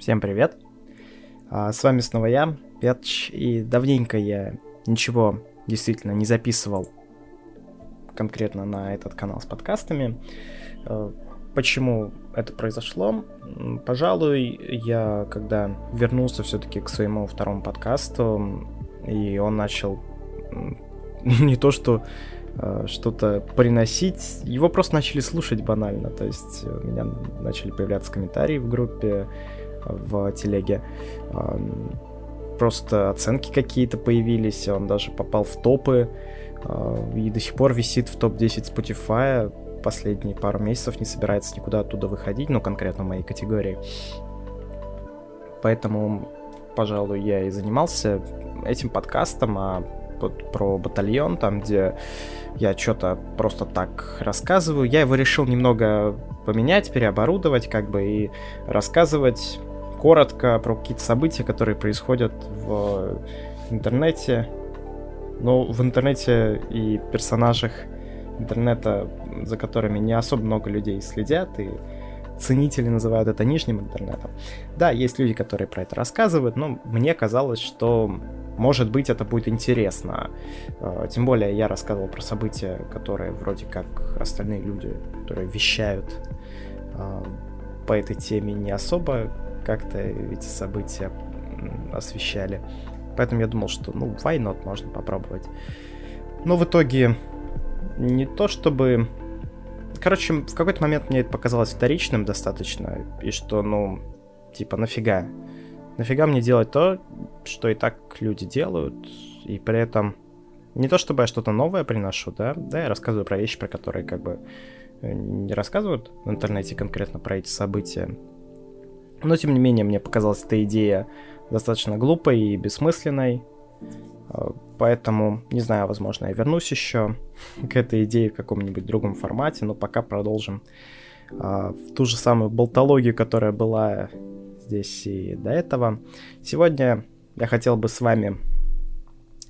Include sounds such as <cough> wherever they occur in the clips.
Всем привет! А, с вами снова я, Петч, и давненько я ничего действительно не записывал конкретно на этот канал с подкастами. А, почему это произошло? Пожалуй, я когда вернулся все-таки к своему второму подкасту, и он начал <laughs> не то что а, что-то приносить, его просто начали слушать банально, то есть у меня начали появляться комментарии в группе, в телеге. Просто оценки какие-то появились, он даже попал в топы а, и до сих пор висит в топ-10 Spotify. Последние пару месяцев не собирается никуда оттуда выходить, ну, конкретно в моей категории. Поэтому, пожалуй, я и занимался этим подкастом, а про батальон, там, где я что-то просто так рассказываю. Я его решил немного поменять, переоборудовать, как бы, и рассказывать коротко про какие-то события, которые происходят в интернете. Но в интернете и персонажах интернета, за которыми не особо много людей следят, и ценители называют это нижним интернетом. Да, есть люди, которые про это рассказывают, но мне казалось, что может быть это будет интересно. А, тем более я рассказывал про события, которые вроде как остальные люди, которые вещают а, по этой теме не особо как-то эти события освещали. Поэтому я думал, что, ну, why not, можно попробовать. Но в итоге не то чтобы... Короче, в какой-то момент мне это показалось вторичным достаточно, и что, ну, типа, нафига? Нафига мне делать то, что и так люди делают, и при этом не то чтобы я что-то новое приношу, да, да, я рассказываю про вещи, про которые как бы э, не рассказывают в интернете конкретно про эти события, но, тем не менее, мне показалась эта идея достаточно глупой и бессмысленной. А, поэтому, не знаю, возможно, я вернусь еще <laughs> к этой идее в каком-нибудь другом формате, но пока продолжим а, в ту же самую болтологию, которая была здесь и до этого. Сегодня я хотел бы с вами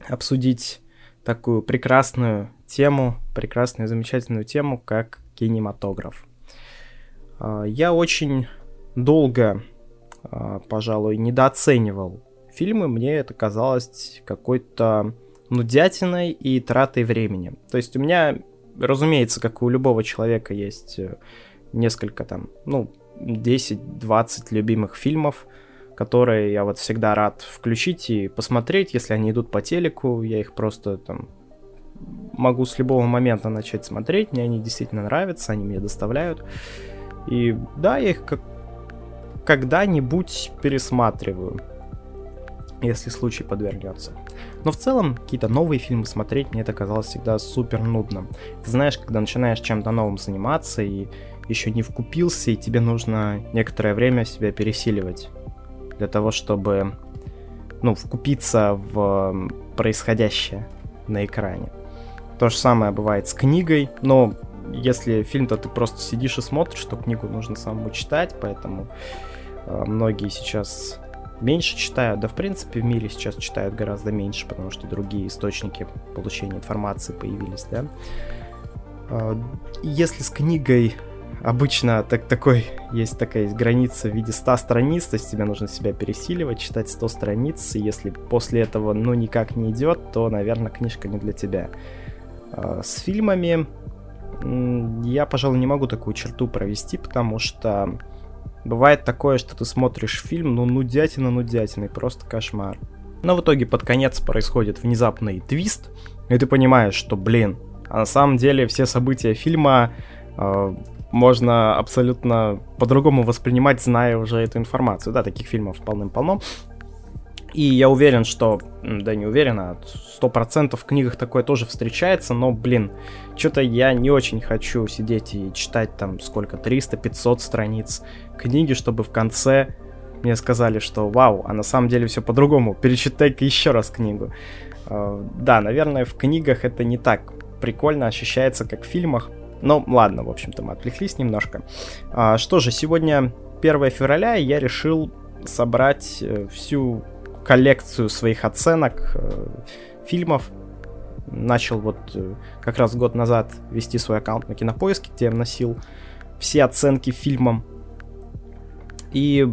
обсудить такую прекрасную тему, прекрасную замечательную тему, как кинематограф. А, я очень долго, пожалуй, недооценивал фильмы, мне это казалось какой-то нудятиной и тратой времени. То есть у меня, разумеется, как и у любого человека, есть э, несколько там, ну, 10-20 любимых фильмов, которые я вот всегда рад включить и посмотреть, если они идут по телеку, я их просто там могу с любого момента начать смотреть, мне они действительно нравятся, они мне доставляют. И да, я их как когда-нибудь пересматриваю, если случай подвернется. Но в целом, какие-то новые фильмы смотреть мне это казалось всегда супер нудным. Ты знаешь, когда начинаешь чем-то новым заниматься и еще не вкупился, и тебе нужно некоторое время себя пересиливать для того, чтобы, ну, вкупиться в происходящее на экране. То же самое бывает с книгой, но если фильм-то ты просто сидишь и смотришь, то книгу нужно самому читать, поэтому многие сейчас меньше читают, да в принципе в мире сейчас читают гораздо меньше, потому что другие источники получения информации появились, да. Э, если с книгой обычно так, такой, есть такая есть граница в виде 100 страниц, то есть тебе нужно себя пересиливать, читать 100 страниц, и если после этого ну никак не идет, то, наверное, книжка не для тебя. Э, с фильмами я, пожалуй, не могу такую черту провести, потому что Бывает такое, что ты смотришь фильм, ну нудятина нудятиной, просто кошмар. Но в итоге под конец происходит внезапный твист, и ты понимаешь, что, блин, а на самом деле все события фильма э, можно абсолютно по-другому воспринимать, зная уже эту информацию. Да, таких фильмов полным-полно. И я уверен, что, да не уверен, а сто процентов в книгах такое тоже встречается, но, блин, что-то я не очень хочу сидеть и читать там сколько, 300-500 страниц книги, чтобы в конце мне сказали, что вау, а на самом деле все по-другому, перечитай-ка еще раз книгу. А, да, наверное, в книгах это не так прикольно ощущается, как в фильмах, но ладно, в общем-то, мы отвлеклись немножко. А, что же, сегодня 1 февраля, и я решил собрать э, всю коллекцию своих оценок э, фильмов. Начал вот э, как раз год назад вести свой аккаунт на Кинопоиске, где я вносил все оценки фильмам. И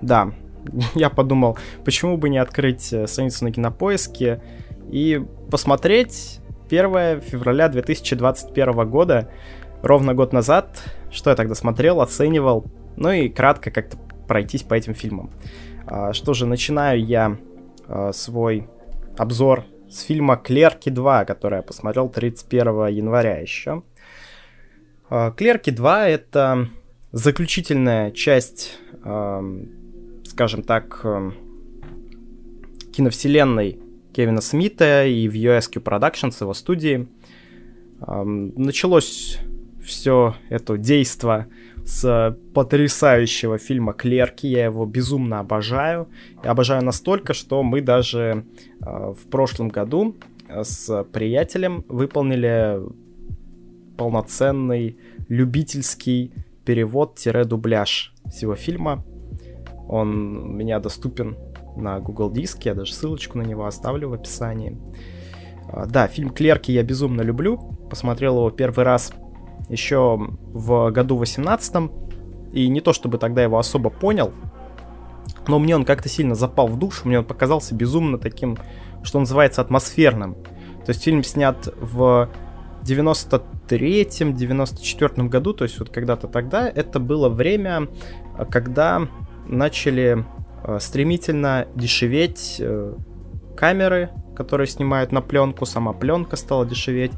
да, <laughs> я подумал, почему бы не открыть э, страницу на кинопоиске и посмотреть 1 февраля 2021 года, ровно год назад, что я тогда смотрел, оценивал, ну и кратко как-то пройтись по этим фильмам. А, что же, начинаю я а, свой обзор с фильма «Клерки 2», который я посмотрел 31 января еще. А, «Клерки 2» — это заключительная часть, скажем так, киновселенной Кевина Смита и в USQ Productions, его студии. Началось все это действо с потрясающего фильма «Клерки». Я его безумно обожаю. Я обожаю настолько, что мы даже э, в прошлом году с приятелем выполнили полноценный любительский перевод-дубляж всего фильма. Он у меня доступен на Google Диске, я даже ссылочку на него оставлю в описании. А, да, фильм «Клерки» я безумно люблю. Посмотрел его первый раз еще в году 18 и не то чтобы тогда его особо понял, но мне он как-то сильно запал в душу, мне он показался безумно таким, что называется, атмосферным. То есть фильм снят в 93-м, 94 году, то есть вот когда-то тогда, это было время, когда начали э, стремительно дешеветь э, камеры, которые снимают на пленку, сама пленка стала дешеветь,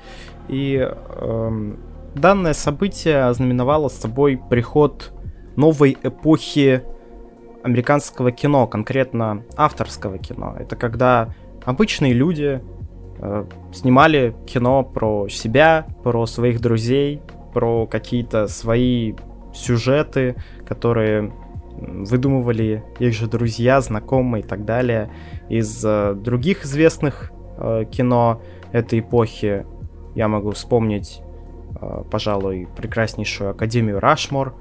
и эм, Данное событие ознаменовало собой приход новой эпохи американского кино, конкретно авторского кино. Это когда обычные люди э, снимали кино про себя, про своих друзей, про какие-то свои сюжеты, которые выдумывали их же друзья, знакомые и так далее. Из э, других известных э, кино этой эпохи я могу вспомнить пожалуй, прекраснейшую Академию Рашмор,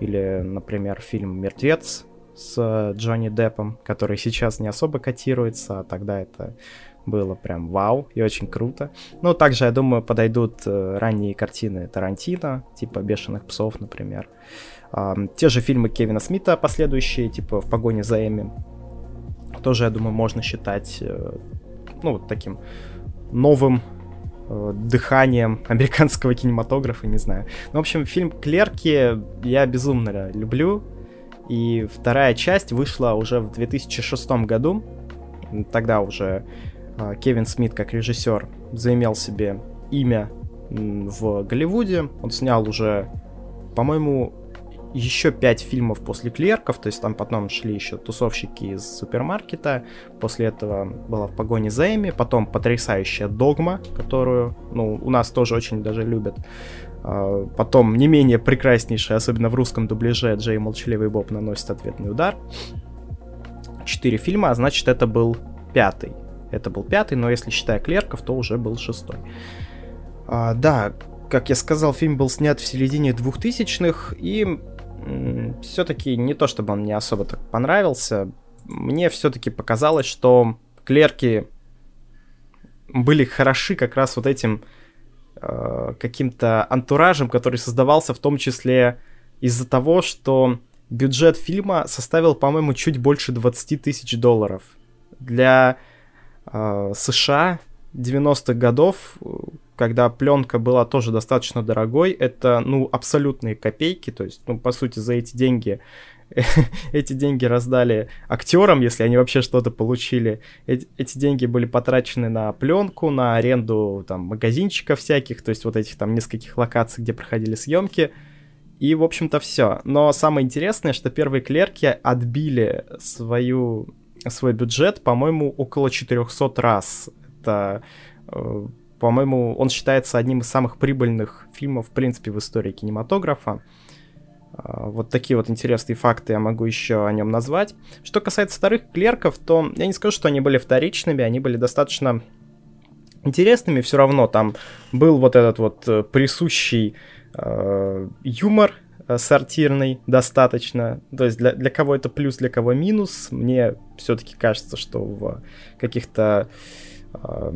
или, например, фильм «Мертвец» с э, Джонни Деппом, который сейчас не особо котируется, а тогда это было прям вау и очень круто. Ну, также, я думаю, подойдут э, ранние картины Тарантино, типа «Бешеных псов», например. Те же фильмы Кевина Смита последующие, типа «В погоне за Эми», тоже, я думаю, можно считать, ну, вот таким новым Э, дыханием <laughs> американского кинематографа, не знаю. Ну, в общем, фильм «Клерки» я безумно люблю. И вторая часть вышла уже в 2006 году. Тогда уже э, Кевин Смит, как режиссер, заимел себе имя в Голливуде. Он снял уже, по-моему, еще пять фильмов после клерков, то есть там потом шли еще тусовщики из супермаркета, после этого была в погоне за Эми, потом потрясающая Догма, которую, ну, у нас тоже очень даже любят, а, потом не менее прекраснейшая, особенно в русском дубляже, Джей Молчаливый Боб наносит ответный удар. Четыре фильма, а значит это был пятый. Это был пятый, но если считая клерков, то уже был шестой. А, да, как я сказал, фильм был снят в середине двухтысячных, и все-таки не то, чтобы он мне особо так понравился. Мне все-таки показалось, что клерки были хороши как раз вот этим э, каким-то антуражем, который создавался в том числе из-за того, что бюджет фильма составил, по-моему, чуть больше 20 тысяч долларов. Для э, США 90-х годов когда пленка была тоже достаточно дорогой, это, ну, абсолютные копейки, то есть, ну, по сути, за эти деньги <laughs> эти деньги раздали актерам, если они вообще что-то получили. Эти, деньги были потрачены на пленку, на аренду там магазинчиков всяких, то есть вот этих там нескольких локаций, где проходили съемки. И, в общем-то, все. Но самое интересное, что первые клерки отбили свою, свой бюджет, по-моему, около 400 раз. Это э, по-моему, он считается одним из самых прибыльных фильмов, в принципе, в истории кинематографа. А, вот такие вот интересные факты я могу еще о нем назвать. Что касается вторых клерков, то я не скажу, что они были вторичными, они были достаточно интересными все равно. Там был вот этот вот э, присущий э, юмор э, сортирный достаточно. То есть для, для кого это плюс, для кого минус. Мне все-таки кажется, что в каких-то э,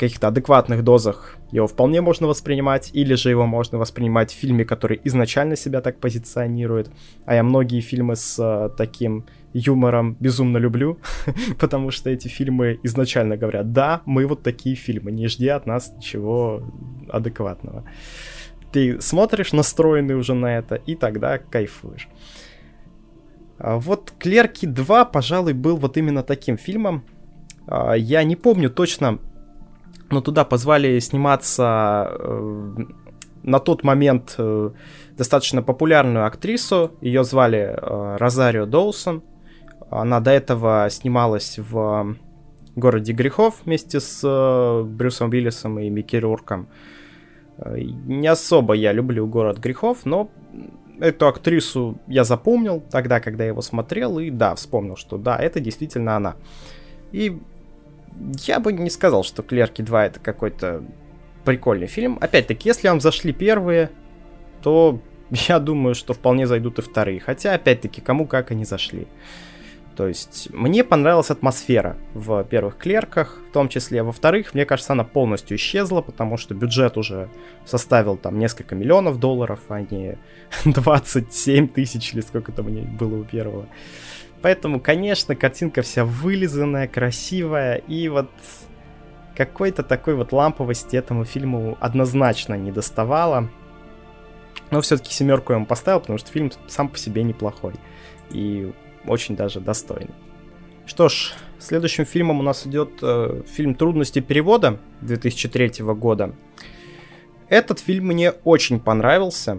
каких-то адекватных дозах его вполне можно воспринимать, или же его можно воспринимать в фильме, который изначально себя так позиционирует. А я многие фильмы с э, таким юмором безумно люблю, <laughs> потому что эти фильмы изначально говорят, да, мы вот такие фильмы, не жди от нас ничего адекватного. Ты смотришь, настроенный уже на это, и тогда кайфуешь. А вот «Клерки 2», пожалуй, был вот именно таким фильмом. А, я не помню точно, но туда позвали сниматься э, на тот момент э, достаточно популярную актрису. Ее звали э, Розарио Доусон. Она до этого снималась в «Городе грехов» вместе с Брюсом Уиллисом и Микки Рурком. Не особо я люблю «Город грехов», но эту актрису я запомнил тогда, когда я его смотрел, и да, вспомнил, что да, это действительно она. И я бы не сказал, что «Клерки 2» это какой-то прикольный фильм. Опять-таки, если вам зашли первые, то <laughs> я думаю, что вполне зайдут и вторые. Хотя, опять-таки, кому как они зашли. То есть, мне понравилась атмосфера в первых клерках, в том числе. Во-вторых, мне кажется, она полностью исчезла, потому что бюджет уже составил там несколько миллионов долларов, а не <laughs> 27 тысяч или сколько там мне было у первого. Поэтому, конечно, картинка вся вылизанная, красивая, и вот какой-то такой вот ламповости этому фильму однозначно не доставало. Но все-таки семерку я ему поставил, потому что фильм сам по себе неплохой. И очень даже достойный. Что ж, следующим фильмом у нас идет э, фильм «Трудности перевода» 2003 года. Этот фильм мне очень понравился.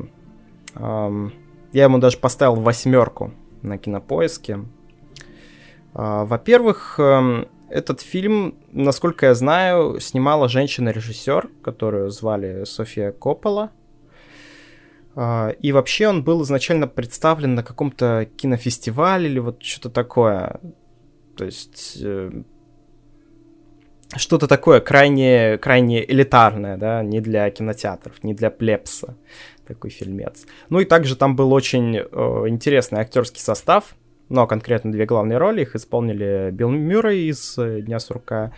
Эм, я ему даже поставил восьмерку на кинопоиске. Э, во-первых, э, этот фильм, насколько я знаю, снимала женщина-режиссер, которую звали София Коппола. А, и вообще он был изначально представлен на каком-то кинофестивале или вот что-то такое. То есть э, что-то такое крайне, крайне элитарное, да, не для кинотеатров, не для плепса такой фильмец. Ну и также там был очень э, интересный актерский состав, но конкретно две главные роли их исполнили Билл Мюррей из э, «Дня сурка»,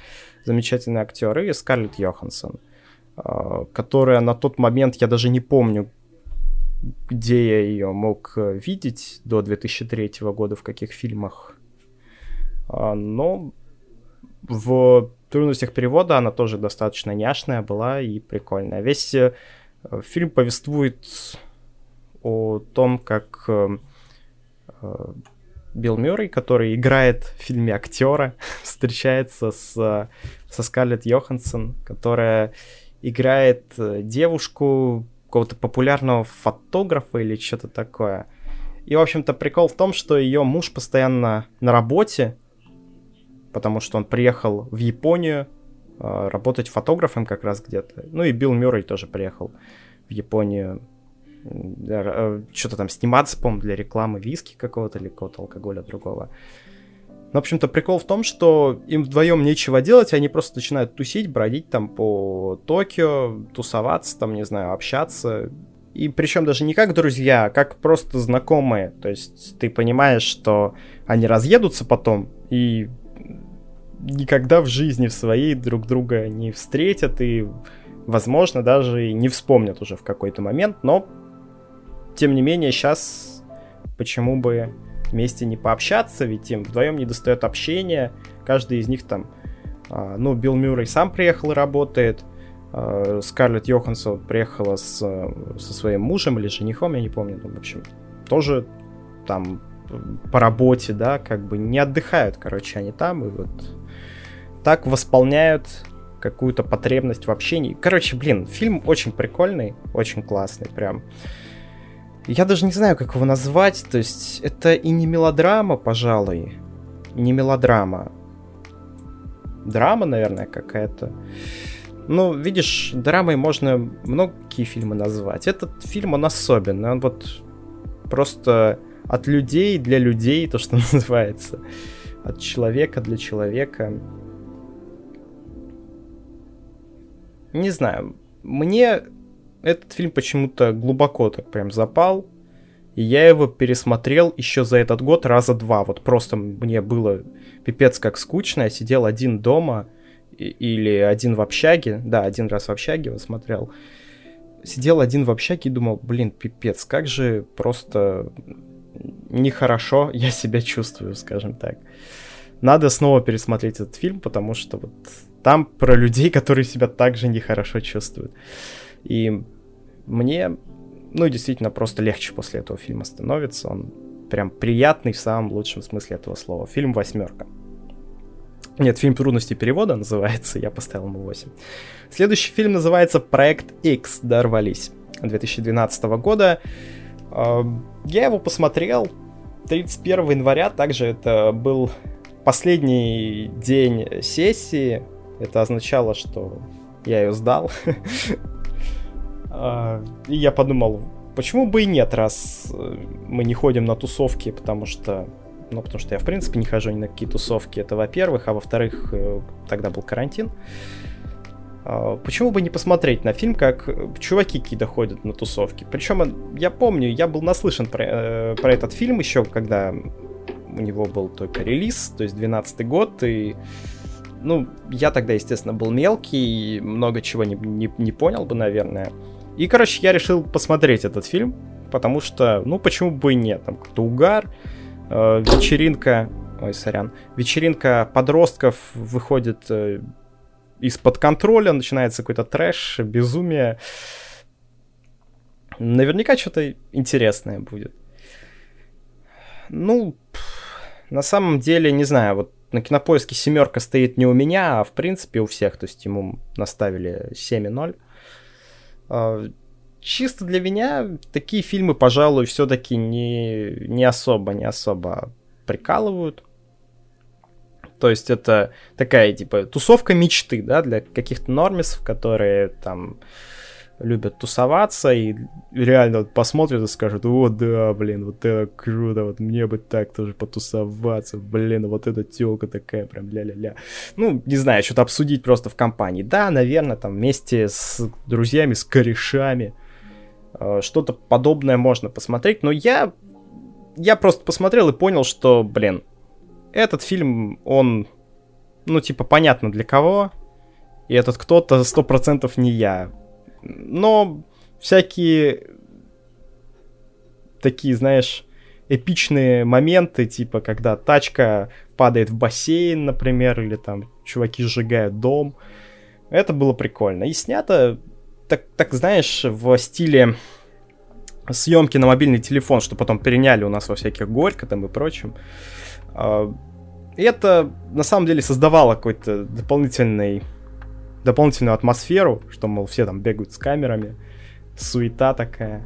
замечательный актер, и Скарлетт Йоханссон, э, которая на тот момент, я даже не помню, где я ее мог э, видеть до 2003 года, в каких фильмах. А, но в трудностях перевода она тоже достаточно няшная была и прикольная. Весь э, фильм повествует о том, как э, Билл Мюррей, который играет в фильме актера, <laughs> встречается с, со Скарлетт Йоханссон, которая играет девушку, какого-то популярного фотографа или что-то такое. И, в общем-то, прикол в том, что ее муж постоянно на работе, потому что он приехал в Японию э, работать фотографом как раз где-то. Ну и Билл Мюррей тоже приехал в Японию э, что-то там сниматься, по для рекламы виски какого-то или какого-то алкоголя другого. Ну, в общем-то, прикол в том, что им вдвоем нечего делать, они просто начинают тусить, бродить там по Токио, тусоваться, там, не знаю, общаться. И причем даже не как друзья, а как просто знакомые. То есть ты понимаешь, что они разъедутся потом и никогда в жизни в своей друг друга не встретят и, возможно, даже и не вспомнят уже в какой-то момент. Но, тем не менее, сейчас почему бы вместе не пообщаться, ведь им вдвоем не достает общения, каждый из них там, а, ну, Билл Мюррей сам приехал и работает, а, Скарлетт Йоханссон приехала с, со своим мужем или женихом, я не помню, ну, в общем, тоже там по работе, да, как бы не отдыхают, короче, они там, и вот так восполняют какую-то потребность в общении. Короче, блин, фильм очень прикольный, очень классный, прям. Я даже не знаю, как его назвать. То есть, это и не мелодрама, пожалуй. Не мелодрама. Драма, наверное, какая-то. Ну, видишь, драмой можно многие фильмы назвать. Этот фильм, он особенный. Он вот просто от людей для людей, то, что <laughs> называется. От человека для человека. Не знаю. Мне этот фильм почему-то глубоко так прям запал. И я его пересмотрел еще за этот год раза два. Вот просто мне было пипец как скучно. Я сидел один дома или один в общаге, да, один раз в общаге его смотрел, сидел один в общаге и думал, блин, пипец, как же просто нехорошо я себя чувствую, скажем так. Надо снова пересмотреть этот фильм, потому что вот там про людей, которые себя также нехорошо чувствуют. И мне, ну, действительно, просто легче после этого фильма становится. Он прям приятный в самом лучшем смысле этого слова. Фильм «Восьмерка». Нет, фильм «Трудности перевода» называется, я поставил ему 8. Следующий фильм называется «Проект X. Дорвались» 2012 года. Я его посмотрел 31 января, также это был последний день сессии. Это означало, что я ее сдал. <laughs> А, и я подумал, почему бы и нет, раз э, мы не ходим на тусовки, потому что ну, потому что я, в принципе, не хожу ни на какие тусовки, это во-первых, а во-вторых, э, тогда был карантин. А, почему бы не посмотреть на фильм, как чуваки какие-то ходят на тусовки? Причем э, я помню, я был наслышан про, э, про этот фильм еще, когда у него был только релиз, то есть 12 год, и ну, я тогда, естественно, был мелкий, и много чего не, не, не понял бы, наверное. И, короче, я решил посмотреть этот фильм, потому что, ну, почему бы и нет, там какой-то угар, э, вечеринка, ой, сорян, вечеринка подростков выходит э, из-под контроля, начинается какой-то трэш, безумие. Наверняка что-то интересное будет. Ну, на самом деле, не знаю, вот на кинопоиске семерка стоит не у меня, а в принципе у всех, то есть ему наставили 7,0. А, чисто для меня такие фильмы, пожалуй, все-таки не, не особо, не особо прикалывают. То есть это такая, типа, тусовка мечты, да, для каких-то нормисов, которые там любят тусоваться и реально вот посмотрят и скажут, о, да, блин, вот это круто, вот мне бы так тоже потусоваться, блин, вот эта телка такая прям ля-ля-ля. Ну, не знаю, что-то обсудить просто в компании. Да, наверное, там вместе с друзьями, с корешами, Э, что-то подобное можно посмотреть, но я, я просто посмотрел и понял, что, блин, этот фильм, он, ну, типа, понятно для кого, и этот кто-то сто процентов не я. Но всякие такие, знаешь, эпичные моменты, типа, когда тачка падает в бассейн, например, или там чуваки сжигают дом. Это было прикольно. И снято так, так знаешь, в стиле съемки на мобильный телефон, что потом переняли у нас во всяких Горько там и прочем. А, и это на самом деле создавало какой-то дополнительный дополнительную атмосферу, что, мол, все там бегают с камерами, суета такая.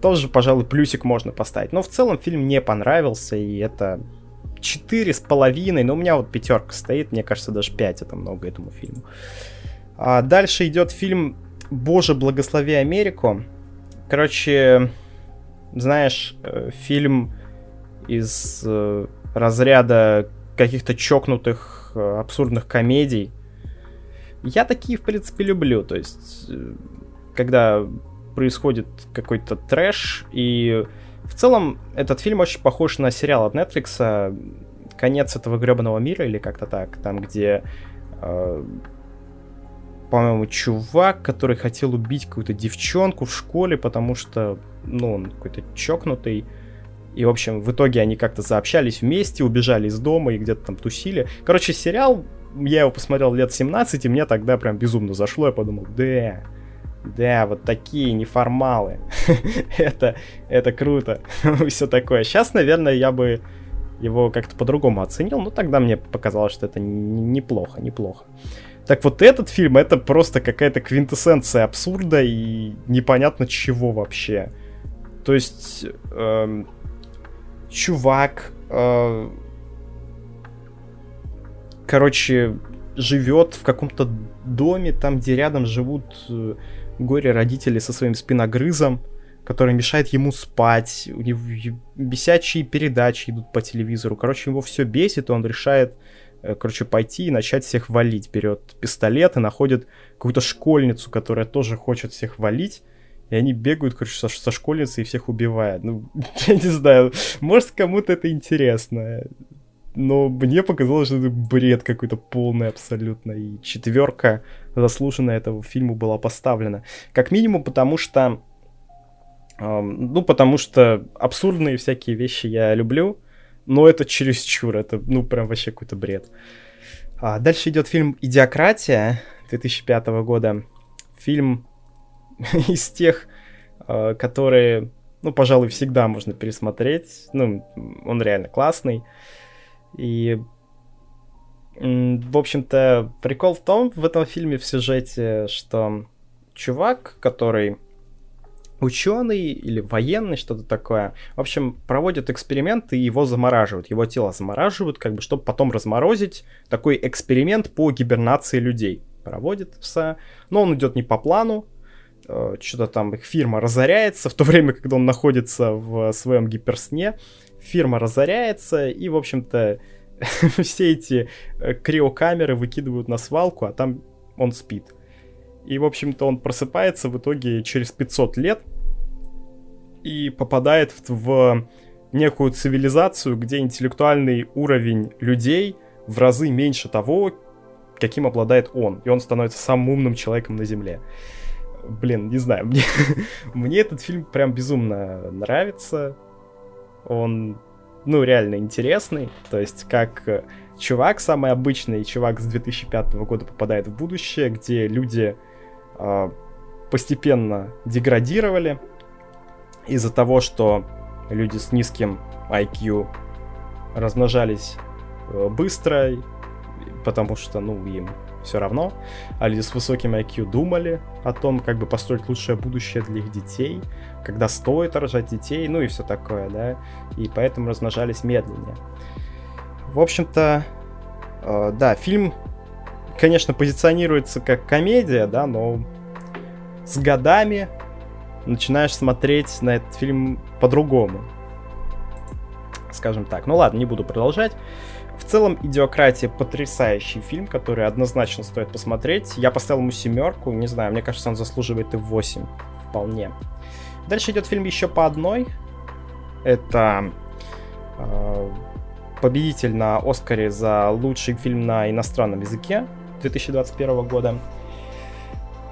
Тоже, пожалуй, плюсик можно поставить. Но в целом фильм не понравился, и это четыре с половиной, но у меня вот пятерка стоит, мне кажется, даже пять это много этому фильму. А дальше идет фильм Боже, благослови Америку. Короче, знаешь, э, фильм из э, разряда каких-то чокнутых э, абсурдных комедий. Я такие, в принципе, люблю. То есть, когда происходит какой-то трэш, и в целом этот фильм очень похож на сериал от Netflix «Конец этого гребаного мира» или как-то так, там, где по-моему, чувак, который хотел убить какую-то девчонку в школе, потому что, ну, он какой-то чокнутый. И, в общем, в итоге они как-то заобщались вместе, убежали из дома и где-то там тусили. Короче, сериал, я его посмотрел лет 17, и мне тогда прям безумно зашло. Я подумал, да, да, вот такие неформалы. <laughs> это, это круто. <laughs> Все такое. Сейчас, наверное, я бы его как-то по-другому оценил, но тогда мне показалось, что это неплохо, неплохо. Так вот этот фильм это просто какая-то квинтэссенция абсурда и непонятно чего вообще. То есть э, чувак, э, короче, живет в каком-то доме, там, где рядом живут э, горе-родители со своим спиногрызом, который мешает ему спать. У него бесячие передачи идут по телевизору. Короче, его все бесит, и он решает Э, короче, пойти и начать всех валить. Берет пистолет и находит какую-то школьницу, которая тоже хочет всех валить. И они бегают, короче, со, со школьницей и всех убивают. Ну, <laughs> я не знаю, может, кому-то это интересно. Но мне показалось, что это бред какой-то полный абсолютно. И четверка заслуженно этого фильму была поставлена. Как минимум, потому что... Эм, ну, потому что абсурдные всякие вещи я люблю, но это чересчур, это, ну, прям вообще какой-то бред. А дальше идет фильм «Идиократия» 2005 года. Фильм <laughs> из тех, э, которые, ну, пожалуй, всегда можно пересмотреть. Ну, он реально классный. И, в общем-то, прикол в том, в этом фильме, в сюжете, что чувак, который ученый или военный, что-то такое. В общем, проводят эксперимент и его замораживают. Его тело замораживают, как бы, чтобы потом разморозить. Такой эксперимент по гибернации людей проводится. Но он идет не по плану. Э, что-то там их фирма разоряется в то время, когда он находится в своем гиперсне фирма разоряется, и, в общем-то, <laughs> все эти э, криокамеры выкидывают на свалку, а там он спит. И, в общем-то, он просыпается в итоге через 500 лет и попадает в, в некую цивилизацию, где интеллектуальный уровень людей в разы меньше того, каким обладает он. И он становится самым умным человеком на Земле. Блин, не знаю, мне, <laughs> мне этот фильм прям безумно нравится он, ну, реально интересный. То есть, как э, чувак самый обычный, чувак с 2005 года попадает в будущее, где люди э, постепенно деградировали из-за того, что люди с низким IQ размножались э, быстро, потому что, ну, им все равно, а люди с высоким IQ думали о том, как бы построить лучшее будущее для их детей, когда стоит рожать детей, ну и все такое, да, и поэтому размножались медленнее. В общем-то, э, да, фильм, конечно, позиционируется как комедия, да, но с годами начинаешь смотреть на этот фильм по-другому. Скажем так. Ну ладно, не буду продолжать. В целом, «Идиократия» — потрясающий фильм, который однозначно стоит посмотреть. Я поставил ему семерку, не знаю, мне кажется, он заслуживает и 8 вполне. Дальше идет фильм еще по одной. Это э, победитель на Оскаре за лучший фильм на иностранном языке 2021 года.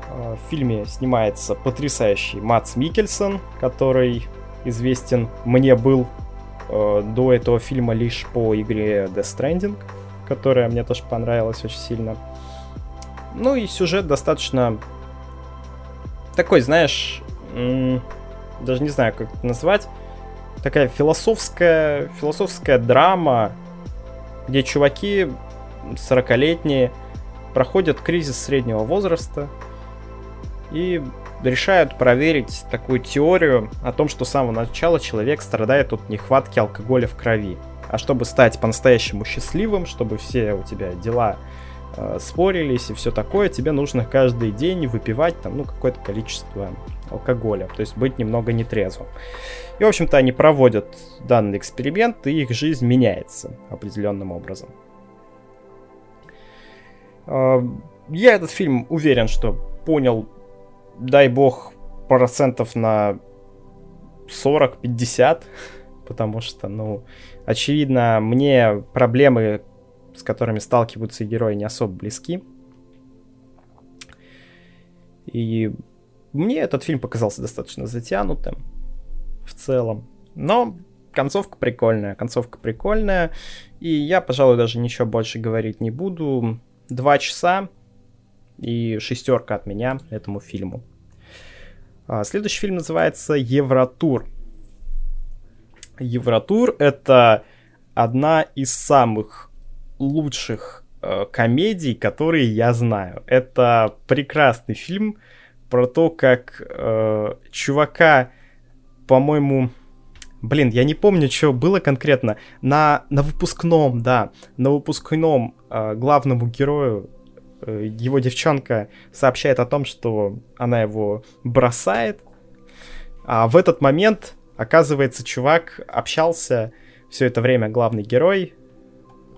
Э, в фильме снимается потрясающий Мац Микельсон, который известен мне был до этого фильма лишь по игре Death Stranding, которая мне тоже понравилась очень сильно. Ну и сюжет достаточно такой, знаешь, даже не знаю, как это назвать, такая философская, философская драма, где чуваки 40-летние проходят кризис среднего возраста и решают проверить такую теорию о том, что с самого начала человек страдает от нехватки алкоголя в крови. А чтобы стать по-настоящему счастливым, чтобы все у тебя дела э, спорились и все такое, тебе нужно каждый день выпивать там, ну, какое-то количество алкоголя, то есть быть немного нетрезвым. И, в общем-то, они проводят данный эксперимент, и их жизнь меняется определенным образом. Э, я этот фильм уверен, что понял дай бог, процентов на 40-50, <laughs> потому что, ну, очевидно, мне проблемы, с которыми сталкиваются герои, не особо близки. И мне этот фильм показался достаточно затянутым в целом. Но концовка прикольная, концовка прикольная. И я, пожалуй, даже ничего больше говорить не буду. Два часа и шестерка от меня этому фильму. А, следующий фильм называется Евротур. Евротур это одна из самых лучших э, комедий, которые я знаю. Это прекрасный фильм про то, как э, чувака, по-моему, блин, я не помню, что было конкретно. На, на выпускном, да, на выпускном э, главному герою его девчонка сообщает о том, что она его бросает. А в этот момент, оказывается, чувак общался все это время, главный герой,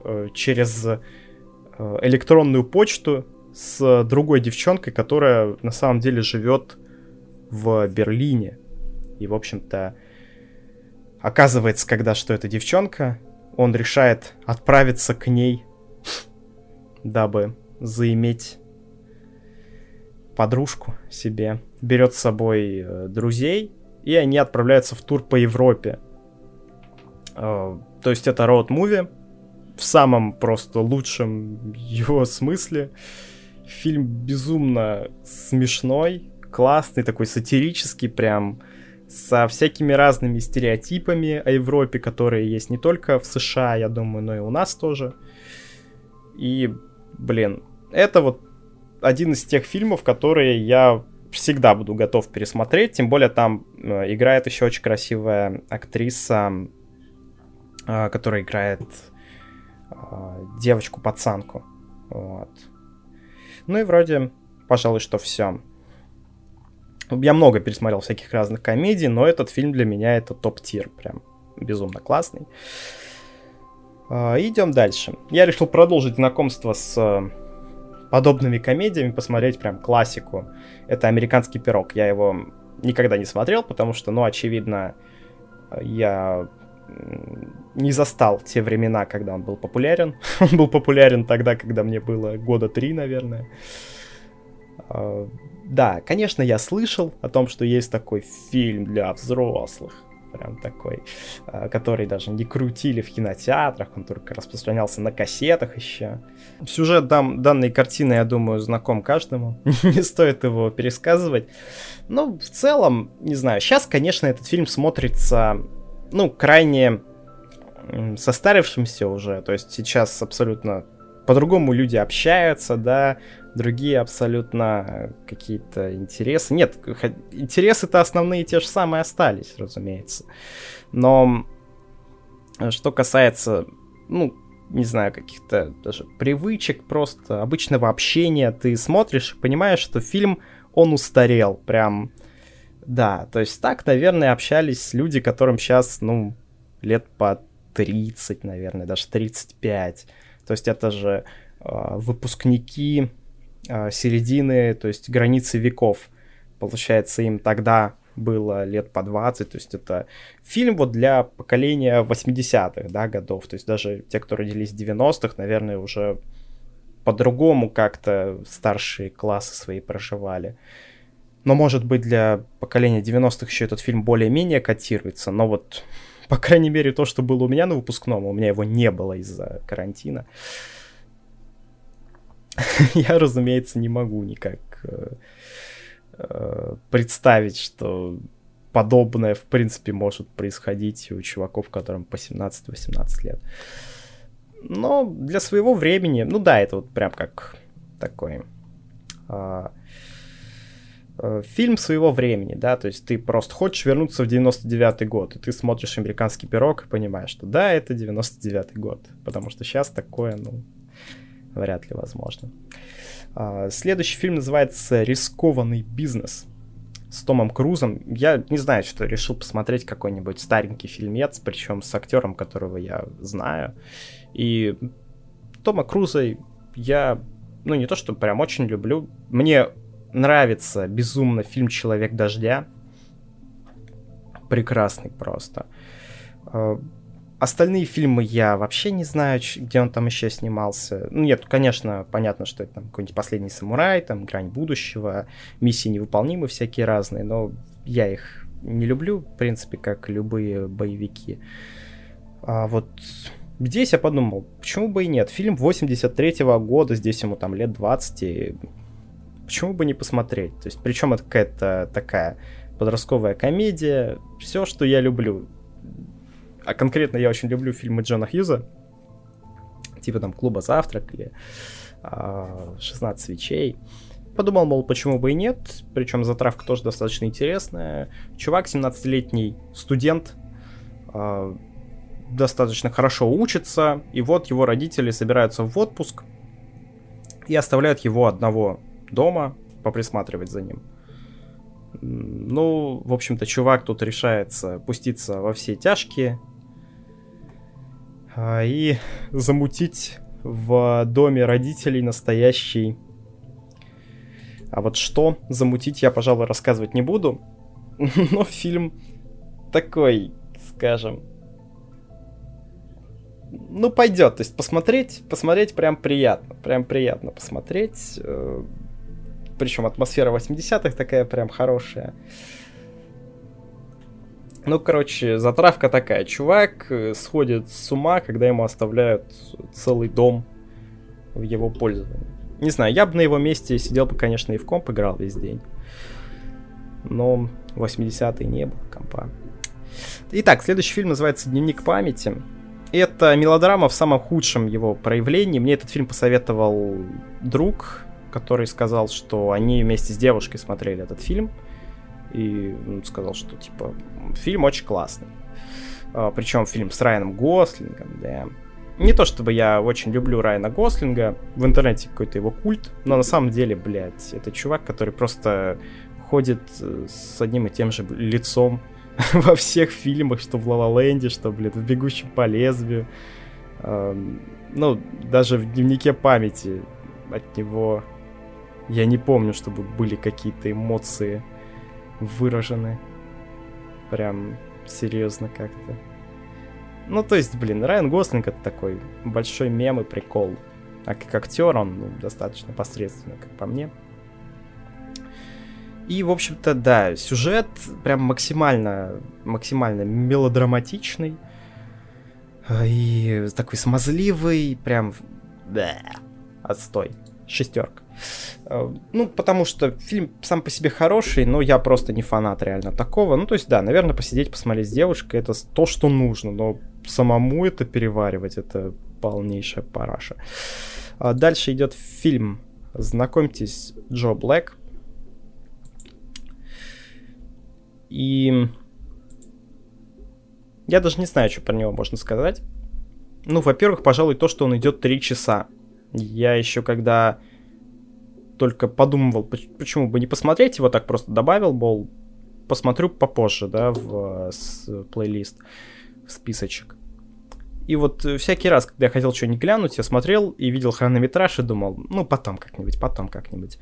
э, через э, электронную почту с другой девчонкой, которая на самом деле живет в Берлине. И, в общем-то, оказывается, когда что эта девчонка, он решает отправиться к ней, дабы заиметь подружку себе, берет с собой э, друзей, и они отправляются в тур по Европе. Э, то есть это роуд-муви в самом просто лучшем <laughs> его смысле. Фильм безумно смешной, классный, такой сатирический прям, со всякими разными стереотипами о Европе, которые есть не только в США, я думаю, но и у нас тоже. И, блин, это вот один из тех фильмов, которые я всегда буду готов пересмотреть, тем более там э, играет еще очень красивая актриса, э, которая играет э, девочку-пацанку. Вот. Ну и вроде, пожалуй, что все. Я много пересмотрел всяких разных комедий, но этот фильм для меня это топ-тир, прям безумно классный. Идем дальше. Я решил продолжить знакомство с подобными комедиями посмотреть прям классику. Это «Американский пирог». Я его никогда не смотрел, потому что, ну, очевидно, я не застал те времена, когда он был популярен. <laughs> он был популярен тогда, когда мне было года три, наверное. А, да, конечно, я слышал о том, что есть такой фильм для взрослых прям такой, а, который даже не крутили в кинотеатрах, он только распространялся на кассетах еще. Сюжет дан, данной картины, я думаю, знаком каждому, <laughs> не стоит его пересказывать. Но в целом, не знаю, сейчас, конечно, этот фильм смотрится, ну, крайне состарившимся уже, то есть сейчас абсолютно по-другому люди общаются, да, другие абсолютно какие-то интересы. Нет, интересы-то основные те же самые остались, разумеется. Но э, что касается, ну, не знаю, каких-то даже привычек, просто обычного общения, ты смотришь и понимаешь, что фильм, он устарел, прям, да, то есть так, наверное, общались люди, которым сейчас, ну, лет по 30, наверное, даже 35. То есть это же э, выпускники э, середины, то есть границы веков. Получается, им тогда было лет по 20, то есть это фильм вот для поколения 80-х, да, годов, то есть даже те, кто родились в 90-х, наверное, уже по-другому как-то старшие классы свои проживали. Но, может быть, для поколения 90-х еще этот фильм более-менее котируется, но вот, <laughs> по крайней мере, то, что было у меня на выпускном, у меня его не было из-за карантина. <laughs> Я, разумеется, не могу никак э, э, представить, что подобное, в принципе, может происходить у чуваков, которым по 17-18 лет. Но для своего времени, ну да, это вот прям как такой а, фильм своего времени, да, то есть ты просто хочешь вернуться в 99-й год, и ты смотришь «Американский пирог» и понимаешь, что да, это 99-й год, потому что сейчас такое, ну, вряд ли возможно. А, следующий фильм называется «Рискованный бизнес» с Томом Крузом. Я не знаю, что решил посмотреть какой-нибудь старенький фильмец, причем с актером, которого я знаю. И Тома Круза я, ну не то, что прям очень люблю. Мне нравится безумно фильм «Человек дождя». Прекрасный просто. А, Остальные фильмы я вообще не знаю, где он там еще снимался. Ну, нет, конечно, понятно, что это там какой-нибудь «Последний самурай», там «Грань будущего», «Миссии невыполнимы» всякие разные, но я их не люблю, в принципе, как любые боевики. А вот здесь я подумал, почему бы и нет. Фильм 83-го года, здесь ему там лет 20, и почему бы не посмотреть? То есть, причем это какая-то такая подростковая комедия, все, что я люблю а конкретно я очень люблю фильмы Джона Хьюза, типа там «Клуба завтрак» или а, «16 свечей». Подумал, мол, почему бы и нет, причем затравка тоже достаточно интересная. Чувак, 17-летний студент, а, достаточно хорошо учится, и вот его родители собираются в отпуск и оставляют его одного дома поприсматривать за ним. Ну, в общем-то, чувак тут решается пуститься во все тяжкие, а, и замутить в доме родителей настоящий. А вот что замутить я, пожалуй, рассказывать не буду. <laughs> Но фильм такой, скажем, ну, пойдет. То есть посмотреть, посмотреть прям приятно. Прям приятно посмотреть. Причем атмосфера 80-х такая прям хорошая. Ну, короче, затравка такая. Чувак э, сходит с ума, когда ему оставляют целый дом в его пользовании. Не знаю, я бы на его месте сидел бы, конечно, и в комп играл весь день. Но 80-е не было компа. Итак, следующий фильм называется «Дневник памяти». Это мелодрама в самом худшем его проявлении. Мне этот фильм посоветовал друг, который сказал, что они вместе с девушкой смотрели этот фильм. И он сказал, что, типа, фильм очень классный. А, причем фильм с Райаном Гослингом, да. Не то чтобы я очень люблю Райана Гослинга, в интернете какой-то его культ, но на самом деле, блядь, это чувак, который просто ходит э, с одним и тем же лицом <laughs> во всех фильмах, что в Ла Ленде, что, блядь, в Бегущем по лезвию. Ну, даже в дневнике памяти от него я не помню, чтобы были какие-то эмоции выражены. Прям серьезно как-то. Ну, то есть, блин, Райан Гослинг это такой большой мем и прикол. А как актер он ну, достаточно посредственно, как по мне. И, в общем-то, да, сюжет прям максимально, максимально мелодраматичный. И такой смазливый, прям... Да, отстой. Шестерка. Э, ну, потому что фильм сам по себе хороший, но я просто не фанат реально такого. Ну, то есть, да, наверное, посидеть, посмотреть с девушкой, это то, что нужно, но самому это переваривать, это полнейшая параша. А дальше идет фильм. Знакомьтесь, Джо Блэк. И я даже не знаю, что про него можно сказать. Ну, во-первых, пожалуй, то, что он идет 3 часа. Я еще когда только подумывал, почему бы не посмотреть его, так просто добавил, мол, посмотрю попозже, да, в с, плейлист, в списочек. И вот э, всякий раз, когда я хотел что-нибудь глянуть, я смотрел и видел хронометраж и думал, ну, потом как-нибудь, потом как-нибудь.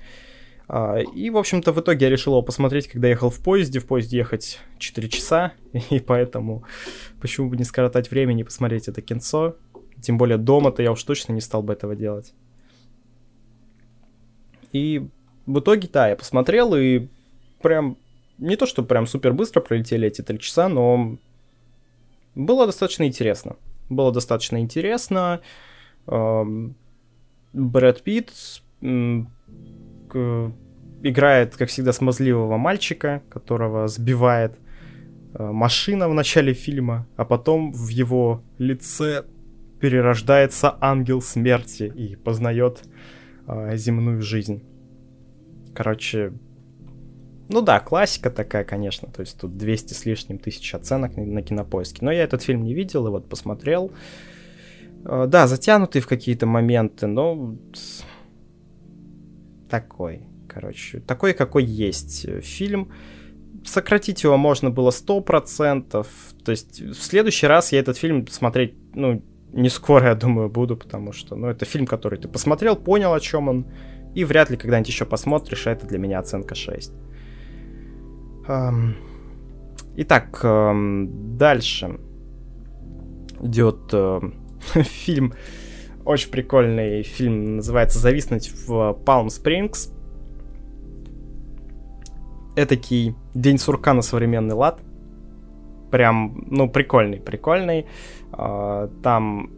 А, и, в общем-то, в итоге я решил его посмотреть, когда ехал в поезде. В поезде ехать 4 часа, <laughs> и поэтому почему бы не скоротать времени и посмотреть это кинцо. Тем более дома-то я уж точно не стал бы этого делать. И в итоге, да, я посмотрел, и прям не то, что прям супер быстро пролетели эти три часа, но было достаточно интересно. Было достаточно интересно. Брэд Питт играет, как всегда, смазливого мальчика, которого сбивает э, машина в начале фильма, а потом в его лице перерождается ангел смерти и познает э, земную жизнь. Короче, ну да, классика такая, конечно. То есть тут 200 с лишним тысяч оценок на, на кинопоиске. Но я этот фильм не видел и вот посмотрел. Э, да, затянутый в какие-то моменты, но такой, короче, такой, какой есть фильм. Сократить его можно было 100%. То есть в следующий раз я этот фильм смотреть, ну, не скоро, я думаю, буду, потому что, ну, это фильм, который ты посмотрел, понял, о чем он, и вряд ли когда-нибудь еще посмотришь, а это для меня оценка 6. Эм... Итак, дальше идет э, <laughs> фильм, очень прикольный фильм, называется «Зависнуть в Палм Спрингс». Этакий День сурка на современный лад. Прям, ну, прикольный, прикольный. Э, там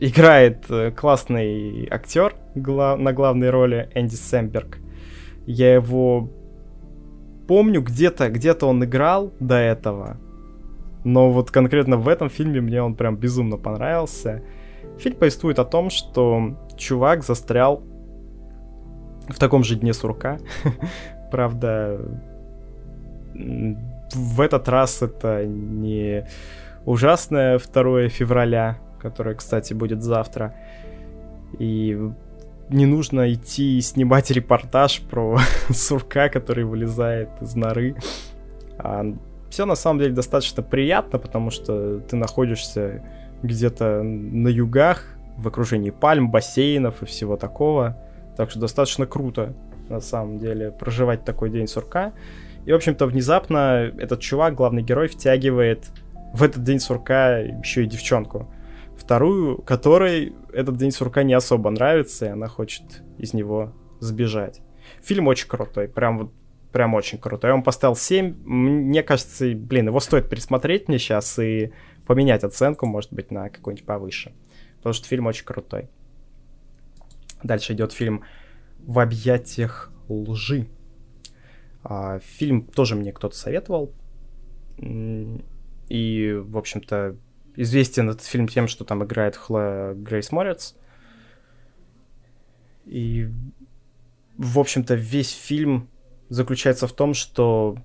играет э, классный актер гла- на главной роли Энди Сэмберг. Я его помню, где-то где-то он играл до этого. Но вот конкретно в этом фильме мне он прям безумно понравился. Фильм повествует о том, что чувак застрял в таком же дне сурка. <laughs> Правда, в этот раз это не ужасное 2 февраля, которое, кстати, будет завтра. И не нужно идти и снимать репортаж про <laughs> сурка, который вылезает из норы. А все на самом деле достаточно приятно, потому что ты находишься где-то на югах, в окружении пальм, бассейнов и всего такого. Так что достаточно круто, на самом деле, проживать такой день сурка. И, в общем-то, внезапно этот чувак, главный герой, втягивает в этот день сурка еще и девчонку вторую, которой этот день сурка не особо нравится, и она хочет из него сбежать. Фильм очень крутой, прям вот прям очень крутой. Я ему поставил 7. Мне кажется, блин, его стоит пересмотреть мне сейчас и поменять оценку, может быть, на какой-нибудь повыше. Потому что фильм очень крутой. Дальше идет фильм «В объятиях лжи». А, фильм тоже мне кто-то советовал. И, в общем-то, известен этот фильм тем, что там играет Хлоя Грейс Морец. И, в общем-то, весь фильм заключается в том, что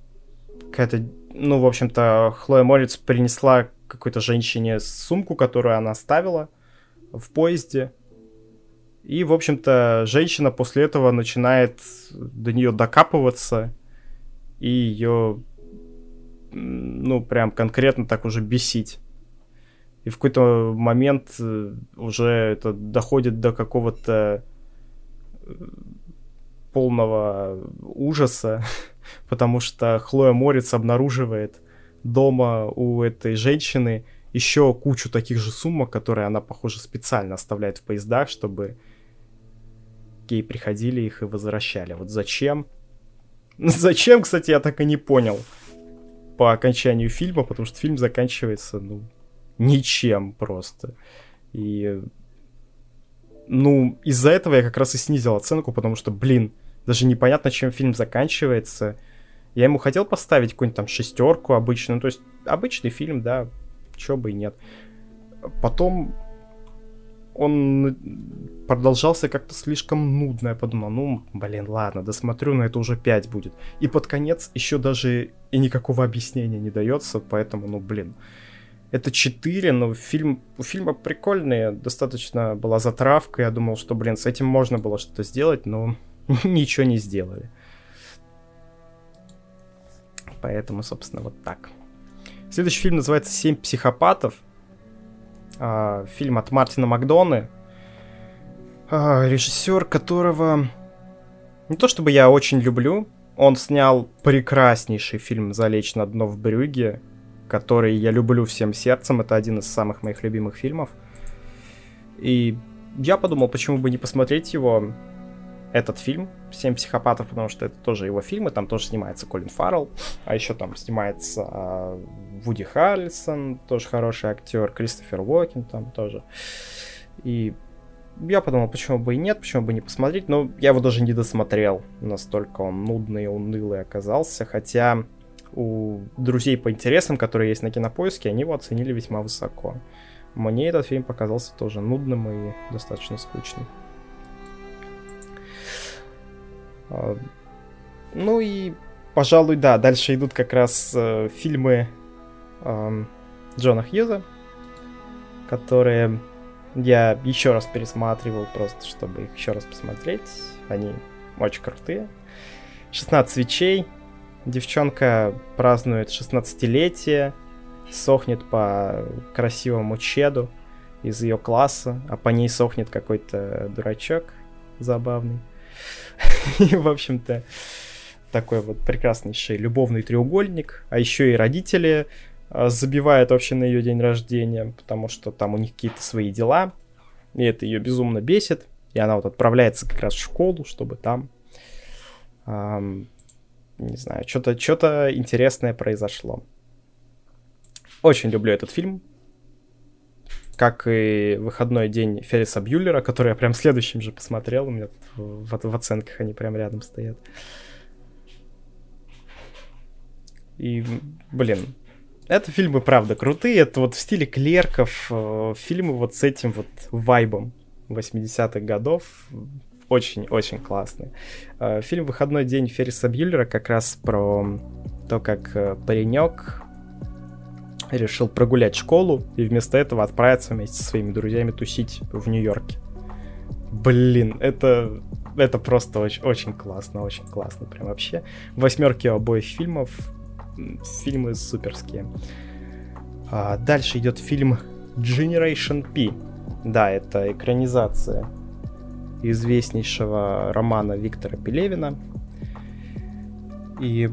какая-то, ну, в общем-то, Хлоя Морец принесла какой-то женщине сумку, которую она оставила в поезде. И, в общем-то, женщина после этого начинает до нее докапываться и ее, ну, прям конкретно так уже бесить. И в какой-то момент э, уже это доходит до какого-то э, полного ужаса, <laughs> потому что Хлоя Морец обнаруживает дома у этой женщины еще кучу таких же сумок, которые она, похоже, специально оставляет в поездах, чтобы ей приходили их и возвращали. Вот зачем? <laughs> Зачем, кстати, я так и не понял по окончанию фильма, потому что фильм заканчивается, ну, ничем просто. И ну, из-за этого я как раз и снизил оценку, потому что, блин, даже непонятно, чем фильм заканчивается. Я ему хотел поставить какую-нибудь там шестерку обычную, ну, то есть обычный фильм, да, чё бы и нет. Потом он продолжался как-то слишком нудно. Я подумал, ну, блин, ладно, досмотрю, но это уже 5 будет. И под конец еще даже и никакого объяснения не дается, поэтому, ну, блин. Это 4, но фильм, у фильма прикольные, достаточно была затравка. Я думал, что, блин, с этим можно было что-то сделать, но <laughs> ничего не сделали. Поэтому, собственно, вот так. Следующий фильм называется «Семь психопатов». А, фильм от Мартина Макдоны. А, режиссер, которого... Не то чтобы я очень люблю, он снял прекраснейший фильм «Залечь на дно в Брюге», который я люблю всем сердцем. Это один из самых моих любимых фильмов. И я подумал, почему бы не посмотреть его, этот фильм «Семь психопатов», потому что это тоже его фильм, и там тоже снимается Колин Фаррелл, а еще там снимается э, Вуди Харрельсон, тоже хороший актер, Кристофер Уокен там тоже. И я подумал, почему бы и нет, почему бы не посмотреть, но я его даже не досмотрел, настолько он нудный и унылый оказался, хотя у друзей по интересам, которые есть на Кинопоиске, они его оценили весьма высоко. Мне этот фильм показался тоже нудным и достаточно скучным. А, ну и, пожалуй, да, дальше идут как раз э, фильмы э, Джона Хьюза, которые я еще раз пересматривал, просто чтобы их еще раз посмотреть. Они очень крутые. 16 свечей, Девчонка празднует 16-летие, сохнет по красивому чеду из ее класса, а по ней сохнет какой-то дурачок забавный. <laughs> И, в общем-то, такой вот прекраснейший любовный треугольник. А еще и родители а, забивают вообще на ее день рождения, потому что там у них какие-то свои дела. И это ее безумно бесит. И она вот отправляется как раз в школу, чтобы там не знаю, что-то что интересное произошло. Очень люблю этот фильм. Как и выходной день Ферриса Бьюлера, который я прям следующим же посмотрел. У меня тут в, в оценках они прям рядом стоят. И, блин, это фильмы, правда, крутые. Это вот в стиле клерков, э, фильмы вот с этим вот вайбом 80-х годов очень-очень классный. Э, фильм «Выходной день» Ферриса Бьюллера как раз про то, как э, паренек решил прогулять школу и вместо этого отправиться вместе со своими друзьями тусить в Нью-Йорке. Блин, это, это просто очень, очень классно, очень классно, прям вообще. Восьмерки обоих фильмов, фильмы суперские. А дальше идет фильм Generation P. Да, это экранизация известнейшего романа Виктора Пелевина. И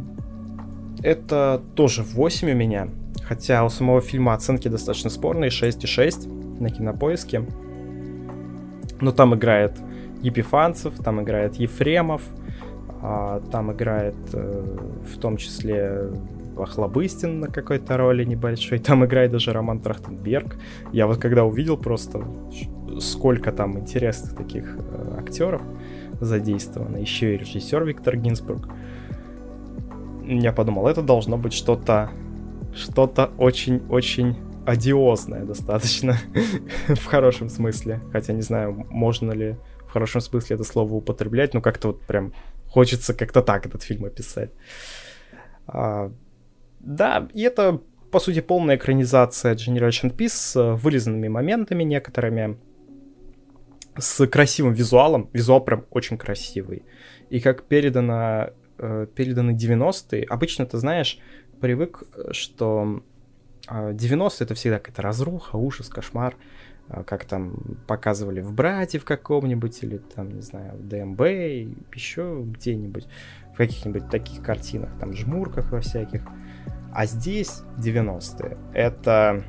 это тоже 8 у меня. Хотя у самого фильма оценки достаточно спорные, 6,6. на кинопоиске. Но там играет Епифанцев, там играет Ефремов, а, там играет э, в том числе Охлобыстин на какой-то роли небольшой, там играет даже Роман Трахтенберг. Я вот когда увидел просто, сколько там интересных таких э, актеров задействовано, еще и режиссер Виктор Гинзбург, я подумал, это должно быть что-то что-то очень-очень одиозное достаточно <laughs> в хорошем смысле. Хотя не знаю, можно ли в хорошем смысле это слово употреблять, но как-то вот прям хочется как-то так этот фильм описать. А, да, и это, по сути, полная экранизация Generation Peace с вырезанными моментами некоторыми, с красивым визуалом. Визуал прям очень красивый. И как передано, э, переданы 90-е. Обычно, ты знаешь, привык, что 90-е это всегда какая-то разруха, ужас, кошмар. Как там показывали в «Брате» в каком-нибудь, или там, не знаю, в ДМБ, еще где-нибудь, в каких-нибудь таких картинах, там, жмурках во всяких. А здесь 90-е. Это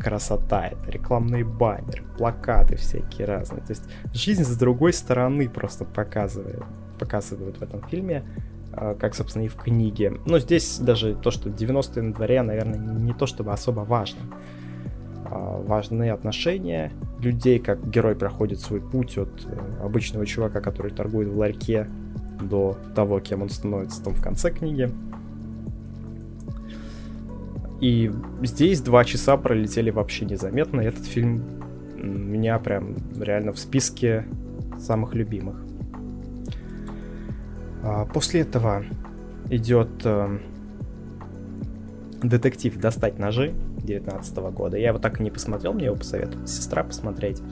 красота, это рекламные баннеры, плакаты всякие разные. То есть жизнь с другой стороны просто показывает, показывают в этом фильме, а, как, собственно, и в книге. Но здесь даже то, что 90-е на дворе, наверное, не то чтобы особо важно. А, важны отношения людей, как герой проходит свой путь от э, обычного чувака, который торгует в ларьке, до того, кем он становится там в конце книги. И здесь два часа пролетели вообще незаметно. Этот фильм меня прям реально в списке самых любимых. А, после этого идет э, детектив «Достать ножи» 19 года. Я его так и не посмотрел, мне его посоветовала сестра посмотреть.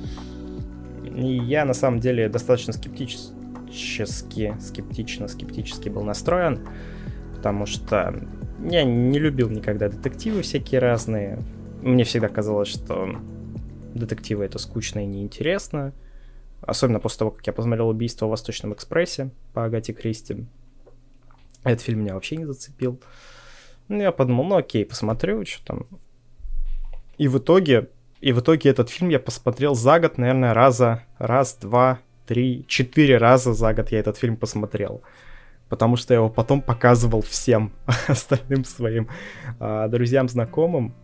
И я на самом деле достаточно скептически, скептично, скептически был настроен, потому что я не любил никогда детективы всякие разные. Мне всегда казалось, что детективы это скучно и неинтересно. Особенно после того, как я посмотрел «Убийство в Восточном экспрессе» по Агате Кристи. Этот фильм меня вообще не зацепил. Ну, я подумал, ну окей, посмотрю, что там. И в итоге, и в итоге этот фильм я посмотрел за год, наверное, раза, раз, два, три, четыре раза за год я этот фильм посмотрел. Потому что я его потом показывал всем <laughs> остальным своим а, друзьям, знакомым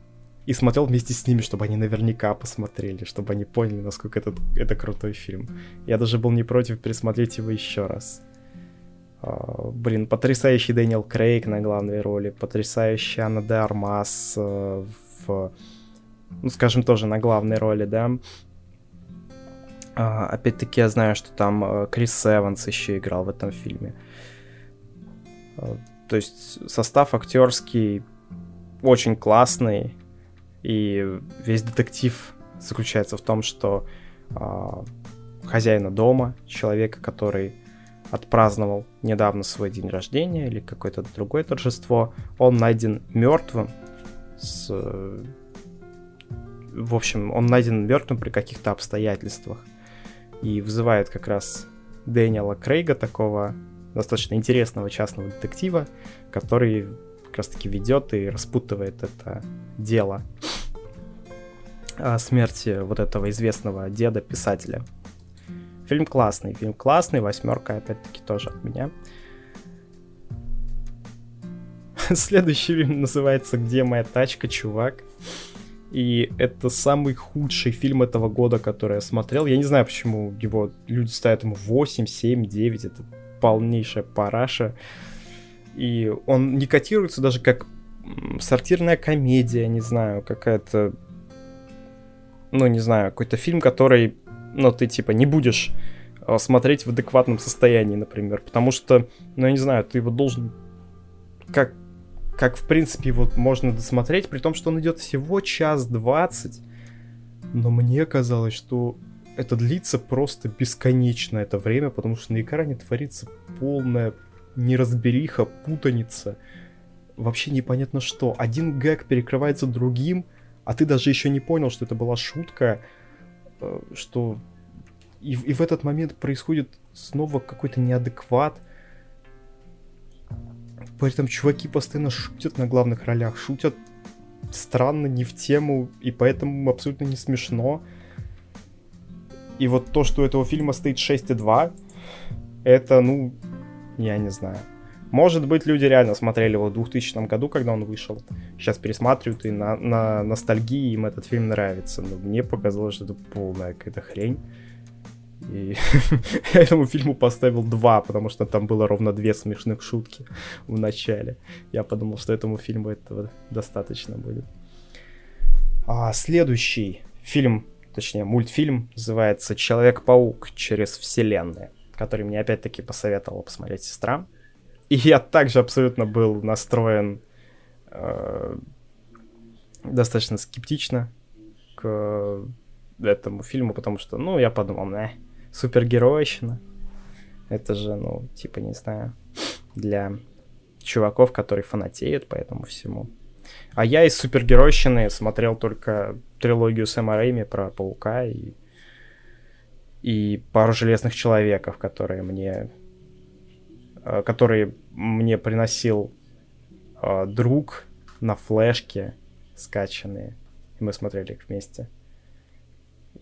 и смотрел вместе с ними, чтобы они наверняка посмотрели, чтобы они поняли, насколько это, это крутой фильм. Я даже был не против пересмотреть его еще раз. Uh, блин, потрясающий Дэниел Крейг на главной роли, потрясающая Анна де Армас uh, в, ну, скажем, тоже на главной роли, да. Uh, опять-таки я знаю, что там Крис Эванс еще играл в этом фильме. То есть состав актерский очень классный, и весь детектив заключается в том, что хозяина дома, человека, который отпраздновал недавно свой день рождения или какое-то другое торжество, он найден мертвым с... В общем, он найден мертвым при каких-то обстоятельствах. И вызывает как раз Дэниела Крейга, такого достаточно интересного частного детектива, который как раз таки ведет и распутывает это дело о смерти вот этого известного деда-писателя. Фильм классный, фильм классный, восьмерка, опять-таки, тоже от меня. <laughs> Следующий фильм называется «Где моя тачка, чувак?». И это самый худший фильм этого года, который я смотрел. Я не знаю, почему его люди ставят ему 8, 7, 9. Это полнейшая параша. И он не котируется даже как сортирная комедия, не знаю, какая-то... Ну, не знаю, какой-то фильм, который ну, ты, типа, не будешь э, смотреть в адекватном состоянии, например, потому что, ну, я не знаю, ты его должен, как, как в принципе, его можно досмотреть, при том, что он идет всего час двадцать, но мне казалось, что это длится просто бесконечно это время, потому что на экране творится полная неразбериха, путаница, вообще непонятно что. Один гэг перекрывается другим, а ты даже еще не понял, что это была шутка, Э, что и, и в этот момент происходит снова какой-то неадекват. При этом чуваки постоянно шутят на главных ролях, шутят странно, не в тему, и поэтому абсолютно не смешно. И вот то, что у этого фильма стоит 6,2, это, ну, я не знаю. Может быть, люди реально смотрели его в 2000 году, когда он вышел. Сейчас пересматривают, и на, на ностальгии им этот фильм нравится. Но мне показалось, что это полная какая-то хрень. И я <laughs> этому фильму поставил 2, потому что там было ровно две смешных шутки в начале. Я подумал, что этому фильму этого достаточно будет. А следующий фильм, точнее мультфильм, называется «Человек-паук через вселенные», который мне опять-таки посоветовала посмотреть сестра. И я также абсолютно был настроен э, достаточно скептично к этому фильму, потому что, ну, я подумал, не, супергеройщина. Это же, ну, типа, не знаю, для чуваков, которые фанатеют по этому всему. А я из супергеройщины смотрел только трилогию Сэма Рэйми про Паука и, и пару Железных Человеков, которые мне э, которые мне приносил э, друг на флешке скачанные. И мы смотрели их вместе.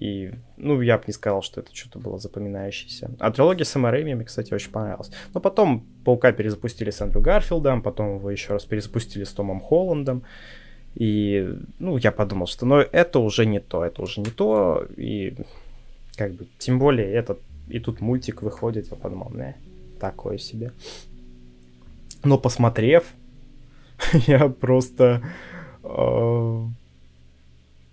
И, ну, я бы не сказал, что это что-то было запоминающееся. А трилогия с Рэйми мне, кстати, очень понравилась. Но потом Паука перезапустили с Эндрю Гарфилдом, потом его еще раз перезапустили с Томом Холландом. И, ну, я подумал, что, ну, это уже не то, это уже не то. И, как бы, тем более, этот, и тут мультик выходит, я подумал, не, такое себе. Но посмотрев, <laughs> я просто э,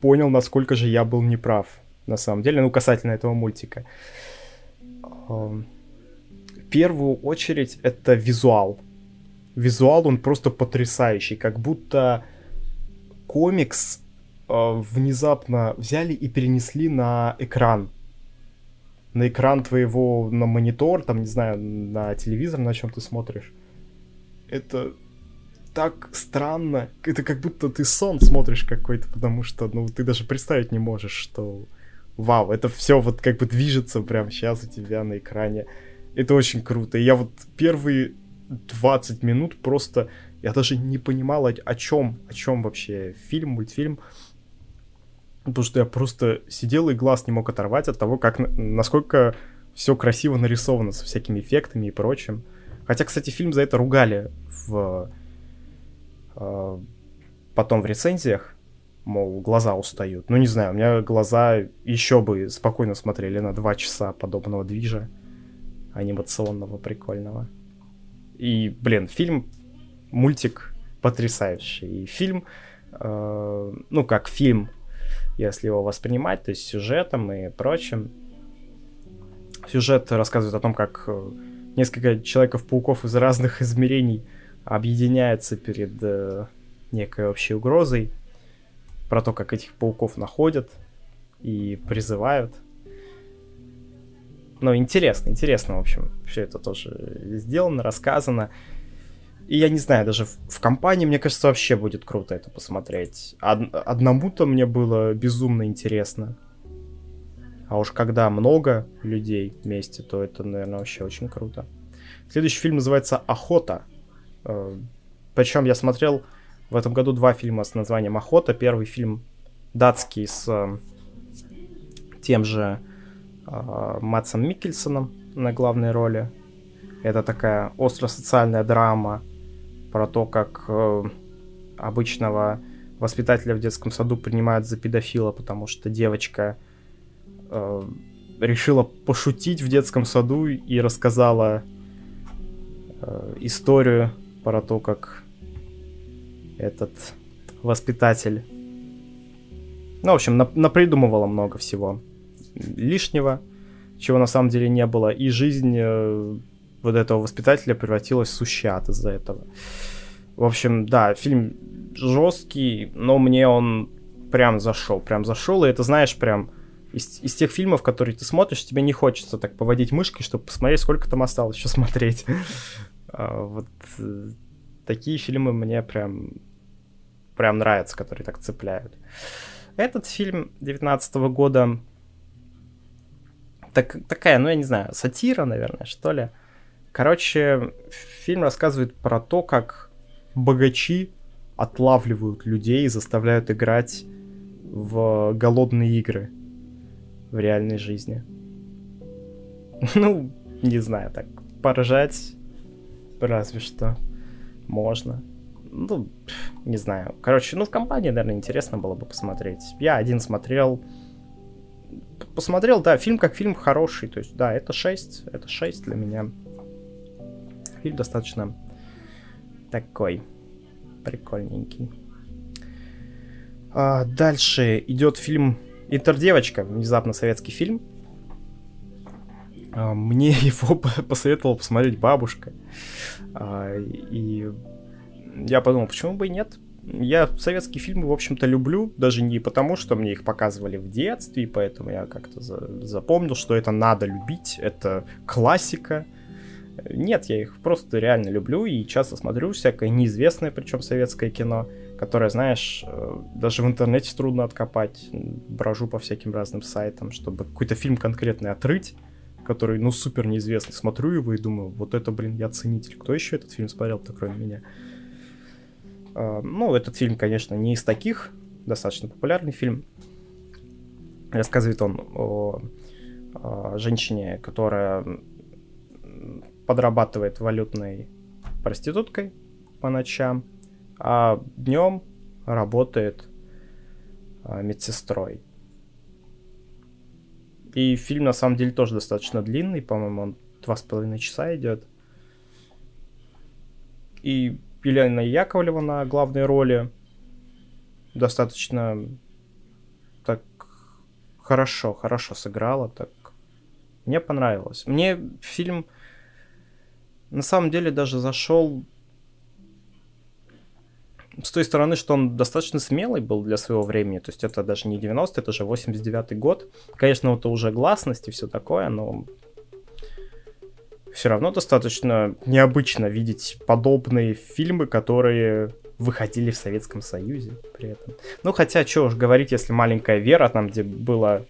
понял, насколько же я был неправ на самом деле, ну, касательно этого мультика. В первую очередь это визуал. Визуал, он просто потрясающий, как будто комикс э, внезапно взяли и перенесли на экран. На экран твоего, на монитор, там, не знаю, на телевизор, на чем ты смотришь. Это так странно. Это как будто ты сон смотришь какой-то, потому что, ну, ты даже представить не можешь, что вау, это все вот как бы движется прямо сейчас у тебя на экране. Это очень круто. И я вот первые 20 минут просто, я даже не понимал, о, чем, о чем вообще фильм, мультфильм. Потому что я просто сидел и глаз не мог оторвать от того, как, насколько все красиво нарисовано со всякими эффектами и прочим. Хотя, кстати, фильм за это ругали в э, потом в рецензиях мол, глаза устают. Ну, не знаю, у меня глаза еще бы спокойно смотрели на два часа подобного движа анимационного, прикольного. И, блин, фильм, мультик потрясающий. И фильм, э, ну, как фильм, если его воспринимать, то есть сюжетом и прочим. Сюжет рассказывает о том, как э, несколько Человеков-пауков из разных <laughs> измерений объединяются перед э, некой общей угрозой про то, как этих пауков находят и призывают. Ну, интересно, интересно, в общем, все это тоже сделано, рассказано. И я не знаю, даже в, в компании, мне кажется, вообще будет круто это посмотреть. Од, одному-то мне было безумно интересно. А уж когда много людей вместе, то это, наверное, вообще очень круто. Следующий фильм называется «Охота». Э, Причем я смотрел в этом году два фильма с названием «Охота». Первый фильм датский с э, тем же э, Матсом Микельсоном на главной роли. Это такая остро-социальная драма про то, как э, обычного воспитателя в детском саду принимают за педофила, потому что девочка э, решила пошутить в детском саду и рассказала э, историю про то, как этот воспитатель. Ну, в общем, напридумывала много всего лишнего, чего на самом деле не было. И жизнь э, вот этого воспитателя превратилась в сущий ад из-за этого. В общем, да, фильм жесткий, но мне он прям зашел, прям зашел, и это, знаешь, прям из, из тех фильмов, которые ты смотришь, тебе не хочется так поводить мышкой, чтобы посмотреть, сколько там осталось еще смотреть. <laughs> А, вот э, такие фильмы мне прям прям нравятся, которые так цепляют. Этот фильм 19 года так, такая, ну я не знаю, сатира, наверное, что ли. Короче, фильм рассказывает про то, как богачи отлавливают людей и заставляют играть в голодные игры в реальной жизни. <laughs> Ну, не знаю, так поражать разве что можно. Ну, не знаю. Короче, ну в компании, наверное, интересно было бы посмотреть. Я один смотрел. Посмотрел, да, фильм как фильм хороший. То есть, да, это 6. Это 6 для меня. Фильм достаточно такой прикольненький. А, дальше идет фильм Интердевочка, внезапно советский фильм. А, мне <laughs> его посоветовала посмотреть бабушка. А, и я подумал, почему бы и нет? Я советские фильмы, в общем-то, люблю, даже не потому, что мне их показывали в детстве, и поэтому я как-то за запомнил, что это надо любить, это классика. Нет, я их просто реально люблю и часто смотрю всякое неизвестное, причем советское кино, которое, знаешь, э, даже в интернете трудно откопать. Брожу по всяким разным сайтам, чтобы какой-то фильм конкретный отрыть, который, ну, супер неизвестный. Смотрю его и думаю, вот это, блин, я ценитель. Кто еще этот фильм смотрел-то, кроме меня? А, ну, этот фильм, конечно, не из таких, достаточно популярный фильм. Рассказывает он о, о женщине, которая подрабатывает валютной проституткой по ночам, а днем работает а, медсестрой. И фильм на самом деле тоже достаточно длинный, по-моему, он два с половиной часа идет. И Елена Яковлева на главной роли. Достаточно так хорошо, хорошо сыграла, так мне понравилось. Мне фильм на самом деле даже зашел с той стороны, что он достаточно смелый был для своего времени. То есть это даже не 90 это же 89-й год. Конечно, это уже гласность и все такое, но все равно достаточно необычно видеть подобные фильмы, которые выходили в Советском Союзе при этом. Ну, хотя, что уж говорить, если «Маленькая Вера», там, где было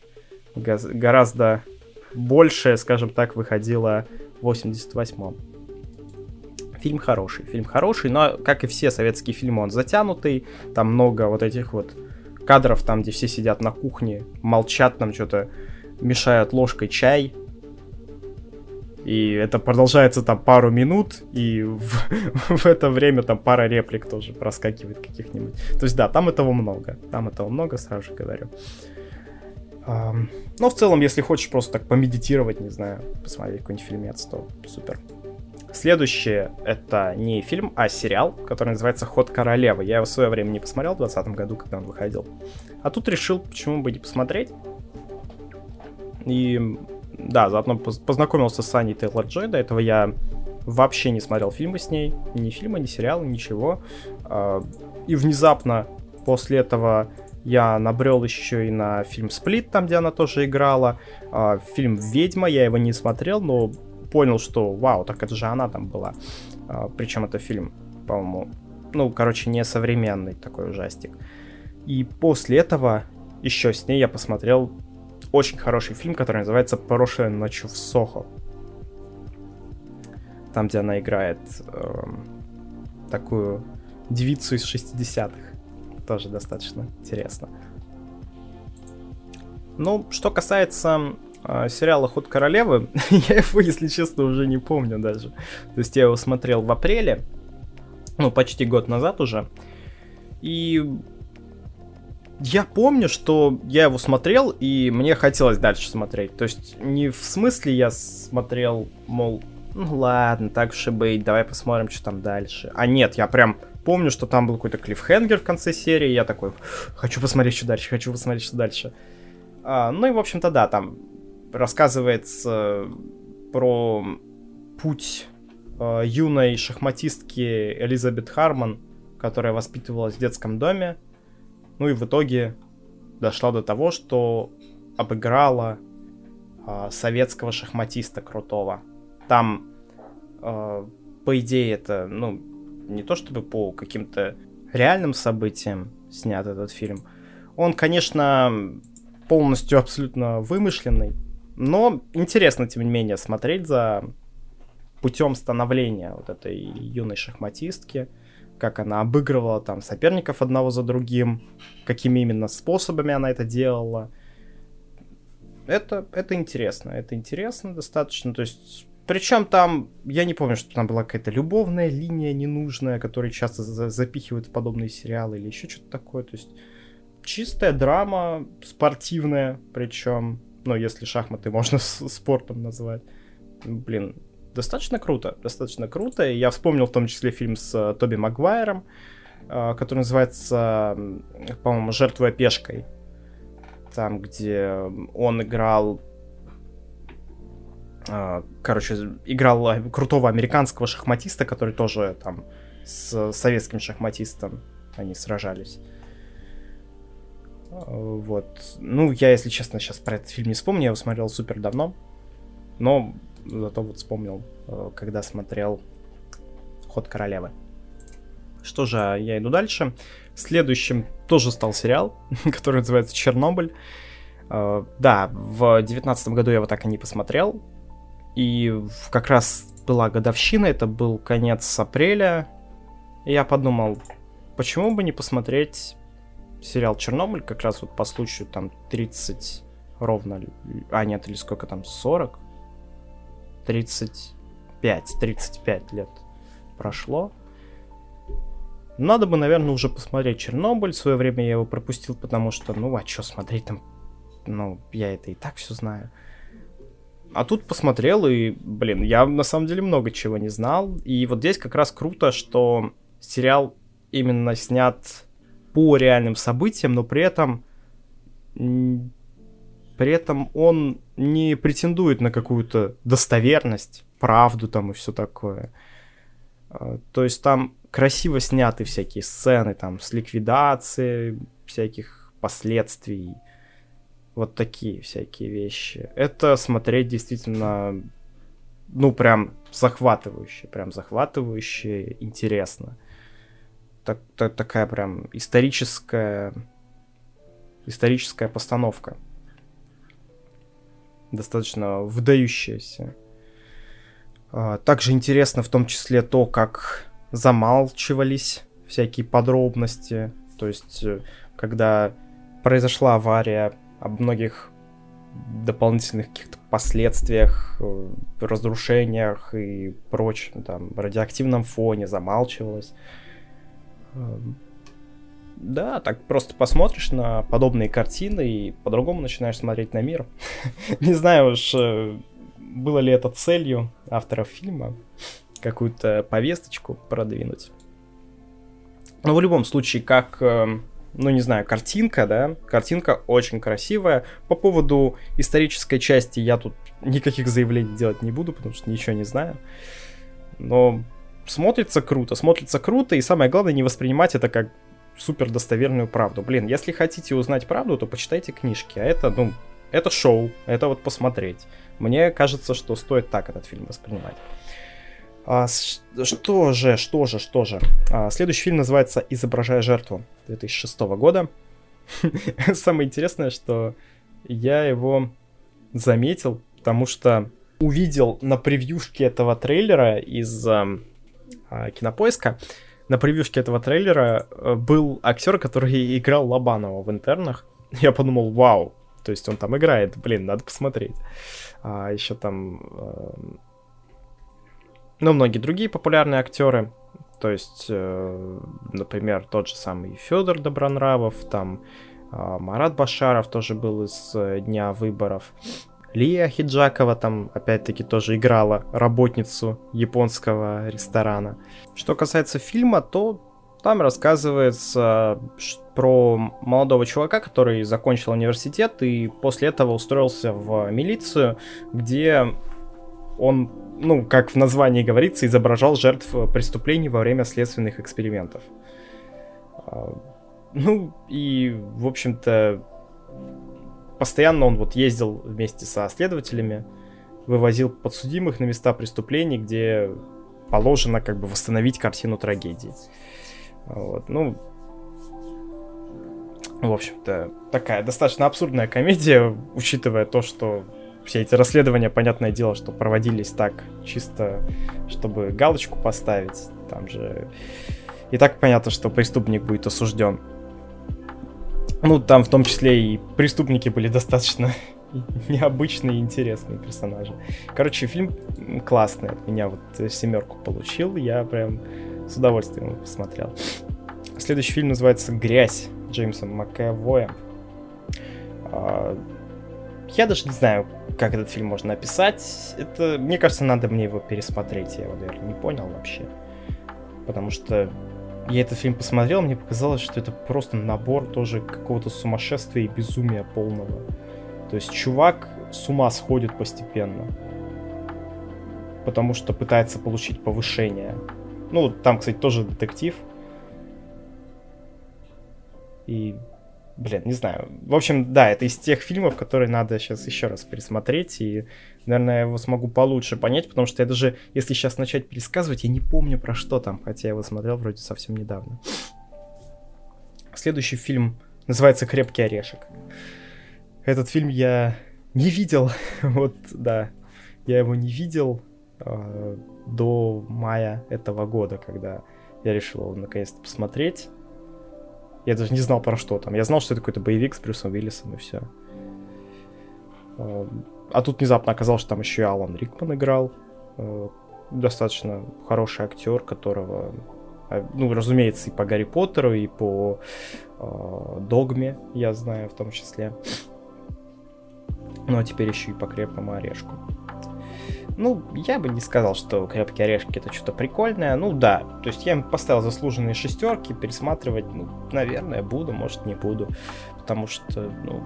гораздо больше, скажем так, выходило в 88-м. Фильм хороший, фильм хороший, но, как и все советские фильмы, он затянутый, там много вот этих вот кадров, там, где все сидят на кухне, молчат, там что-то мешают ложкой чай, и это продолжается там пару минут, и в, <laughs> в это время там пара реплик тоже проскакивает каких-нибудь. То есть да, там этого много. Там этого много, сразу же говорю. Но в целом, если хочешь просто так помедитировать, не знаю, посмотреть какой-нибудь фильмец, то супер. Следующее это не фильм, а сериал, который называется «Ход королевы». Я его в свое время не посмотрел в 2020 году, когда он выходил. А тут решил, почему бы не посмотреть. И да, заодно познакомился с Аней Тейлор Джой. До этого я вообще не смотрел фильмы с ней. Ни фильмы, ни сериалы, ничего. А, и внезапно после этого я набрел еще и на фильм «Сплит», там, где она тоже играла. А, фильм «Ведьма», я его не смотрел, но понял, что вау, так это же она там была. А, Причем это фильм, по-моему, ну, короче, не современный такой ужастик. И после этого еще с ней я посмотрел очень хороший фильм, который называется «Прошлой ночью в Сохо». Там, где она играет э, такую девицу из 60-х. Тоже достаточно интересно. Ну, что касается сериала «Ход королевы», <laughs> я его, если честно, уже не помню даже. То есть я его смотрел в апреле, ну, почти год назад уже. И я помню, что я его смотрел, и мне хотелось дальше смотреть. То есть не в смысле я смотрел, мол, ну ладно, так уж и быть, давай посмотрим, что там дальше. А нет, я прям помню, что там был какой-то клиффхенгер в конце серии, я такой, хочу посмотреть, что дальше, хочу посмотреть, что дальше. А, ну и, в общем-то, да, там рассказывается про путь э, юной шахматистки Элизабет Харман, которая воспитывалась в детском доме, ну и в итоге дошла до того, что обыграла э, советского шахматиста крутого. Там, э, по идее, это, ну, не то чтобы по каким-то реальным событиям снят этот фильм. Он, конечно, полностью абсолютно вымышленный, но интересно, тем не менее, смотреть за путем становления вот этой юной шахматистки как она обыгрывала там соперников одного за другим, какими именно способами она это делала. Это, это интересно, это интересно достаточно, то есть причем там, я не помню, что там была какая-то любовная линия ненужная, которую часто за запихивают в подобные сериалы или еще что-то такое. То есть чистая драма, спортивная, причем, ну, если шахматы <laughs> можно спортом назвать. Блин, достаточно круто, достаточно круто. И я вспомнил в том числе фильм с uh, Тоби Магуайром, uh, который называется, по-моему, «Жертвуя пешкой». Там, где он играл uh, короче, играл крутого американского шахматиста, который тоже там с советским шахматистом они сражались. Вот. Ну, я, если честно, сейчас про этот фильм не вспомню, я его смотрел супер давно. Но зато вот вспомнил, э, когда смотрел «Ход королевы». Что же, я иду дальше. Следующим тоже стал сериал, <laughs> который называется «Чернобыль». Э, да, в девятнадцатом году я его так и не посмотрел. И как раз была годовщина, это был конец апреля. И я подумал, почему бы не посмотреть сериал «Чернобыль» как раз вот по случаю там 30 ровно, а нет, или сколько там, 40? 35, 35 лет прошло. Надо бы, наверное, уже посмотреть Чернобыль. В свое время я его пропустил, потому что, ну, а что смотреть там? Ну, я это и так все знаю. А тут посмотрел, и, блин, я на самом деле много чего не знал. И вот здесь как раз круто, что сериал именно снят по реальным событиям, но при этом при этом он не претендует на какую-то достоверность, правду там и все такое. А, то есть там красиво сняты всякие сцены там с ликвидацией всяких последствий. Вот такие всякие вещи. Это смотреть действительно, ну, прям захватывающе, прям захватывающе, интересно. Так, так, такая прям историческая, историческая постановка достаточно выдающаяся. А, также интересно в том числе то, как замалчивались всякие подробности. То есть, э, когда произошла авария, об многих дополнительных каких-то последствиях, э, разрушениях и прочем, там, радиоактивном фоне замалчивалось. Эм, да, так просто посмотришь на подобные картины и по-другому начинаешь смотреть на мир. <laughs> Не знаю уж, э, было ли это целью авторов фильма, какую-то повесточку продвинуть. Но в любом случае, как, э, ну не знаю, картинка, да, картинка очень красивая. По поводу исторической части я тут никаких заявлений делать не буду, потому что ничего не знаю. Но смотрится круто, смотрится круто, и самое главное не воспринимать это как супер достоверную правду. Блин, если хотите узнать правду, то почитайте книжки. А это, ну, это шоу, это вот посмотреть. Мне кажется, что стоит так этот фильм воспринимать. А, что же, что же, что же. А, следующий фильм называется «Изображая жертву» 2006 года. <laughs> Самое интересное, что я его заметил, потому что увидел на превьюшке этого трейлера из кинопоиска, на превьюшке этого трейлера э, был актер, который играл Лобанова в интернах. <laughs> Я подумал, вау, то есть он там играет, блин, надо посмотреть. А еще там, э, ну, многие другие популярные актеры. То есть, э, например, тот же самый Федор Добронравов, там э, Марат Башаров тоже был из э, Дня выборов. Лия Хиджакова там, опять-таки, тоже играла работницу японского ресторана. Что касается фильма, то там рассказывается про молодого чувака, который закончил университет и после этого устроился в милицию, где он, ну, как в названии говорится, изображал жертв преступлений во время следственных экспериментов. А, ну, и, в общем-то, постоянно он вот ездил вместе со следователями, вывозил подсудимых на места преступлений, где положено как бы восстановить картину трагедии. Вот, ну, в общем-то, такая достаточно абсурдная комедия, учитывая то, что все эти расследования, понятное дело, что проводились так, чисто чтобы галочку поставить. Там же И так понятно, что преступник будет осужден. Ну, там в том числе и преступники были достаточно <laughs> необычные и интересные персонажи. Короче, фильм классный меня, вот семерку получил, я прям с удовольствием его посмотрел. Следующий фильм называется «Грязь» Джеймсом Макэвоем. А, я даже не знаю, как этот фильм можно описать. Это, мне кажется, надо мне его пересмотреть. Я его, наверное, не понял вообще. Потому что я этот фильм посмотрел, мне показалось, что это просто набор тоже какого-то сумасшествия и безумия полного. То есть чувак с ума сходит постепенно. Потому что пытается получить повышение. Ну, там, кстати, тоже детектив. И Блин, не знаю. В общем, да, это из тех фильмов, которые надо сейчас еще раз пересмотреть, и, наверное, я его смогу получше понять, потому что я даже, если сейчас начать пересказывать, я не помню про что там, хотя я его смотрел вроде совсем недавно. Следующий фильм называется «Крепкий орешек». Этот фильм я не видел, <laughs> вот, да, я его не видел э, до мая этого года, когда я решил его наконец-то посмотреть. Я даже не знал про что там. Я знал, что это какой-то боевик с Брюсом Уиллисом и все. А тут внезапно оказалось, что там еще и Алан Рикман играл. Э, достаточно хороший актер, которого, э, ну, разумеется, и по Гарри Поттеру, и по э, Догме, я знаю в том числе. Ну, а теперь еще и по Крепкому Орешку. Ну, я бы не сказал, что крепкие орешки это что-то прикольное. Ну да, то есть я им поставил заслуженные шестерки, пересматривать, ну, наверное, буду, может, не буду. Потому что, ну,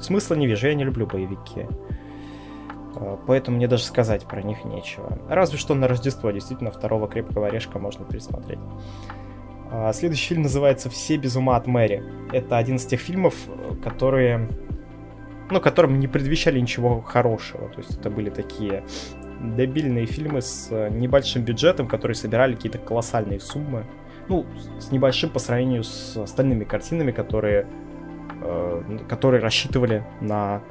смысла не вижу, я не люблю боевики. А, поэтому мне даже сказать про них нечего. Разве что на Рождество действительно второго крепкого орешка можно пересмотреть. А, следующий фильм называется «Все без ума от Мэри». Это один из тех фильмов, которые ну, которым не предвещали ничего хорошего. То есть это были такие дебильные фильмы с э, небольшим бюджетом, которые собирали какие-то колоссальные суммы. Ну, с небольшим по сравнению с остальными картинами, которые, э, которые рассчитывали на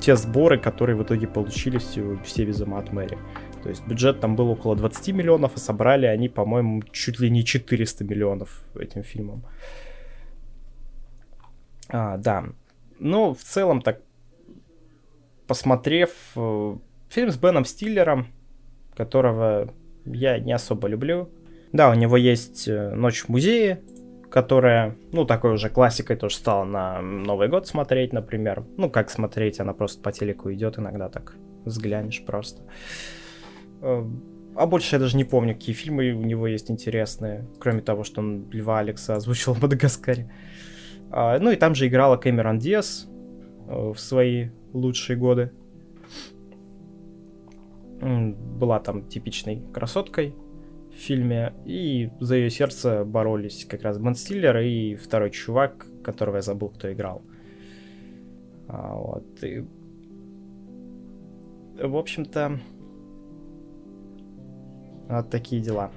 те сборы, которые в итоге получились все ума от Мэри. То есть бюджет там был около 20 миллионов, а собрали они, по-моему, чуть ли не 400 миллионов этим фильмом. А, да. Ну, в целом так посмотрев э, фильм с Беном Стиллером, которого я не особо люблю. Да, у него есть э, «Ночь в музее», которая, ну, такой уже классикой тоже стала на Новый год смотреть, например. Ну, как смотреть, она просто по телеку идет иногда так, взглянешь просто. Э, а больше я даже не помню, какие фильмы у него есть интересные, кроме того, что он Льва Алекса озвучил в Мадагаскаре. А, ну и там же играла Кэмерон Диас в свои лучшие годы. Была там типичной красоткой в фильме, и за ее сердце боролись как раз Бен Стиллер и второй чувак, которого я забыл, кто играл. А, вот, и... В общем-то, вот такие дела.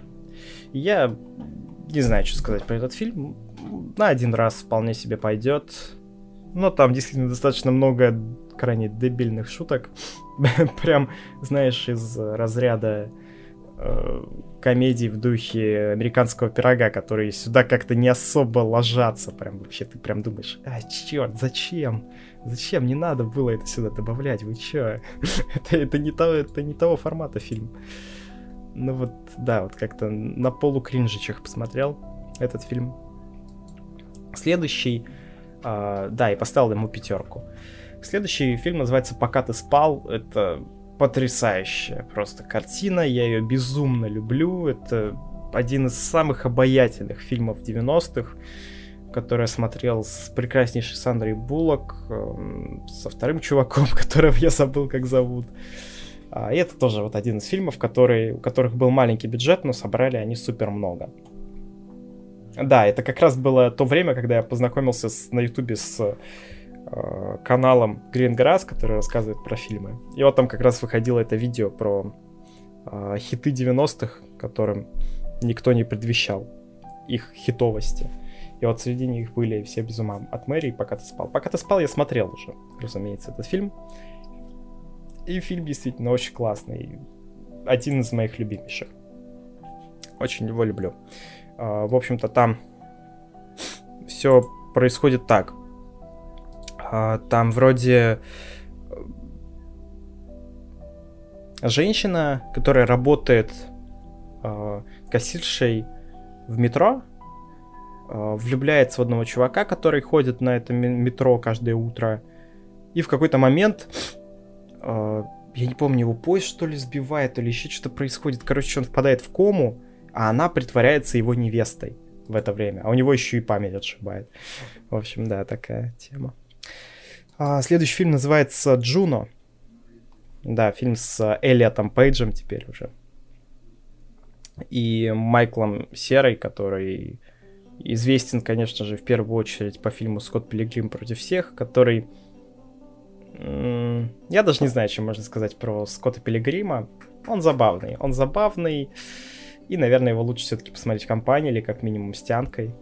Я не знаю, что сказать про этот фильм. На один раз вполне себе пойдет. Но там действительно достаточно много крайне дебильных шуток. <laughs> Прям, знаешь, из разряда комедий в духе американского пирога, которые сюда как-то не особо ложатся. Прям вообще ты прям думаешь, а, черт, зачем? Зачем? Не надо было это сюда добавлять, вы чё? <laughs> это, это, не того, это не того формата фильм. Ну вот, да, вот как-то на полу кринжичах посмотрел этот фильм. Следующий, э, да, и поставил ему пятерку. Следующий фильм называется «Пока ты спал». Это потрясающая просто картина, я ее безумно люблю. Это один из самых обаятельных фильмов 90-х, который я смотрел с прекраснейшей Сандрой Буллок, эм, со вторым <laughs> чуваком, которого я забыл, как зовут. А, и это тоже вот один из фильмов, который, у которых был маленький бюджет, но собрали они супер много. Да, это как раз было то время, когда я познакомился с, на Ютубе с каналом Green Grass, который рассказывает про фильмы. И вот там как раз выходило это видео про э, хиты 90-х, которым никто не предвещал их хитовости. И вот среди них были все без ума от Мэри, пока ты спал. Пока ты спал, я смотрел уже, разумеется, этот фильм. И фильм действительно очень классный. Один из моих любимейших. Очень его люблю. А, в общем-то, там все происходит так. А, там вроде э, женщина, которая работает э, кассиршей в метро, э, влюбляется в одного чувака, который ходит на это метро каждое утро. И в какой-то момент, я не помню, его поезд что ли сбивает, или еще что-то происходит. Короче, он впадает в кому, а она притворяется его невестой в это время. А у него еще и память отшибает. В общем, да, такая тема. А, следующий фильм называется «Джуно». Да, фильм с Элиотом Пейджем теперь уже. И Майклом Серой, который известен, конечно же, в первую очередь по фильму «Скотт Пилигрим против всех», который... Я даже не знаю, что можно сказать про Скотта Пилигрима. Он забавный. Он забавный. И, наверное, его лучше все-таки посмотреть в компании или как минимум с тянкой.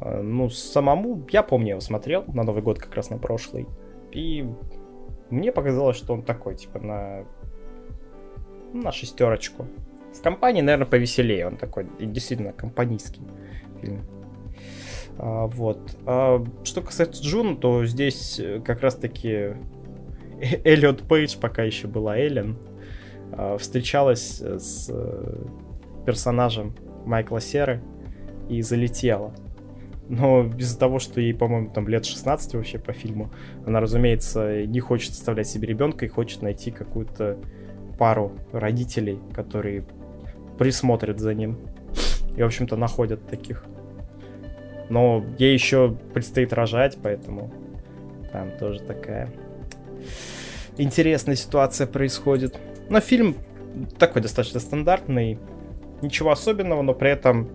А, ну, самому, я помню, его смотрел на Новый год как раз на прошлый. И мне показалось, что он такой, типа, на, на шестерочку. В компании, наверное, повеселее. Он такой действительно компанийский фильм. А, вот. А, что касается Джун, то здесь э, как раз-таки <laughs> Эллиот Пейдж, пока еще была Эллен, а, встречалась с э, персонажем Майкла Серы и залетела. Но из-за того, что ей, по-моему, там лет 16 вообще по фильму, она, разумеется, не хочет оставлять себе ребенка и хочет найти какую-то пару родителей, которые присмотрят за ним. И, в общем-то, находят таких. Но ей еще предстоит рожать, поэтому там тоже такая интересная ситуация происходит. Но фильм такой достаточно стандартный, ничего особенного, но при этом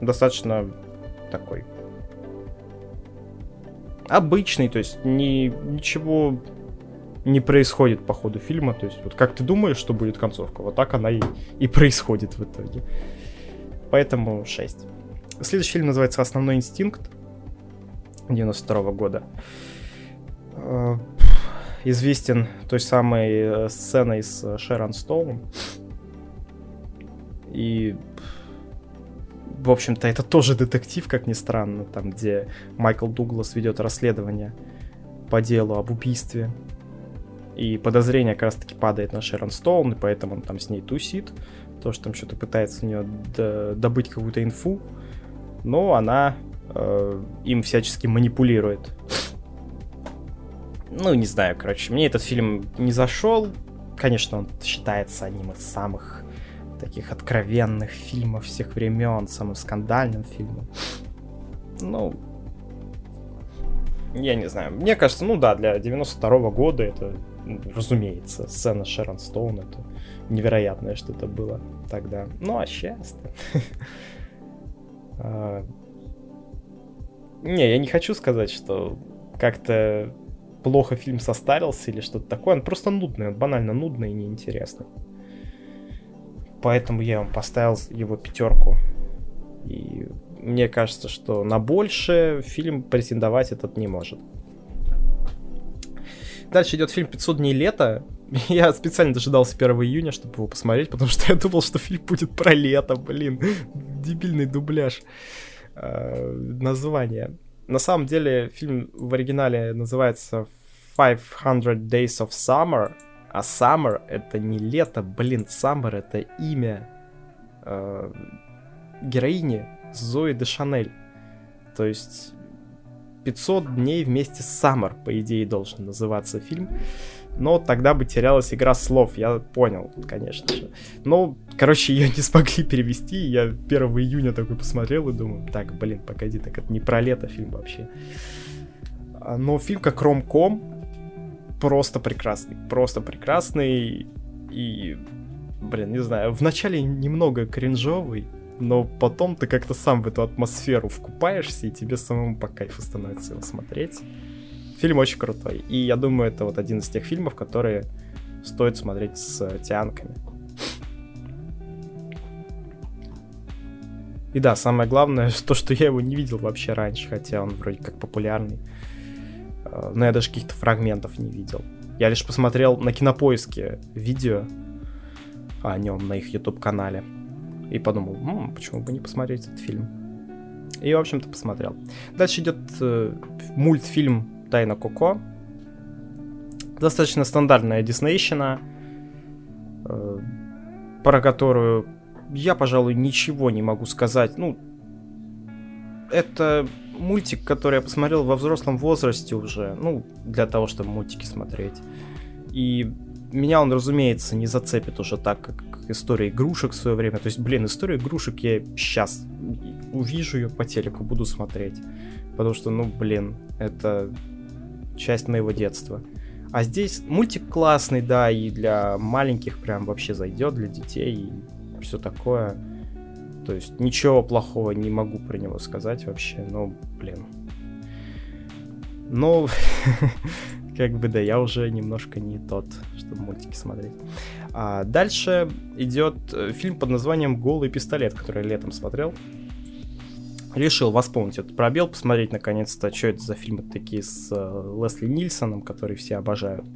достаточно такой обычный, то есть ни, ничего не происходит по ходу фильма. То есть вот как ты думаешь, что будет концовка, вот так она и, и происходит в итоге. Поэтому 6. Следующий фильм называется «Основной инстинкт» 92 -го года. Э, известен той самой э, сценой с э, Шерон Стоун. И в общем-то, это тоже детектив, как ни странно, там, где Майкл Дуглас ведет расследование по делу об убийстве. И подозрение как раз-таки падает на Шерон Стоун, и поэтому он там с ней тусит. То, что там что-то пытается у нее добыть какую-то инфу. Но она э, им всячески манипулирует. Ну, не знаю, короче, мне этот фильм не зашел. Конечно, он считается одним из самых таких откровенных фильмов всех времен, самым скандальным фильмом. Ну, я не знаю. Мне кажется, ну да, для 92 -го года это, разумеется, сцена Шерон Стоун, это невероятное что-то было тогда. Ну, а сейчас <laughs> а, Не, я не хочу сказать, что как-то плохо фильм состарился или что-то такое. Он просто нудный, он банально нудный и неинтересный. Поэтому я вам поставил его пятерку. И мне кажется, что на больше фильм претендовать этот не может. Дальше идет фильм «500 дней лета». <laughs> Я специально дожидался 1 июня, чтобы его посмотреть, потому что <laughs> я думал, что фильм будет про лето, блин. Дебильный дубляж э, названия. На самом деле фильм в оригинале называется 500 Days of Summer, а Summer это не лето, блин, Summer это имя э, героини Зои де Шанель. То есть 500 дней вместе с Summer, по идее, должен называться фильм. Но тогда бы терялась игра слов, я понял, конечно же. Но, короче, ее не смогли перевести. Я 1 июня такой посмотрел и думаю, так, блин, погоди, так это не про лето фильм вообще. А, но фильм как ромком, просто прекрасный, просто прекрасный и, блин, не знаю, вначале немного кринжовый, но потом ты как-то сам в эту атмосферу вкупаешься, и тебе самому по кайфу становится его смотреть. Фильм очень крутой, и я думаю, это вот один из тех фильмов, которые стоит смотреть с тянками. И да, самое главное, <laughs> то, что я его не видел вообще раньше, хотя он вроде как популярный. Э, но я даже каких-то фрагментов не видел. Я лишь посмотрел на кинопоиске видео о нем на их YouTube канале. И подумал, М, почему бы не посмотреть этот фильм. И, в общем-то, посмотрел. Дальше идет э, мультфильм «Тайна Коко». Достаточно стандартная диснейщина, э, про которую я, пожалуй, ничего не могу сказать. Ну, это мультик, который я посмотрел во взрослом возрасте уже, ну, для того, чтобы мультики смотреть. И меня он, разумеется, не зацепит уже так, как история игрушек в свое время. То есть, блин, историю игрушек я сейчас увижу ее по телеку, буду смотреть. Потому что, ну, блин, это часть моего детства. А здесь мультик классный, да, и для маленьких прям вообще зайдет, для детей и все такое. То есть ничего плохого не могу про него сказать вообще, ну, блин. Ну, <laughs> как бы да, я уже немножко не тот, чтобы мультики смотреть. А дальше идет э, фильм под названием «Голый пистолет», который я летом смотрел. Решил восполнить этот пробел, посмотреть наконец-то, что это за фильмы такие с э, Лесли Нильсоном, которые все обожают.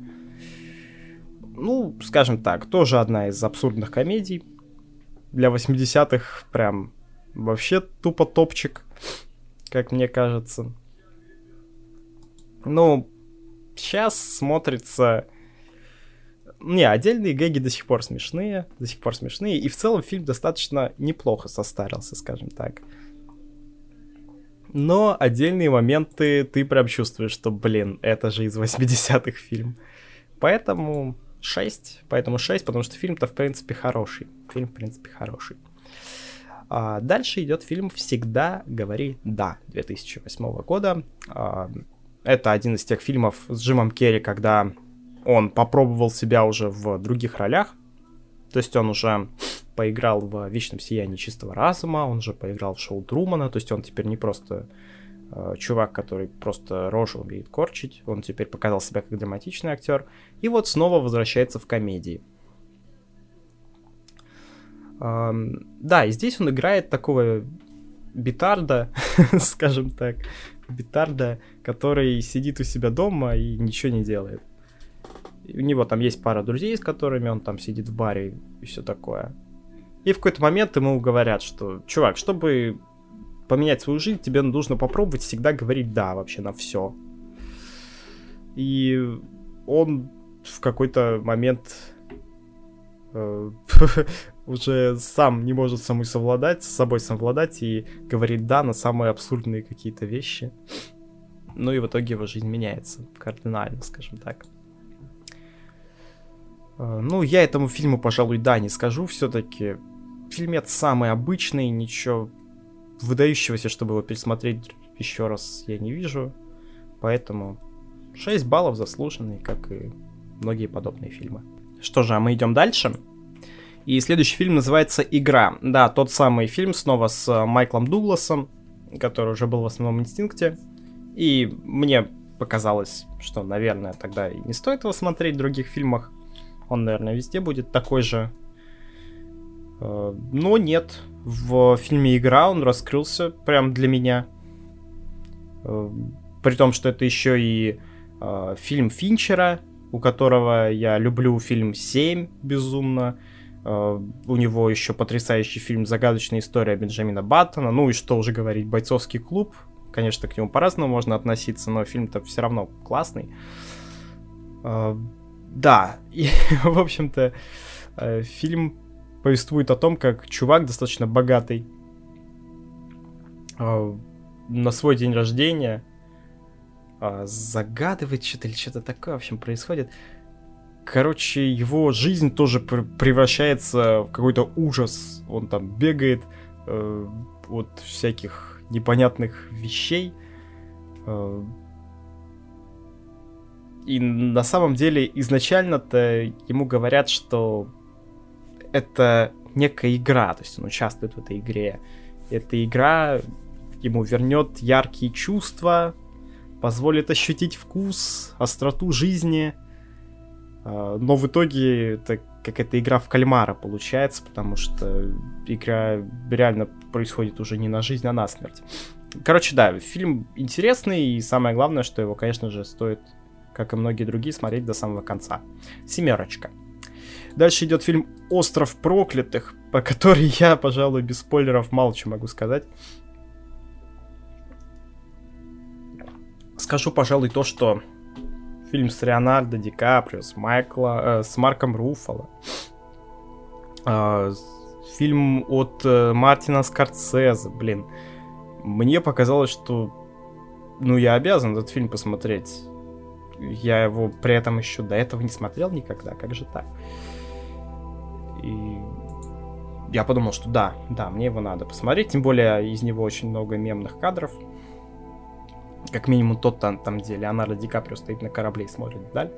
Ну, скажем так, тоже одна из абсурдных комедий, для 80-х прям вообще тупо топчик, как мне кажется. Ну, сейчас смотрится... Не, отдельные гэги до сих пор смешные, до сих пор смешные, и в целом фильм достаточно неплохо состарился, скажем так. Но отдельные моменты ты прям чувствуешь, что, блин, это же из 80-х фильм. Поэтому 6, поэтому 6, потому что фильм-то, в принципе, хороший. Фильм, в принципе, хороший. А дальше идет фильм «Всегда говори да» 2008 года. А, это один из тех фильмов с Джимом Керри, когда он попробовал себя уже в других ролях. То есть он уже поиграл в «Вечном сиянии чистого разума», он же поиграл в шоу Трумана, то есть он теперь не просто чувак, который просто рожу умеет корчить. Он теперь показал себя как драматичный актер. И вот снова возвращается в комедии. Да, и здесь он играет такого битарда, <laughs> скажем так, битарда, который сидит у себя дома и ничего не делает. У него там есть пара друзей, с которыми он там сидит в баре и все такое. И в какой-то момент ему говорят, что, чувак, чтобы поменять свою жизнь, тебе нужно попробовать всегда говорить «да» вообще на все. И он в какой-то момент э, <laughs> уже сам не может с собой совладать, с собой совладать и говорит «да» на самые абсурдные какие-то вещи. Ну и в итоге его жизнь меняется кардинально, скажем так. Э, ну, я этому фильму, пожалуй, да, не скажу. Все-таки фильмец самый обычный, ничего выдающегося, чтобы его пересмотреть еще раз, я не вижу. Поэтому 6 баллов заслуженные, как и многие подобные фильмы. Что же, а мы идем дальше. И следующий фильм называется «Игра». Да, тот самый фильм снова с э, Майклом Дугласом, который уже был в основном инстинкте. И мне показалось, что, наверное, тогда и не стоит его смотреть в других фильмах. Он, наверное, везде будет такой же. Э, но нет, в фильме «Игра» он раскрылся прям для меня. Э, при том, что это еще и э, фильм Финчера, у которого я люблю фильм «7» безумно. Uh, у него еще потрясающий фильм «Загадочная история Бенджамина Баттона». Ну и что уже говорить, «Бойцовский клуб». Конечно, к нему по-разному можно относиться, но фильм-то все равно классный. Uh, да, <laughs> и, в общем-то, uh, фильм повествует о том, как чувак достаточно богатый э, на свой день рождения э, загадывает что-то или что-то такое, в общем, происходит. Короче, его жизнь тоже пр- превращается в какой-то ужас. Он там бегает э, от всяких непонятных вещей. Э, и на самом деле изначально-то ему говорят, что это некая игра, то есть он участвует в этой игре. Эта игра ему вернет яркие чувства, позволит ощутить вкус, остроту жизни. А, но в итоге это какая-то игра в кальмара получается, потому что игра реально происходит уже не на жизнь, а на смерть. Короче, да, фильм интересный, и самое главное, что его, конечно же, стоит, как и многие другие, смотреть до самого конца. Семерочка. Дальше идет фильм «Остров проклятых», по который я, пожалуй, без спойлеров мало чего могу сказать. Скажу, пожалуй, то, что фильм с Леонардо Ди Каприо, с, Майкла, э, с Марком Руффало, э, фильм от э, Мартина Скорсезе, блин, мне показалось, что ну, я обязан этот фильм посмотреть. Я его при этом еще до этого не смотрел никогда, как же так? И я подумал, что да, да, мне его надо посмотреть, тем более из него очень много мемных кадров. Как минимум тот там, там где Леонардо Ди Каприо стоит на корабле и смотрит вдаль.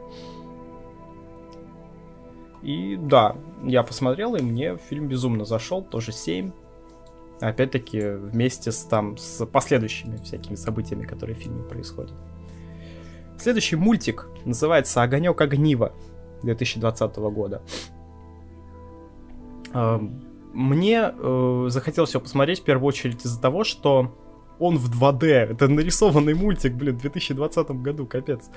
И да, я посмотрел, и мне фильм безумно зашел, тоже 7. Опять-таки вместе с, там, с последующими всякими событиями, которые в фильме происходят. Следующий мультик называется «Огонек огнива» 2020 года. Мне э, захотелось его посмотреть в первую очередь из-за того, что он в 2D. Это нарисованный мультик, блин, в 2020 году, капец.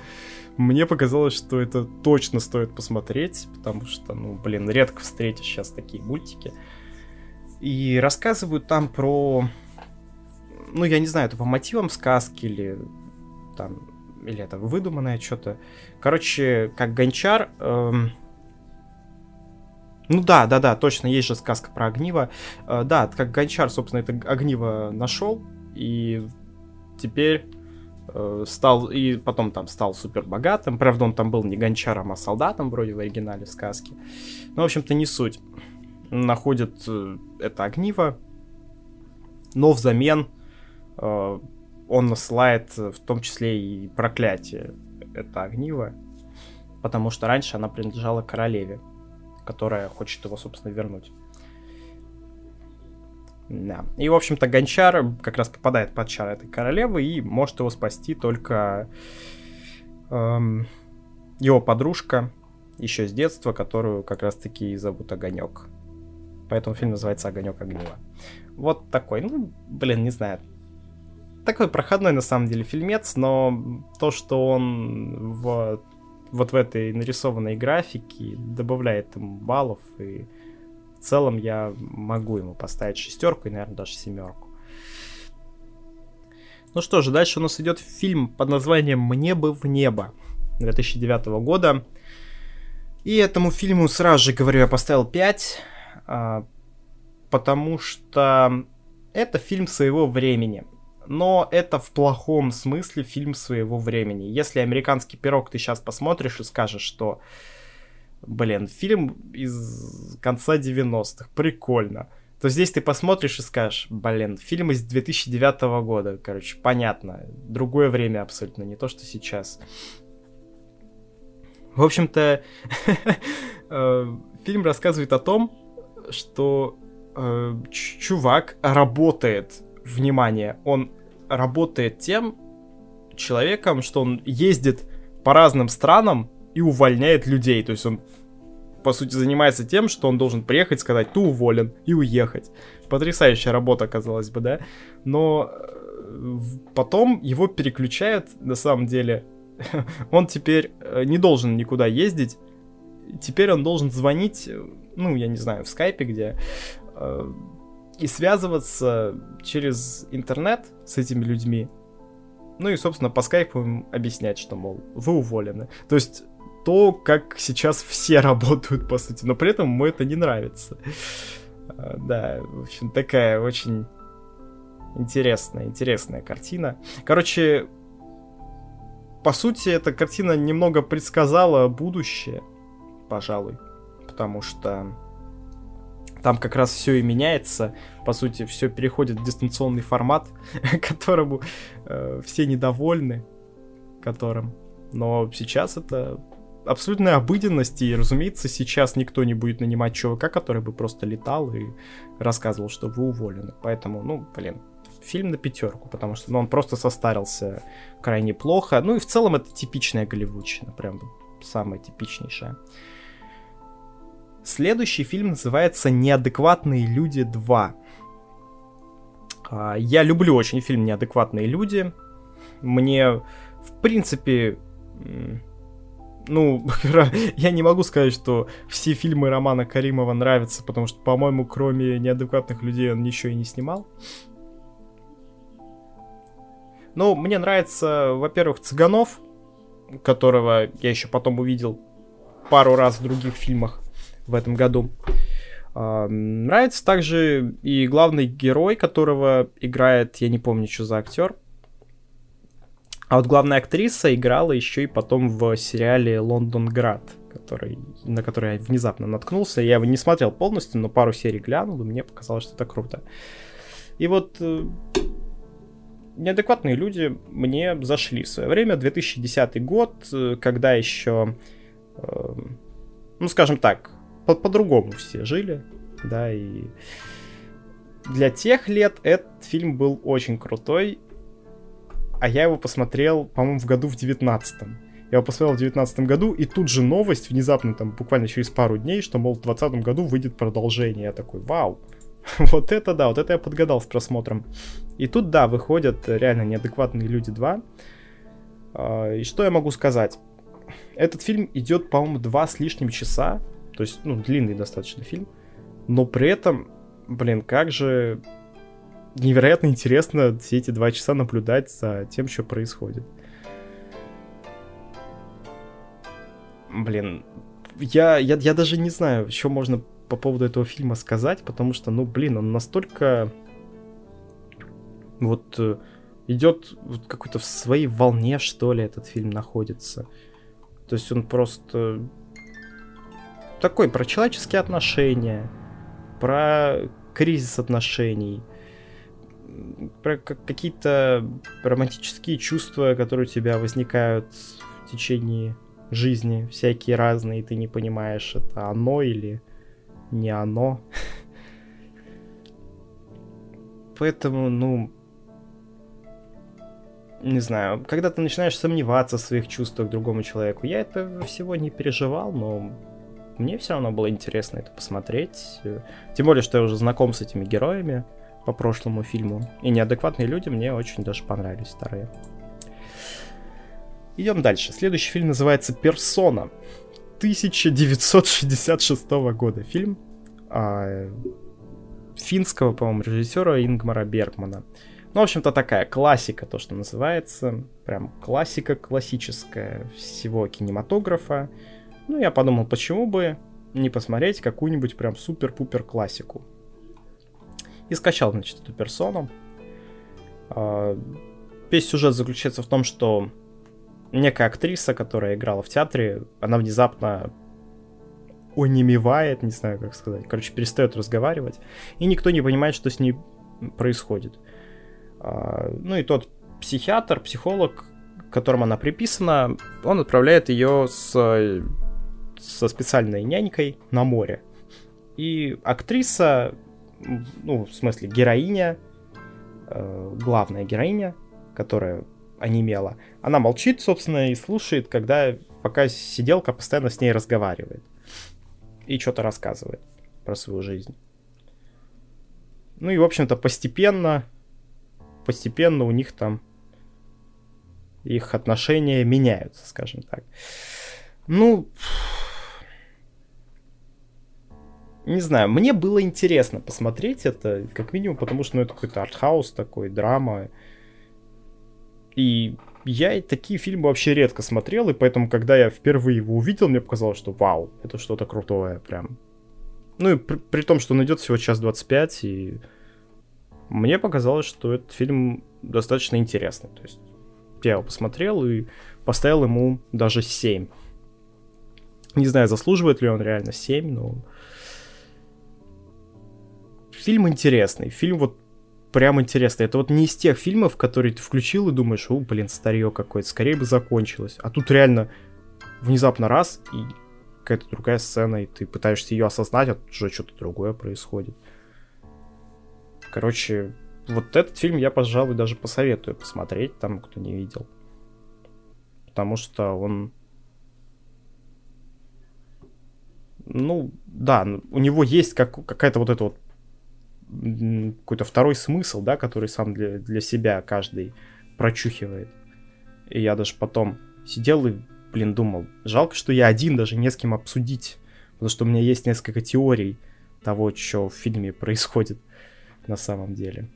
Мне показалось, что это точно стоит посмотреть, потому что, ну, блин, редко встретишь сейчас такие мультики. И рассказывают там про... Ну, я не знаю, это по мотивам сказки или там... Или это выдуманное что-то. Короче, как гончар... Эм... Ну да, да, да, точно, есть же сказка про огниво. Э, да, как гончар, собственно, это огниво нашел, и теперь э, стал, и потом там стал супер богатым. Правда, он там был не гончаром, а солдатом, вроде в оригинале сказки. Но, в общем-то, не суть. Находит э, это огниво, но взамен э, он насылает в том числе и проклятие это огниво, потому что раньше она принадлежала королеве, которая хочет его, собственно, вернуть. Да. И, в общем-то, Гончар как раз попадает под чар этой королевы и может его спасти только эм, его подружка еще с детства, которую как раз-таки зовут Огонек. Поэтому фильм называется Огонек огнева. Вот такой, ну, блин, не знаю. Такой проходной на самом деле фильмец, но то, что он в, вот в этой нарисованной графике добавляет ему баллов и в целом я могу ему поставить шестерку и, наверное, даже семерку. Ну что же, дальше у нас идет фильм под названием «Мне бы в небо» 2009 года. И этому фильму сразу же говорю, я поставил 5, а, потому что это фильм своего времени. Но это в плохом смысле фильм своего времени. Если американский пирог ты сейчас посмотришь и скажешь, что блин, фильм из конца 90-х, прикольно. То здесь ты посмотришь и скажешь, блин, фильм из 2009 года, короче, понятно. Другое время абсолютно, не то, что сейчас. В общем-то, <laughs> э, фильм рассказывает о том, что э, чувак работает, внимание, он работает тем человеком, что он ездит по разным странам и увольняет людей. То есть он, по сути, занимается тем, что он должен приехать, сказать, ты уволен, и уехать. Потрясающая работа, казалось бы, да? Но э, потом его переключают, на самом деле. <laughs> он теперь э, не должен никуда ездить. Теперь он должен звонить, э, ну, я не знаю, в скайпе где, и связываться через интернет с этими людьми. Ну и, собственно, по скайпу им объяснять, что, мол, вы уволены. То есть то, как сейчас все <laughs> работают, по сути, но при этом ему это не нравится. А, да, в общем, такая очень интересная, интересная картина. Короче, по сути, эта картина немного предсказала будущее, пожалуй, потому что там как раз все и меняется. По сути, все переходит в дистанционный формат, <laughs> которому э, все недовольны, которым. Но сейчас это абсолютная обыденность, и, разумеется, сейчас никто не будет нанимать чувака, который бы просто летал и рассказывал, что вы уволены. Поэтому, ну, блин, фильм на пятерку, потому что ну, он просто состарился крайне плохо. Ну и в целом это типичная голливудщина, прям самая типичнейшая. Следующий фильм называется «Неадекватные люди 2». А, я люблю очень фильм «Неадекватные люди». Мне, в принципе, ну, <laughs> я не могу сказать, что все фильмы Романа Каримова нравятся, потому что, по-моему, кроме неадекватных людей он ничего и не снимал. Ну, мне нравится, во-первых, Цыганов, которого я еще потом увидел пару раз в других фильмах в этом году. Uh, нравится также и главный герой, которого играет, я не помню, что за актер. А вот главная актриса играла еще и потом в сериале «Лондонград», который, на который я внезапно наткнулся. Я его не смотрел полностью, но пару серий глянул, и мне показалось, что это круто. И вот э, неадекватные люди мне зашли в свое время. 2010 год, э, когда еще, э, ну скажем так, по- по-другому все жили, да, и для тех лет этот фильм был очень крутой, а я его посмотрел, по-моему, в году в 19-м. Я его посмотрел в 19 году, и тут же новость, внезапно, там, буквально через пару дней, что, мол, в 20 году выйдет продолжение. Я такой, вау, <laughs> вот это да, вот это я подгадал с просмотром. И тут, да, выходят реально неадекватные люди 2. А, и что я могу сказать? Этот фильм идет, по-моему, два с лишним часа. То есть, ну, длинный достаточно фильм. Но при этом, блин, как же невероятно интересно все эти два часа наблюдать за тем, что происходит. Блин, я, я, я даже не знаю, что можно по поводу этого фильма сказать, потому что, ну, блин, он настолько вот э, идет вот какой-то в своей волне, что ли, этот фильм находится. То есть он просто такой про человеческие отношения, про кризис отношений, про какие-то романтические чувства, которые у тебя возникают в течение жизни, всякие разные, и ты не понимаешь, это оно или не оно. Поэтому, ну, не знаю, когда ты начинаешь сомневаться в своих чувствах к другому человеку, я этого всего не переживал, но мне все равно было интересно это посмотреть. Тем более, что я уже знаком с этими героями по прошлому фильму. И неадекватные люди мне очень даже понравились вторые. Идем дальше. Следующий фильм называется «Персона». 1966 года фильм а, финского, по-моему, режиссера Ингмара Бергмана. Ну, в общем-то, такая классика, то, что называется. Прям классика классическая всего кинематографа. Ну, я подумал, почему бы не посмотреть какую-нибудь прям супер-пупер классику. И скачал, значит, эту персону. А, весь сюжет заключается в том, что некая актриса, которая играла в театре, она внезапно онемевает, не знаю, как сказать, короче, перестает разговаривать, и никто не понимает, что с ней происходит. А, ну и тот психиатр, психолог, которому она приписана, он отправляет ее с, со специальной нянькой на море. И актриса, ну, в смысле, героиня, э, главная героиня, которая онемела, она молчит, собственно, и слушает, когда пока сиделка постоянно с ней разговаривает. И что-то рассказывает про свою жизнь. Ну и, в общем-то, постепенно, постепенно у них там их отношения меняются, скажем так. Ну, не знаю, мне было интересно посмотреть это, как минимум, потому что ну, это какой-то артхаус такой, драма. И я такие фильмы вообще редко смотрел, и поэтому, когда я впервые его увидел, мне показалось, что вау, это что-то крутое прям. Ну и при, при том, что он идет всего час 25, и мне показалось, что этот фильм достаточно интересный. То есть я его посмотрел и поставил ему даже 7. Не знаю, заслуживает ли он реально 7, но... Фильм интересный. Фильм вот прям интересный. Это вот не из тех фильмов, которые ты включил и думаешь, о, блин, старье какое-то, скорее бы закончилось. А тут реально внезапно раз, и какая-то другая сцена, и ты пытаешься ее осознать, а тут уже что-то другое происходит. Короче, вот этот фильм я, пожалуй, даже посоветую посмотреть там, кто не видел. Потому что он... Ну, да, у него есть как, какая-то вот эта вот какой-то второй смысл, да, который сам для, для себя каждый прочухивает. И я даже потом сидел и блин, думал, жалко, что я один, даже не с кем обсудить, потому что у меня есть несколько теорий того, что в фильме происходит на самом деле.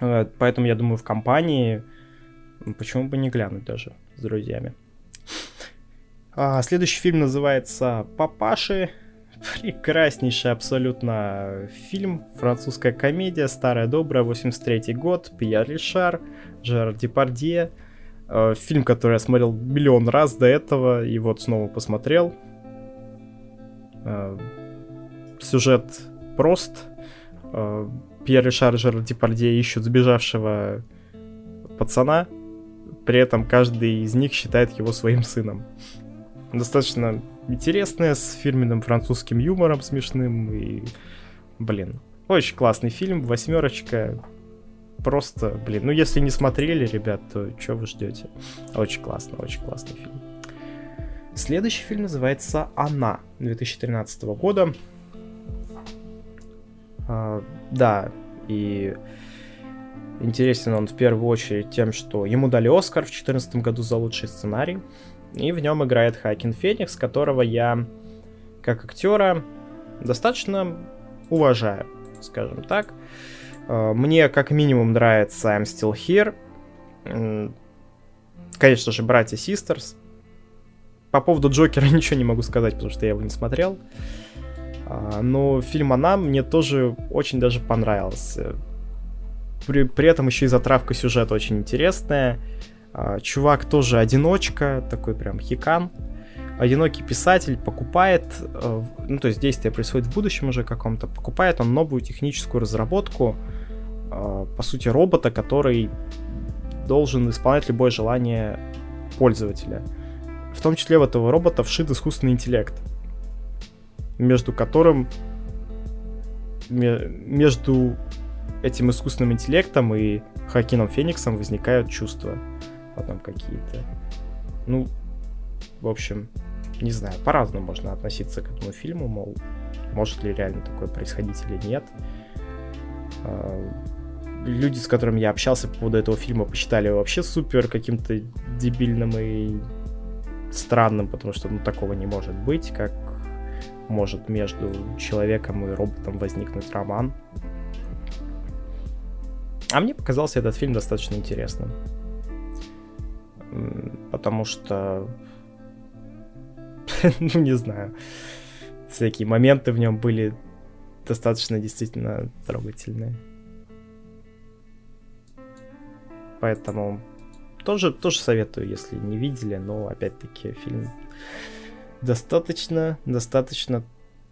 Э, поэтому я думаю, в компании почему бы не глянуть даже с друзьями. А, следующий фильм называется «Папаши». Прекраснейший абсолютно фильм, французская комедия, старая добрая, 83 год, Пьер Ришар, Жерар Депардье. Э, фильм, который я смотрел миллион раз до этого, и вот снова посмотрел. Э, сюжет прост. Э, Пьер Ришар Жерар Депардье ищут сбежавшего пацана, при этом каждый из них считает его своим сыном. Достаточно интересная, с фирменным французским юмором смешным и, блин, очень классный фильм, восьмерочка, просто, блин, ну если не смотрели, ребят, то что вы ждете? Очень классно, очень классный фильм. Следующий фильм называется «Она» 2013 года. А, да, и интересен он в первую очередь тем, что ему дали Оскар в 2014 году за лучший сценарий. И в нем играет Хакин Феникс, которого я, как актера, достаточно уважаю, скажем так. Э, мне как минимум нравится I'm Still Here. Конечно же, братья Sisters. По поводу Джокера <laughs> ничего не могу сказать, потому что я его не смотрел. А, но фильм «Она» мне тоже очень даже понравился. При, при этом еще и затравка сюжета очень интересная. А, чувак тоже одиночка, такой прям хикан. Одинокий писатель покупает, э, ну то есть действие происходит в будущем уже каком-то, покупает он новую техническую разработку, э, по сути робота, который должен исполнять любое желание пользователя. В том числе в этого робота вшит искусственный интеллект, между которым между этим искусственным интеллектом и Хакином Фениксом возникают чувства потом какие-то. Ну, в общем, не знаю, по-разному можно относиться к этому фильму, мол, может ли реально такое происходить или нет. А, люди, с которыми я общался по поводу этого фильма, посчитали его вообще супер каким-то дебильным и странным, потому что ну, такого не может быть, как может между человеком и роботом возникнуть роман. А мне показался этот фильм достаточно интересным потому что, <laughs> ну не знаю, всякие моменты в нем были достаточно действительно трогательные. Поэтому тоже, тоже советую, если не видели, но опять-таки фильм достаточно, достаточно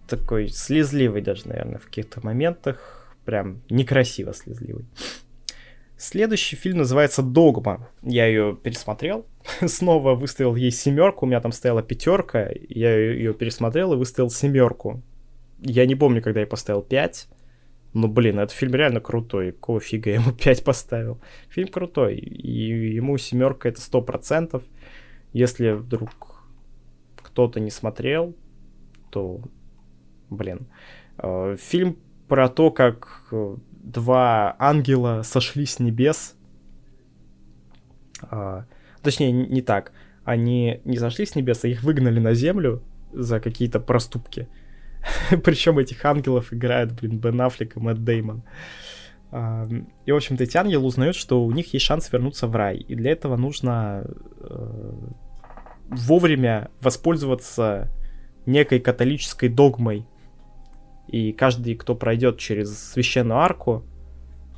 такой слезливый даже, наверное, в каких-то моментах. Прям некрасиво слезливый. Следующий фильм называется «Догма». Я ее пересмотрел, <laughs> снова выставил ей семерку, у меня там стояла пятерка, я ее пересмотрел и выставил семерку. Я не помню, когда я поставил 5, но, блин, этот фильм реально крутой. Какого фига я ему <laughs> 5 поставил? Фильм крутой, и ему семерка это сто процентов. Если вдруг кто-то не смотрел, то, блин. Э, фильм про то, как э, два ангела сошли с небес. А, точнее, не так. Они не сошли с небес, а их выгнали на землю за какие-то проступки. <laughs> Причем этих ангелов играют, блин, Бен Аффлек и Мэтт Деймон. А, и, в общем-то, эти ангелы узнают, что у них есть шанс вернуться в рай. И для этого нужно э, вовремя воспользоваться некой католической догмой, и каждый, кто пройдет через священную арку,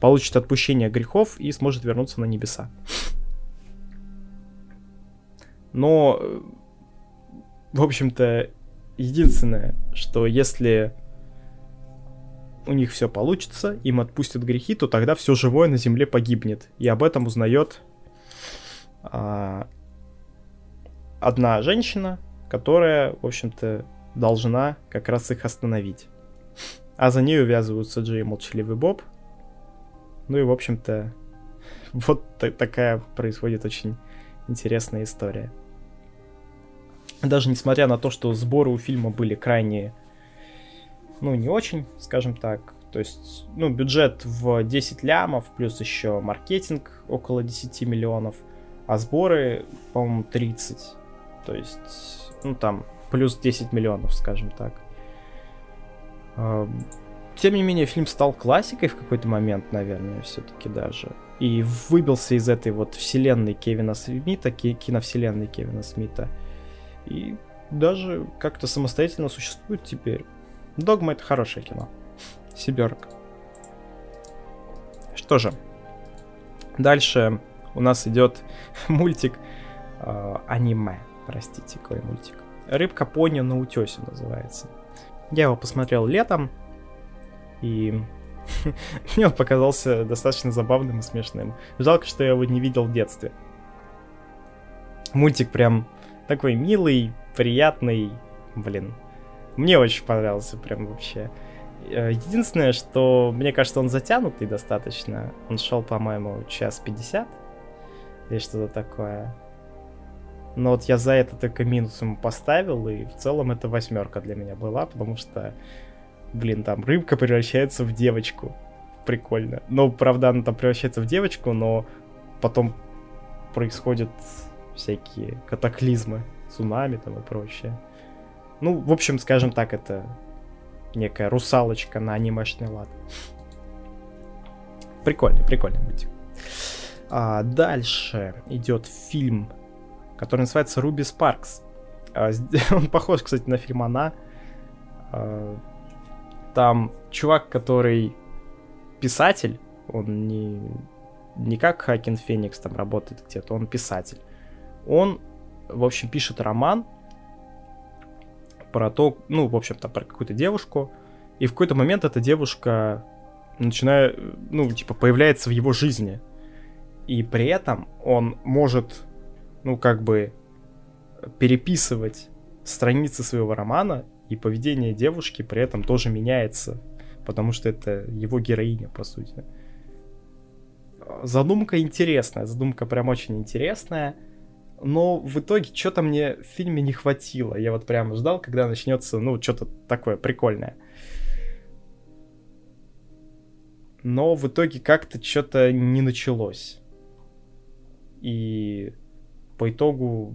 получит отпущение грехов и сможет вернуться на небеса. Но, в общем-то, единственное, что если у них все получится, им отпустят грехи, то тогда все живое на земле погибнет. И об этом узнает а, одна женщина, которая, в общем-то, должна как раз их остановить. А за ней увязываются Джей и Молчаливый Боб. Ну и, в общем-то, вот такая происходит очень интересная история. Даже несмотря на то, что сборы у фильма были крайне, ну, не очень, скажем так. То есть, ну, бюджет в 10 лямов, плюс еще маркетинг около 10 миллионов. а сборы, по-моему, 30. То есть, ну там, плюс 10 миллионов, скажем так. Тем не менее, фильм стал классикой в какой-то момент, наверное, все-таки даже. И выбился из этой вот вселенной Кевина Смита, киновселенной Кевина Смита. И даже как-то самостоятельно существует теперь. Догма это хорошее кино. Сиберг. Что же, дальше у нас идет <laughs> мультик э, аниме, простите, какой мультик. Рыбка пони на утесе называется. Я его посмотрел летом, и <laughs> мне он показался достаточно забавным и смешным. Жалко, что я его не видел в детстве. Мультик прям такой милый, приятный, блин. Мне очень понравился прям вообще. Э, единственное, что мне кажется, он затянутый достаточно. Он шел, по-моему, час пятьдесят или что-то такое. Но вот я за это только минус ему поставил, и в целом это восьмерка для меня была, потому что, блин, там рыбка превращается в девочку. Прикольно. Ну, правда, она там превращается в девочку, но потом происходят всякие катаклизмы, цунами там и прочее. Ну, в общем, скажем так, это некая русалочка на анимешный лад. Прикольный, прикольный мультик. А дальше идет фильм, который называется Руби Спаркс. А, <laughs> он похож, кстати, на фильм «Она». А, там чувак, который писатель, он не, не как Хакин Феникс там работает где-то, он писатель. Он, в общем, пишет роман про то, ну, в общем-то, про какую-то девушку, и в какой-то момент эта девушка начинает, ну, типа, появляется в его жизни. И при этом он может, ну, как бы, переписывать страницы своего романа, и поведение девушки при этом тоже меняется, потому что это его героиня, по сути. Задумка интересная, задумка прям очень интересная но в итоге что-то мне в фильме не хватило. Я вот прямо ждал, когда начнется, ну, что-то такое прикольное. Но в итоге как-то что-то не началось. И по итогу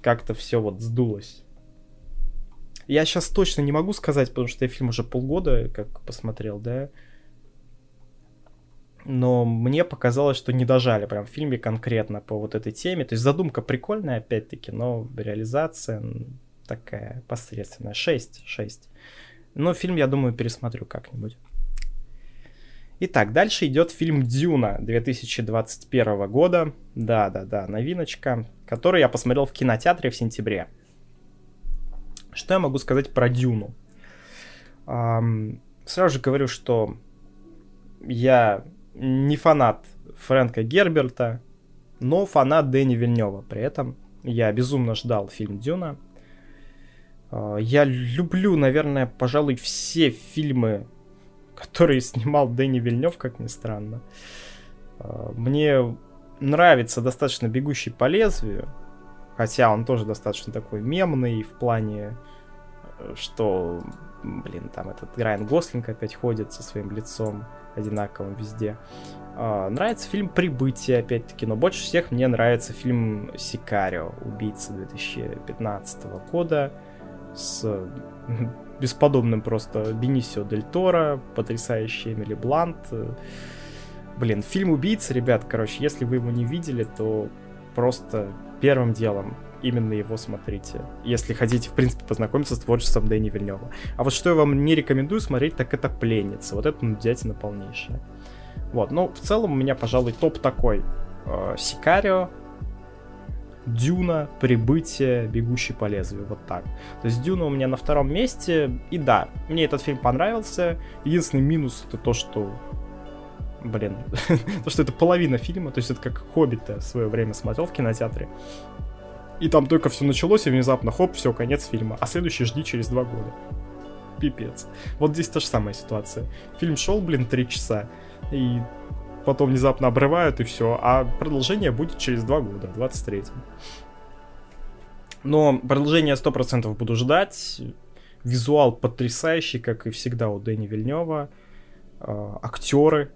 как-то все вот сдулось. Я сейчас точно не могу сказать, потому что я фильм уже полгода как посмотрел, да но мне показалось, что не дожали прям в фильме конкретно по вот этой теме. То есть задумка прикольная, опять-таки, но реализация такая посредственная. 6, 6. Но фильм, я думаю, пересмотрю как-нибудь. Итак, дальше идет фильм Дюна 2021 года. Да-да-да, новиночка, который я посмотрел в кинотеатре в сентябре. Что я могу сказать про Дюну? Эм, сразу же говорю, что я не фанат Фрэнка Герберта, но фанат Дэни Вильнева. При этом я безумно ждал фильм Дюна. А, я люблю, наверное, пожалуй, все фильмы, которые снимал Дэнни Вильнев, как ни странно. А, мне нравится достаточно «Бегущий по лезвию», хотя он тоже достаточно такой мемный в плане, э, что, блин, там этот Райан Гослинг опять ходит со своим лицом одинаковым везде. А, нравится фильм «Прибытие», опять-таки, но больше всех мне нравится фильм «Сикарио», «Убийца» 2015 года с <laughs> бесподобным просто Бенисио Дель Торо, потрясающий Эмили Блант. Блин, фильм «Убийца», ребят, короче, если вы его не видели, то просто первым делом именно его смотрите, если хотите, в принципе, познакомиться с творчеством Дэни Вильнева. А вот что я вам не рекомендую смотреть, так это «Пленница». Вот это нудятина полнейшая. Вот, ну, в целом у меня, пожалуй, топ такой. Э, Сикарио, Дюна, Прибытие, Бегущий по лезвию, вот так. То есть Дюна у меня на втором месте, и да, мне этот фильм понравился. Единственный минус это то, что блин, <laughs> то, что это половина фильма, то есть это как Хоббита в свое время смотрел в кинотеатре. И там только все началось, и внезапно, хоп, все, конец фильма. А следующий жди через два года. Пипец. Вот здесь та же самая ситуация. Фильм шел, блин, три часа, и потом внезапно обрывают, и все. А продолжение будет через два года, в 23-м. Но продолжение 100% буду ждать. Визуал потрясающий, как и всегда у Дэни Вильнева. А, актеры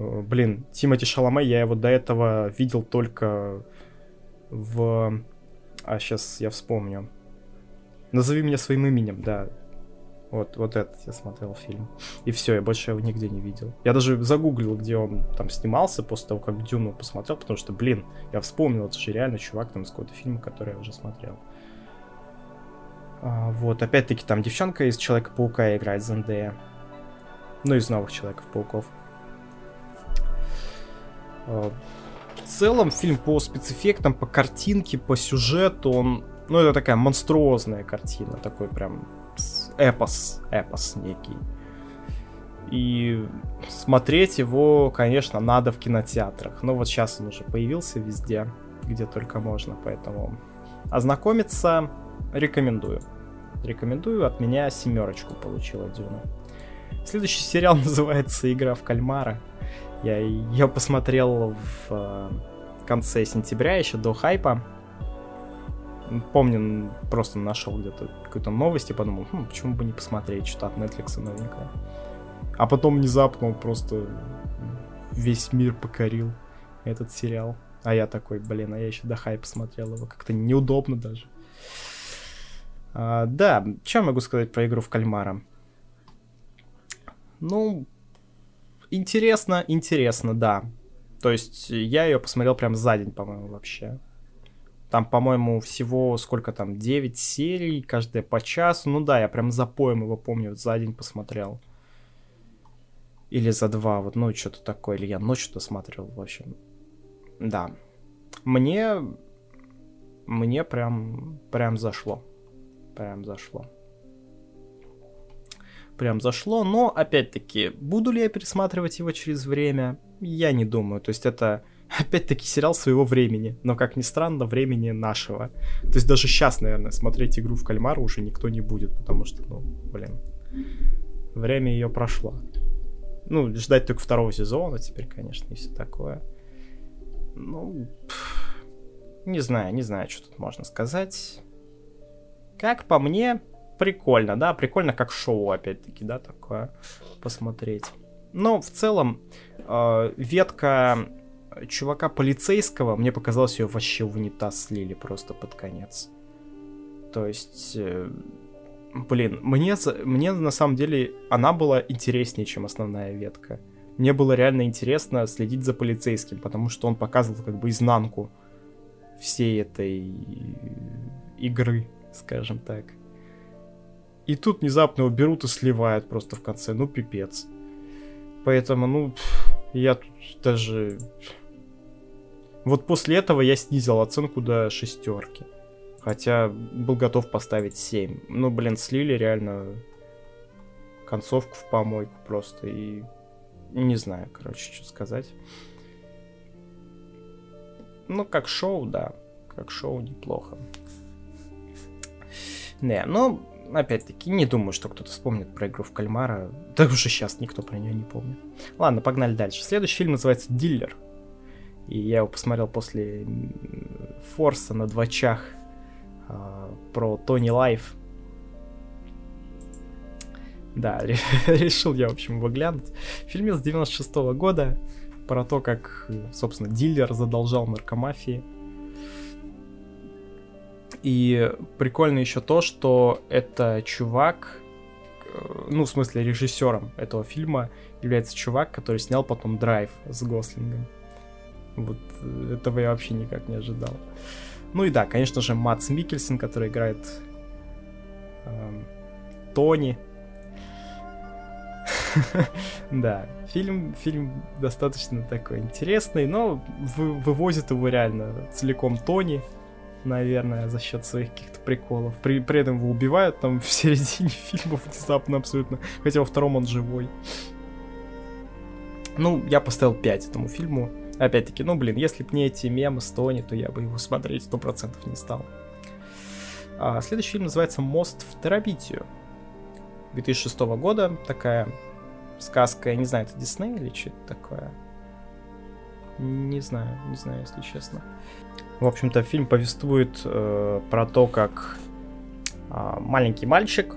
Э, блин, Тимати Шаломе, я его до этого видел только в... А, сейчас я вспомню. «Назови меня своим именем», да. Вот, вот этот я смотрел фильм. И все, я больше его нигде не видел. Я даже загуглил, где он там снимался после того, как Дюну посмотрел, потому что, блин, я вспомнил, это же реально чувак там из какого-то фильма, который я уже смотрел. А, вот, опять-таки, там девчонка из Человека-паука играет Зендея. Ну, из новых Человеков-пауков. А, в целом, фильм по спецэффектам, по картинке, по сюжету, он... Ну, это такая монструозная картина, такой прям эпос, эпос некий. И смотреть его, конечно, надо в кинотеатрах. Но вот сейчас он уже появился везде, где только можно, поэтому ознакомиться рекомендую. Рекомендую, от меня семерочку получила Дюна. Следующий сериал <laughs> называется «Игра в кальмара». Я ее посмотрел в э, конце сентября, еще до хайпа. Помню, просто нашел где-то какую-то новость и подумал, хм, почему бы не посмотреть что-то от Netflix новенькое. А потом внезапно он просто весь мир покорил этот сериал. А я такой, блин, а я еще до хайпа смотрел его. Как-то неудобно даже. А, да, что могу сказать про игру в кальмара? Ну, интересно, интересно, да. То есть я ее посмотрел прям за день, по-моему, вообще. Там, по-моему, всего сколько там, 9 серий, каждая по часу. Ну да, я прям за поем его помню, за день посмотрел. Или за два, вот, ну, что-то такое. Или я ночью-то смотрел, в общем. Да. Мне... Мне прям... Прям зашло. Прям зашло. Прям зашло, но, опять-таки, буду ли я пересматривать его через время? Я не думаю. То есть это опять-таки сериал своего времени, но, как ни странно, времени нашего. То есть даже сейчас, наверное, смотреть игру в кальмар уже никто не будет, потому что, ну, блин, время ее прошло. Ну, ждать только второго сезона теперь, конечно, и все такое. Ну, пфф, не знаю, не знаю, что тут можно сказать. Как по мне, прикольно, да, прикольно как шоу, опять-таки, да, такое посмотреть. Но в целом э, ветка чувака полицейского, мне показалось, ее вообще в унитаз слили просто под конец. То есть, э, блин, мне, мне на самом деле она была интереснее, чем основная ветка. Мне было реально интересно следить за полицейским, потому что он показывал как бы изнанку всей этой игры, скажем так. И тут внезапно его берут и сливают просто в конце, ну пипец. Поэтому, ну, я тут даже вот после этого я снизил оценку до шестерки. Хотя был готов поставить 7. Ну, блин, слили реально концовку в помойку просто. И не знаю, короче, что сказать. Ну, как шоу, да. Как шоу неплохо. Не, ну, опять-таки, не думаю, что кто-то вспомнит про игру в кальмара. Да уже сейчас никто про нее не помнит. Ладно, погнали дальше. Следующий фильм называется «Диллер». И я его посмотрел после форса на двачах э, про Тони Лайф. Да, <laughs> решил я, в общем, его глянуть. Фильм с 96 -го года про то, как, собственно, дилер задолжал наркомафии. И прикольно еще то, что это чувак, э, ну, в смысле, режиссером этого фильма является чувак, который снял потом Драйв с Гослингом. Вот э, этого я вообще никак не ожидал. Ну и да, конечно же, Матс Микельсон, который играет э, Тони. <laughs> да, фильм, фильм достаточно такой интересный, но вы, вывозит его реально целиком Тони, наверное, за счет своих каких-то приколов. При, при этом его убивают там в середине <laughs> фильма внезапно абсолютно, хотя во втором он живой. Ну, я поставил 5 этому фильму. Опять-таки, ну блин, если бы не эти мемы с Тони, то я бы его смотреть сто процентов не стал. А, следующий фильм называется «Мост в Терабитию». 2006 года, такая сказка, я не знаю, это Дисней или что-то такое. Не знаю, не знаю, если честно. В общем-то, фильм повествует э, про то, как э, маленький мальчик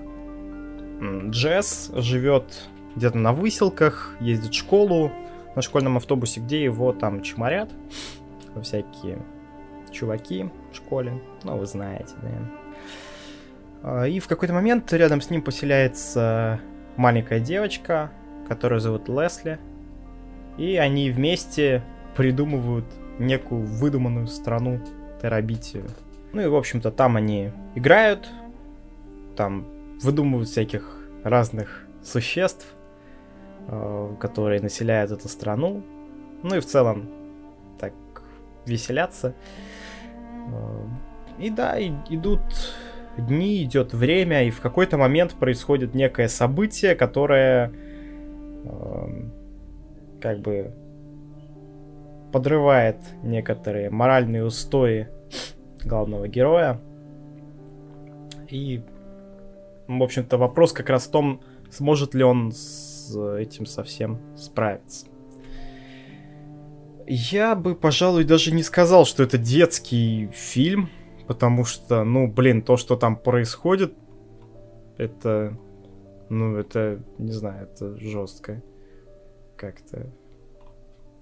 Джесс живет где-то на выселках, ездит в школу, на школьном автобусе, где его там чморят, всякие чуваки в школе, ну, вы знаете, да. А, и в какой-то момент рядом с ним поселяется маленькая девочка, которую зовут Лесли, и они вместе придумывают некую выдуманную страну Терабитию. Ну и, в общем-то, там они играют, там выдумывают всяких разных существ, которые населяют эту страну. Ну и в целом так веселятся. Э, и да, и, идут дни, идет время, и в какой-то момент происходит некое событие, которое э, как бы подрывает некоторые моральные устои главного героя. И, в общем-то, вопрос как раз в том, сможет ли он с этим совсем справиться. Я бы, пожалуй, даже не сказал, что это детский фильм, потому что, ну, блин, то, что там происходит, это, ну, это, не знаю, это жестко. Как-то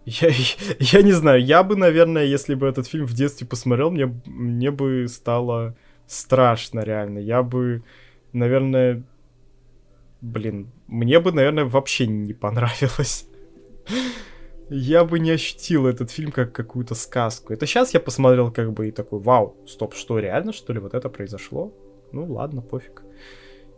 я, <laughs> я не знаю, я бы, наверное, если бы этот фильм в детстве посмотрел, мне, мне бы стало страшно, реально. Я бы, наверное, блин, мне бы, наверное, вообще не понравилось. Я бы не ощутил этот фильм как какую-то сказку. Это сейчас я посмотрел как бы и такой, вау, стоп, что, реально, что ли, вот это произошло? Ну ладно, пофиг.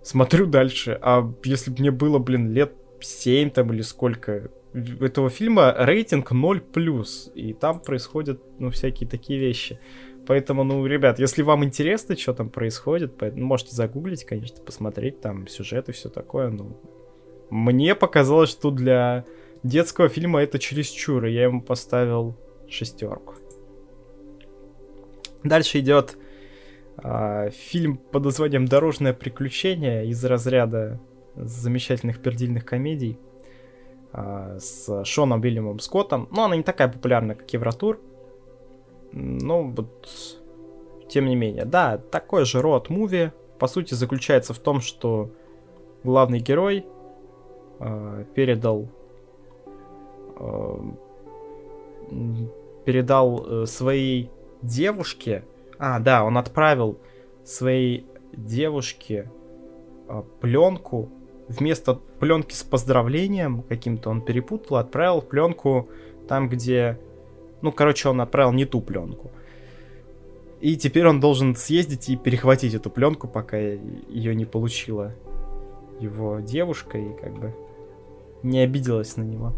Смотрю дальше. А если бы мне было, блин, лет 7 там или сколько, этого фильма рейтинг 0+, и там происходят, ну, всякие такие вещи. Поэтому, ну, ребят, если вам интересно, что там происходит, можете загуглить, конечно, посмотреть там сюжет и все такое, ну... Мне показалось, что для детского фильма это чересчур, и я ему поставил шестерку. Дальше идет э, фильм под названием «Дорожное приключение» из разряда замечательных пердильных комедий. А, с Шоном Уильямом Скоттом. Но она не такая популярная, как Евротур. Ну, вот, тем не менее. Да, такой же род муви, по сути, заключается в том, что главный герой э, передал э, передал э, своей девушке, а, да, он отправил своей девушке э, пленку вместо пленки с поздравлением каким-то он перепутал, отправил пленку там, где... Ну, короче, он отправил не ту пленку. И теперь он должен съездить и перехватить эту пленку, пока ее не получила его девушка и как бы не обиделась на него.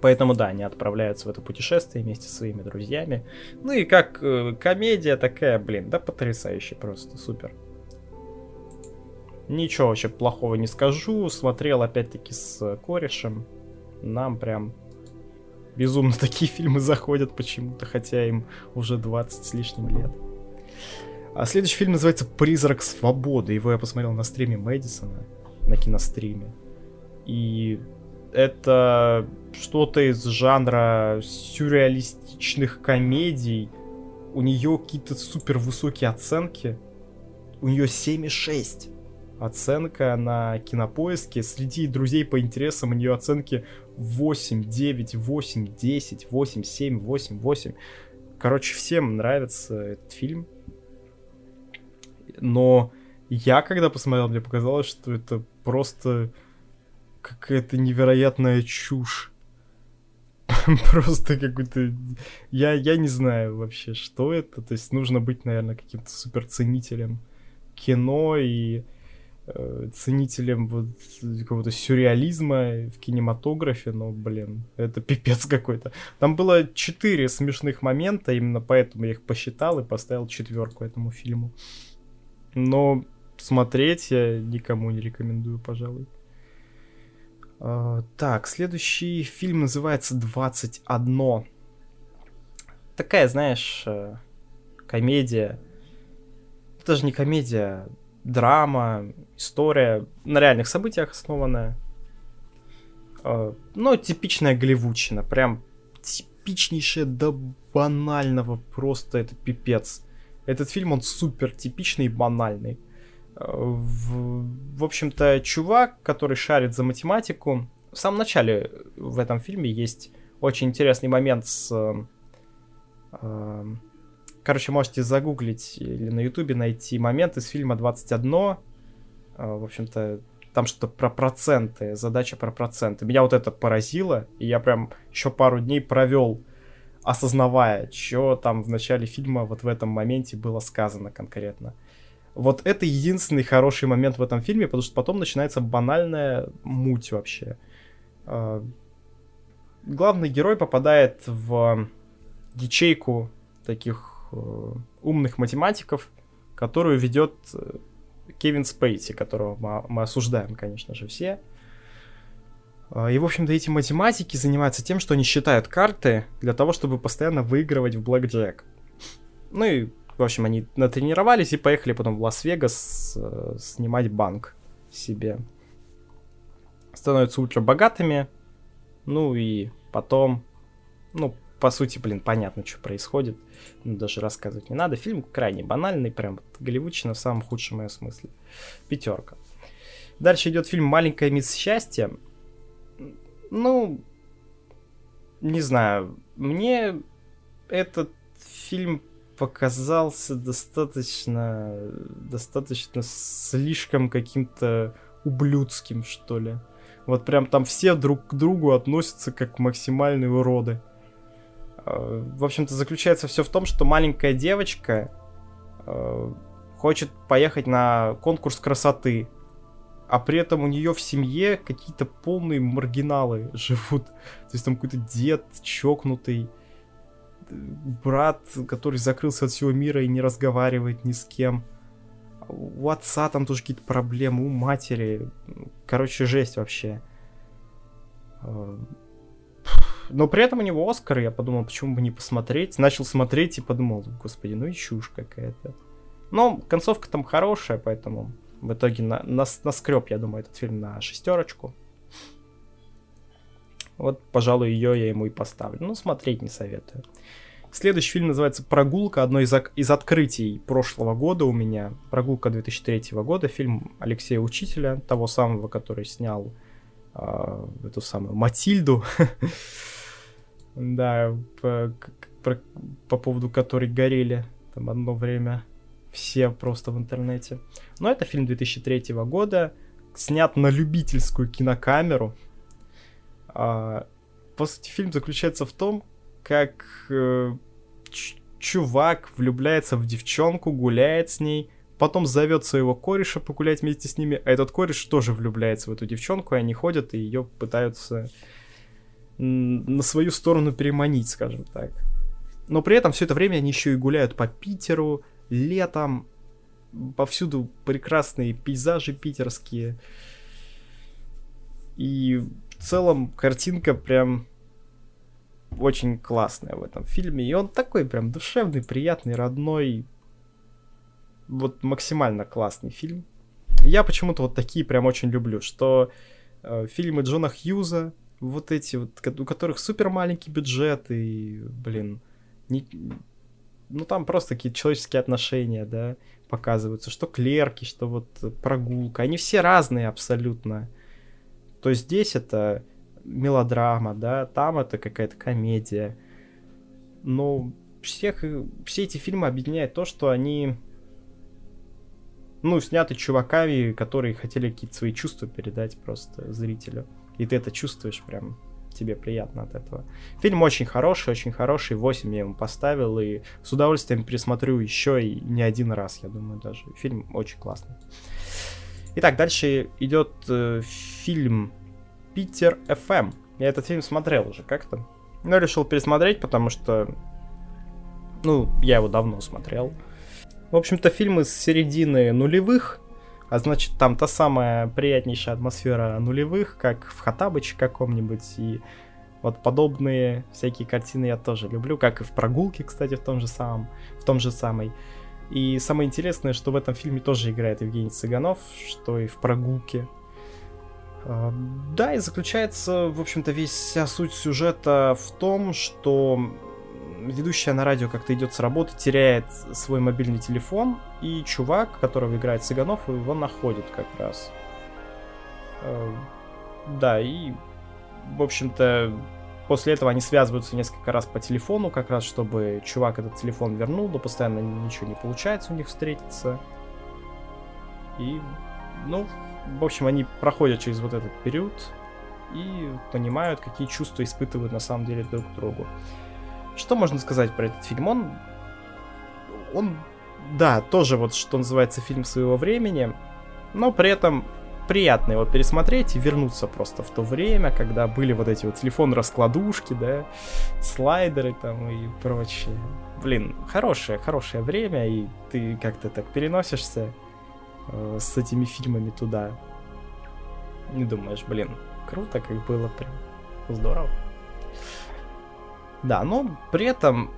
Поэтому да, они отправляются в это путешествие вместе со своими друзьями. Ну и как э, комедия такая, блин, да потрясающе просто, супер. Ничего вообще плохого не скажу. Смотрел опять-таки с корешем. Нам прям безумно такие фильмы заходят почему-то, хотя им уже 20 с лишним лет. А следующий фильм называется «Призрак свободы». Его я посмотрел на стриме Мэдисона, на киностриме. И это что-то из жанра сюрреалистичных комедий. У нее какие-то супер высокие оценки. У нее 7,6 оценка на кинопоиске. Среди друзей по интересам у нее оценки 8, 9, 8, 10, 8, 7, 8, 8. Короче, всем нравится этот фильм. Но я, когда посмотрел, мне показалось, что это просто какая-то невероятная чушь. <laughs> Просто какой-то... Я, я не знаю вообще, что это. То есть нужно быть, наверное, каким-то суперценителем кино и ценителем вот какого-то сюрреализма в кинематографе, но, блин, это пипец какой-то. Там было четыре смешных момента, именно поэтому я их посчитал и поставил четверку этому фильму. Но смотреть я никому не рекомендую, пожалуй. Uh, так, следующий фильм называется «21». Такая, знаешь, э, комедия. Даже не комедия, драма, история на реальных событиях основанная. Э, но типичная голливудчина, прям типичнейшая до банального, просто это пипец. Этот фильм, он супер типичный и банальный. Э, в, в общем-то, чувак, который шарит за математику, в самом начале в этом фильме есть очень интересный момент с... Э, короче, можете загуглить или на ютубе найти момент из фильма «21». Э, в общем-то, там что-то про проценты, задача про проценты. Меня вот это поразило, и я прям еще пару дней провел, осознавая, что там в начале фильма вот в этом моменте было сказано конкретно. Вот это единственный хороший момент в этом фильме, потому что потом начинается банальная муть вообще. А, главный герой попадает в ячейку таких э, умных математиков, которую ведет э, Кевин Спейси, которого мы, мы осуждаем, конечно же, все. А, и, в общем-то, эти математики занимаются тем, что они считают карты для того, чтобы постоянно выигрывать в блэкджек. Ну и, в общем, они натренировались и поехали потом в Лас-Вегас э, снимать банк себе становятся ультра богатыми, ну и потом, ну, по сути, блин, понятно, что происходит. Ну, даже рассказывать не надо. Фильм крайне банальный, прям вот, голливудчина в самом худшем ее смысле. Пятерка. Дальше идет фильм «Маленькая мисс счастья». Ну, не знаю, мне этот фильм показался достаточно, достаточно слишком каким-то ублюдским, что ли. Вот прям там все друг к другу относятся как максимальные уроды. А, в общем-то, заключается все в том, что маленькая девочка э, хочет поехать на конкурс красоты, а при этом у нее в семье какие-то полные маргиналы <laughs> живут. То есть там какой-то дед чокнутый, брат, который закрылся от всего мира и не разговаривает ни с кем у отца там тоже какие-то проблемы, у матери. Короче, жесть вообще. Но при этом у него Оскар, я подумал, почему бы не посмотреть. Начал смотреть и подумал, господи, ну и чушь какая-то. Но концовка там хорошая, поэтому в итоге на, на, наскреб, я думаю, этот фильм на шестерочку. Вот, пожалуй, ее я ему и поставлю. Ну, смотреть не советую. Следующий фильм называется «Прогулка», одно из, из открытий прошлого года у меня. «Прогулка» 2003 года, фильм Алексея Учителя, того самого, который снял э, эту самую Матильду. <laughs> Да, по, по поводу которой горели там одно время все просто в интернете. Но это фильм 2003 года, снят на любительскую кинокамеру. А, по сути, фильм заключается в том, как э, чувак влюбляется в девчонку, гуляет с ней, потом зовет своего кореша погулять вместе с ними, а этот кореш тоже влюбляется в эту девчонку, и они ходят и ее пытаются на свою сторону переманить, скажем так. Но при этом все это время они еще и гуляют по Питеру, летом, повсюду прекрасные пейзажи питерские. И в целом картинка прям очень классная в этом фильме. И он такой прям душевный, приятный, родной. Вот максимально классный фильм. Я почему-то вот такие прям очень люблю, что э, фильмы Джона Хьюза, вот эти вот, у которых супер маленький бюджет и, блин, не, ну там просто какие-то человеческие отношения, да, показываются, что клерки, что вот прогулка, они все разные абсолютно. То есть здесь это мелодрама, да, там это какая-то комедия. Но всех, все эти фильмы объединяет то, что они, ну, сняты чуваками, которые хотели какие-то свои чувства передать просто зрителю. И ты это чувствуешь прям, тебе приятно от этого. Фильм очень хороший, очень хороший, 8 я ему поставил, и с удовольствием пересмотрю еще и не один раз, я думаю, даже. Фильм очень классный. Итак, дальше идет э, фильм Питер FM. Я этот фильм смотрел уже как-то. Но решил пересмотреть, потому что... Ну, я его давно смотрел. В общем-то, фильм из середины нулевых, а значит, там та самая приятнейшая атмосфера нулевых, как в Хатабыче каком-нибудь, и вот подобные всякие картины я тоже люблю, как и в прогулке, кстати, в том же самом, в том же самой. И самое интересное, что в этом фильме тоже играет Евгений Цыганов, что и в прогулке. А, да, и заключается, в общем-то, весь вся суть сюжета в том, что ведущая на радио как-то идет с работы, теряет свой мобильный телефон, и чувак, которого играет Цыганов, его находит как раз. А, да, и в общем-то, после этого они связываются несколько раз по телефону, как раз, чтобы чувак этот телефон вернул, но постоянно ничего не получается у них встретиться. И, ну, в общем, они проходят через вот этот период и понимают, какие чувства испытывают на самом деле друг к другу. Что можно сказать про этот фильм? Он, он, да, тоже вот, что называется, фильм своего времени, но при этом приятно его пересмотреть и вернуться просто в то время, когда были вот эти вот телефон-раскладушки, да, слайдеры там и прочее. Блин, хорошее, хорошее время, и ты как-то так переносишься э, с этими фильмами туда. Не думаешь, блин, круто, как было прям здорово. Да, но при этом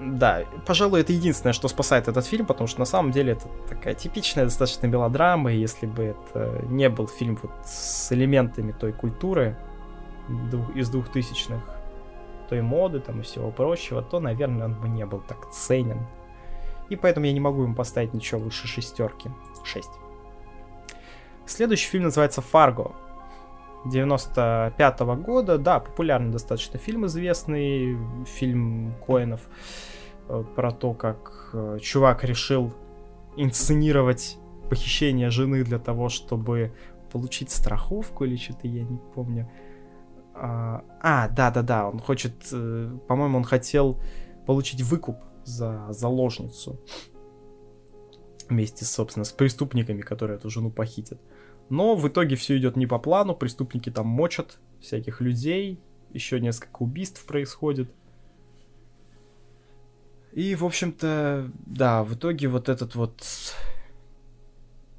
да, пожалуй, это единственное, что спасает этот фильм, потому что на самом деле это такая типичная достаточно мелодрама, и если бы это не был фильм вот с элементами той культуры из двухтысячных, той моды там и всего прочего, то, наверное, он бы не был так ценен. И поэтому я не могу ему поставить ничего выше шестерки. Шесть. Следующий фильм называется «Фарго». 95 -го года. Да, популярный достаточно фильм известный, фильм Коинов э, про то, как э, чувак решил инсценировать похищение жены для того, чтобы получить страховку или что-то, я не помню. А, а да-да-да, он хочет, э, по-моему, он хотел получить выкуп за заложницу вместе, собственно, с преступниками, которые эту жену похитят. Но в итоге все идет не по плану, преступники там мочат всяких людей, еще несколько убийств происходит. И, в общем-то, да, в итоге вот этот вот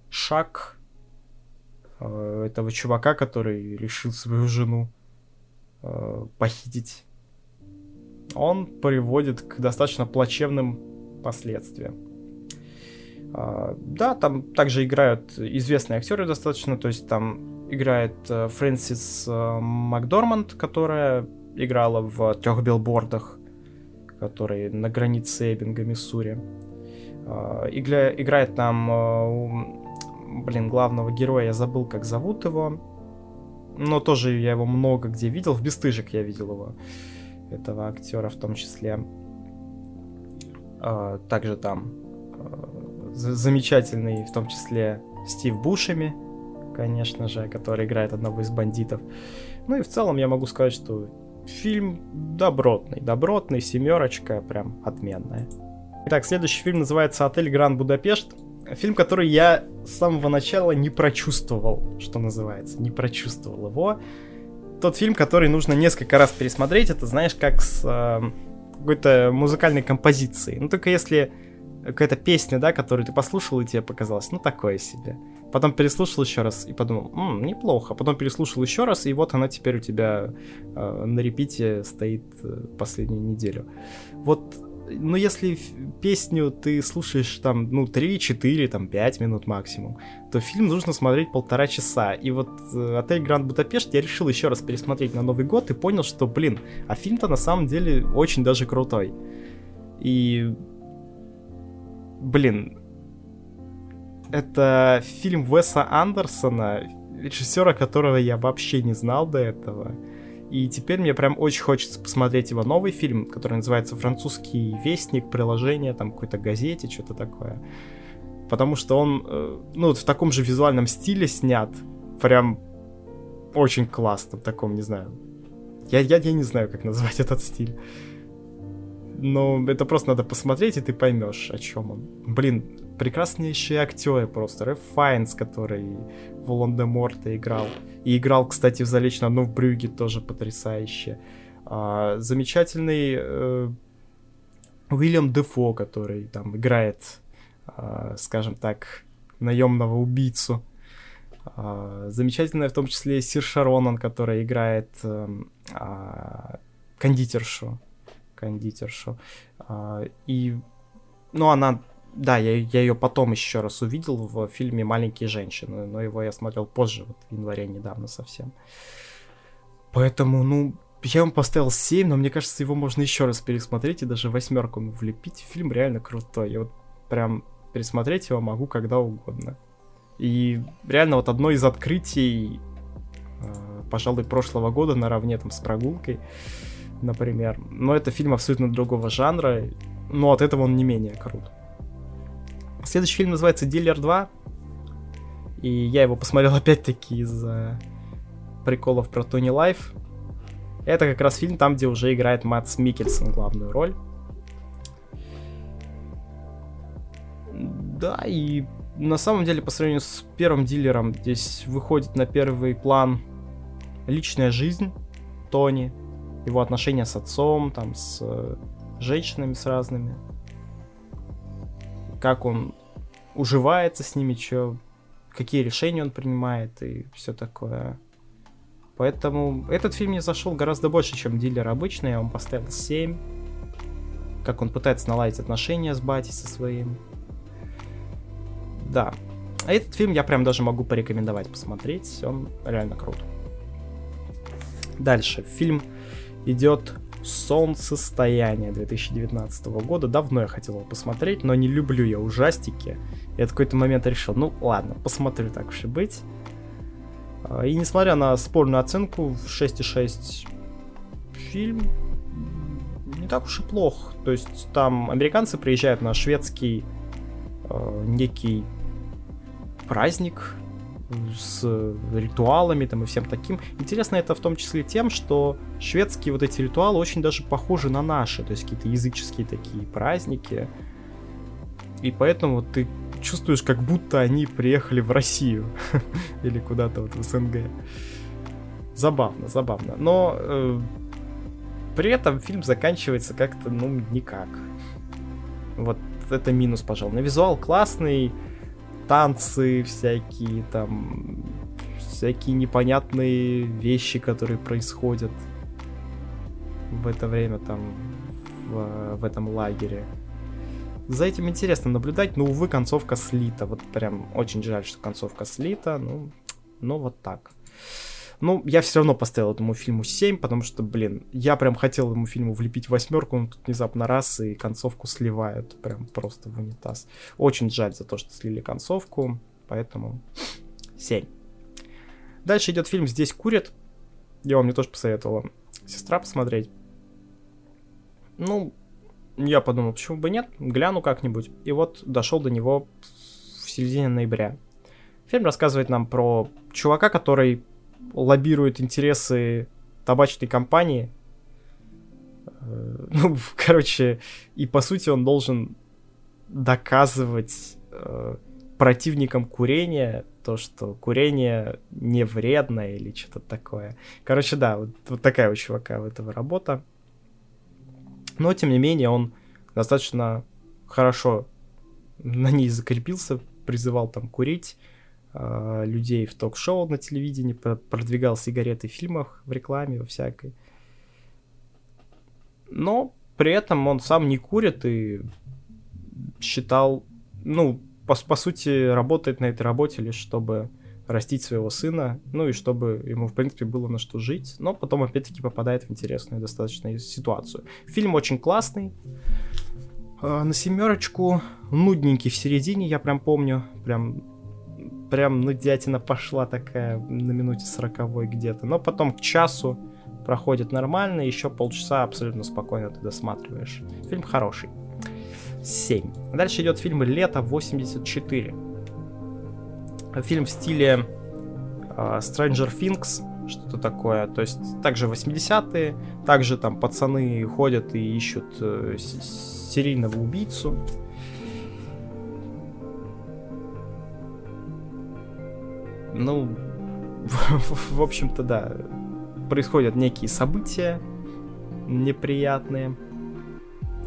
шаг э, этого чувака, который решил свою жену э, похитить, он приводит к достаточно плачевным последствиям. Uh, да, там также играют известные актеры достаточно, то есть там играет uh, Фрэнсис uh, Макдорманд, которая играла в трех билбордах, которые на границе Эббинга, Миссури. Игля, играет там, блин, главного героя, я забыл, как зовут его, но тоже я его много где видел, в «Бестыжек» я видел его, этого актера в том числе. Также там замечательный, в том числе Стив Бушами, конечно же, который играет одного из бандитов. Ну и в целом я могу сказать, что фильм добротный, добротный, семерочка, прям отменная. Итак, следующий фильм называется «Отель Гранд Будапешт». Фильм, который я с самого начала не прочувствовал, что называется, не прочувствовал его. Тот фильм, который нужно несколько раз пересмотреть, это знаешь, как с э, какой-то музыкальной композицией. Ну, только если какая-то песня, да, которую ты послушал и тебе показалось, ну, такое себе. Потом переслушал еще раз и подумал, м неплохо. Потом переслушал еще раз, и вот она теперь у тебя э, на репите стоит э, последнюю неделю. Вот, ну, если песню ты слушаешь там, ну, 3, 4, там, 5 минут максимум, то фильм нужно смотреть полтора часа. И вот э, «Отель Гранд Будапешт» я решил еще раз пересмотреть на Новый год и понял, что, блин, а фильм-то на самом деле очень даже крутой. И блин, это фильм Веса Андерсона, режиссера которого я вообще не знал до этого. И теперь мне прям очень хочется посмотреть его новый фильм, который называется «Французский вестник», приложение, там какой-то газете, что-то такое. Потому что он, э, ну, вот в таком же визуальном стиле снят. Прям очень классно, в таком, не знаю. Я, я, я не знаю, как назвать этот стиль. Но это просто надо посмотреть, и ты поймешь, о чем он. Блин, прекраснейшие актеры просто. Рэф Файнс, который в Волан-де-Морта играл. И играл, кстати, в «Залечь на дно в Брюге» тоже потрясающе. А, замечательный э, Уильям Дефо, который там играет, а, скажем так, наемного убийцу. А, замечательная в том числе Сир Шаронан, которая играет э, а, кондитершу кондитершу. А, и, ну, она, да, я, я ее потом еще раз увидел в фильме «Маленькие женщины», но его я смотрел позже, вот в январе недавно совсем. Поэтому, ну, я ему поставил 7, но мне кажется, его можно еще раз пересмотреть и даже восьмерку влепить. Фильм реально крутой. Я вот прям пересмотреть его могу когда угодно. И реально вот одно из открытий э, пожалуй, прошлого года наравне там с прогулкой, например. Но это фильм абсолютно другого жанра, но от этого он не менее крут. Следующий фильм называется «Дилер 2». И я его посмотрел <laughs> опять-таки из-за приколов про Тони Лайф. Это как раз фильм там, где уже играет Матс Микельсон главную роль. Да, и на самом деле, по сравнению с первым дилером, здесь выходит на первый план личная жизнь Тони, его отношения с отцом, там, с э, женщинами с разными. Как он уживается с ними, чё, какие решения он принимает и все такое. Поэтому этот фильм мне зашел гораздо больше, чем дилер обычный. Я вам поставил 7. Как он пытается наладить отношения с батей со своим. Да. А этот фильм я прям даже могу порекомендовать посмотреть. Он реально крут. Дальше. Фильм идет Солнцестояние 2019 года. Давно я хотел его посмотреть, но не люблю я ужастики. Я в какой-то момент решил, ну ладно, посмотрю так уж и быть. А, и несмотря на спорную оценку в 6,6 фильм не так уж и плох. То есть там американцы приезжают на шведский э, некий праздник с ритуалами там и всем таким. Интересно это в том числе тем, что шведские вот эти ритуалы очень даже похожи на наши, то есть какие-то языческие такие праздники. И поэтому ты чувствуешь, как будто они приехали в Россию <laughs> или куда-то вот в СНГ. Забавно, забавно. Но э, при этом фильм заканчивается как-то, ну, никак. Вот это минус, пожалуй. На визуал классный, танцы всякие, там, всякие непонятные вещи, которые происходят в это время там в, в этом лагере за этим интересно наблюдать, но, увы, концовка слита. Вот прям очень жаль, что концовка слита. Ну, ну вот так. Ну, я все равно поставил этому фильму 7, потому что, блин, я прям хотел этому фильму влепить восьмерку, но тут внезапно раз и концовку сливают прям просто в унитаз. Очень жаль за то, что слили концовку, поэтому 7. Дальше идет фильм «Здесь курят». Я вам не тоже посоветовала сестра посмотреть. Ну, я подумал, почему бы нет, гляну как-нибудь. И вот дошел до него в середине ноября. Фильм рассказывает нам про чувака, который лоббирует интересы табачной компании. Э, <laughs> ну, короче, и по сути он должен доказывать э, противникам курения то, что курение не вредно или что-то такое. Короче, да, вот, вот такая у чувака в этого работа. Но, тем не менее, он достаточно хорошо на ней закрепился, призывал там курить людей в ток-шоу на телевидении, продвигал сигареты в фильмах, в рекламе, во всякой. Но при этом он сам не курит и считал, ну, по, по сути, работает на этой работе лишь чтобы растить своего сына, ну и чтобы ему, в принципе, было на что жить, но потом, опять-таки, попадает в интересную достаточно ситуацию. Фильм очень классный, а, на семерочку, нудненький в середине, я прям помню, прям прям нудятина пошла такая на минуте сороковой где-то, но потом к часу проходит нормально, еще полчаса абсолютно спокойно ты досматриваешь. Фильм хороший. 7. Дальше идет фильм «Лето 84». Фильм в стиле uh, Stranger Things, что-то такое. То есть также 80-е, также там пацаны ходят и ищут uh, серийного убийцу. Ну, <laughs> в, общем-то, да. Происходят некие события неприятные.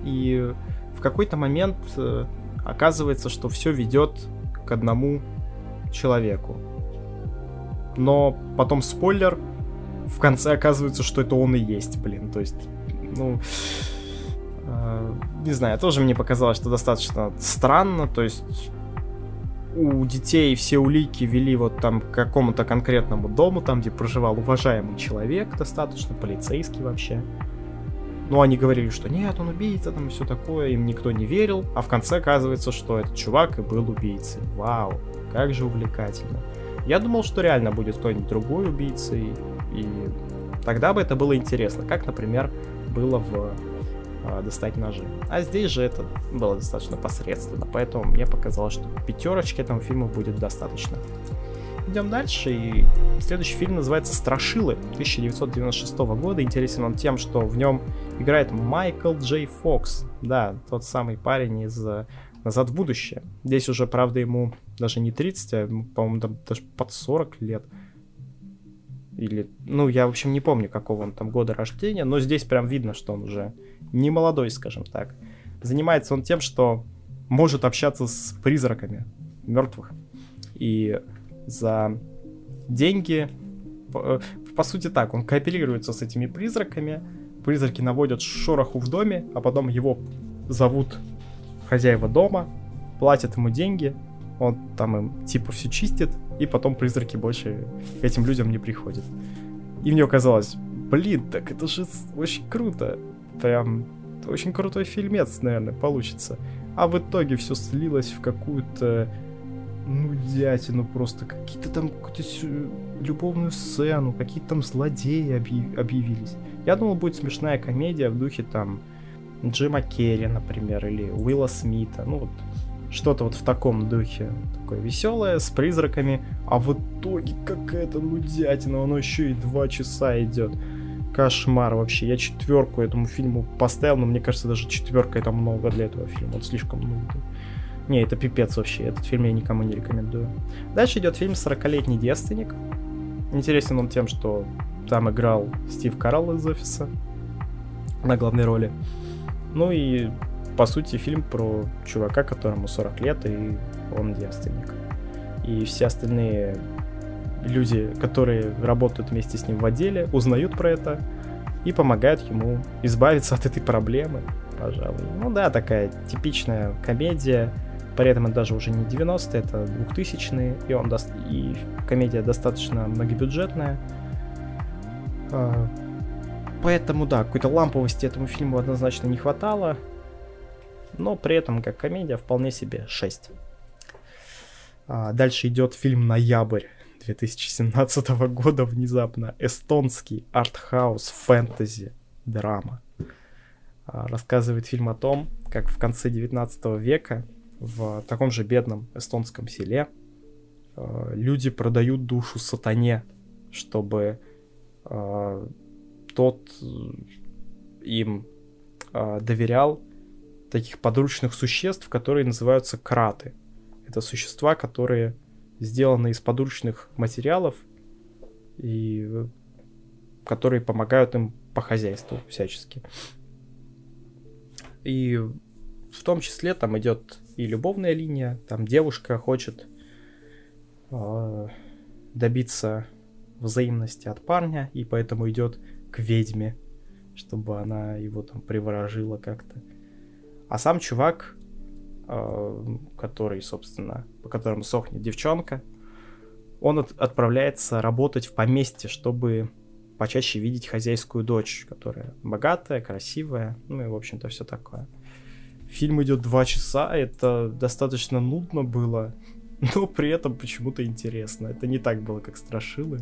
И в какой-то момент э, оказывается, что все ведет к одному человеку. Но потом спойлер, в конце оказывается, что это он и есть, блин. То есть, ну, э, не знаю, тоже мне показалось, что достаточно странно. То есть у детей все улики вели вот там к какому-то конкретному дому, там, где проживал уважаемый человек, достаточно полицейский вообще. Но они говорили, что нет, он убийца, там все такое, им никто не верил, а в конце оказывается, что этот чувак и был убийцей. Вау, как же увлекательно. Я думал, что реально будет кто-нибудь другой убийцей, и тогда бы это было интересно, как, например, было в э, «Достать ножи». А здесь же это было достаточно посредственно, поэтому мне показалось, что пятерочки этому фильму будет достаточно. Идем дальше, и следующий фильм называется «Страшилы» 1996 года. Интересен он тем, что в нем играет Майкл Джей Фокс. Да, тот самый парень из «Назад в будущее». Здесь уже, правда, ему даже не 30, а, по-моему, даже под 40 лет. Или, ну, я, в общем, не помню, какого он там года рождения, но здесь прям видно, что он уже не молодой, скажем так. Занимается он тем, что может общаться с призраками мертвых. И за деньги, по, э, по сути так, он кооперируется с этими призраками, призраки наводят шороху в доме, а потом его зовут хозяева дома, платят ему деньги, он там им типа все чистит, и потом призраки больше к этим людям не приходят. И мне казалось, блин, так это же очень круто. Прям очень крутой фильмец, наверное, получится. А в итоге все слилось в какую-то ну, дятину просто. Какие-то там какую-то любовную сцену, какие-то там злодеи объявились. Я думал, будет смешная комедия в духе там Джима Керри, например, или Уилла Смита. Ну вот что-то вот в таком духе. Такое веселое, с призраками. А в итоге какая-то нудятина. Оно еще и два часа идет. Кошмар вообще. Я четверку этому фильму поставил, но мне кажется, даже четверка это много для этого фильма. Он слишком нудный. Не, это пипец вообще. Этот фильм я никому не рекомендую. Дальше идет фильм «40-летний девственник». Интересен он тем, что там играл Стив Карл из «Офиса» на главной роли. Ну и, по сути, фильм про чувака, которому 40 лет, и он девственник. И все остальные люди, которые работают вместе с ним в отделе, узнают про это и помогают ему избавиться от этой проблемы, пожалуй. Ну да, такая типичная комедия, при этом это даже уже не 90-е, это 2000-е, и, он даст... и комедия достаточно многобюджетная. А, поэтому, да, какой-то ламповости этому фильму однозначно не хватало, но при этом, как комедия, вполне себе 6. А, дальше идет фильм «Ноябрь» 2017 года внезапно. Эстонский артхаус фэнтези драма. А, рассказывает фильм о том, как в конце 19 века в таком же бедном эстонском селе э, люди продают душу сатане, чтобы э, тот э, им доверял таких подручных существ, которые называются краты. Это существа, которые сделаны из подручных материалов и которые помогают им по хозяйству всячески. И в том числе там идет и любовная линия, там девушка хочет э, добиться взаимности от парня, и поэтому идет к ведьме, чтобы она его там приворожила как-то. А сам чувак, э, который, собственно, по которому сохнет девчонка, он от, отправляется работать в поместье, чтобы почаще видеть хозяйскую дочь, которая богатая, красивая, ну и, в общем-то, все такое. Фильм идет два часа, это достаточно нудно было, но при этом почему-то интересно. Это не так было, как Страшилы.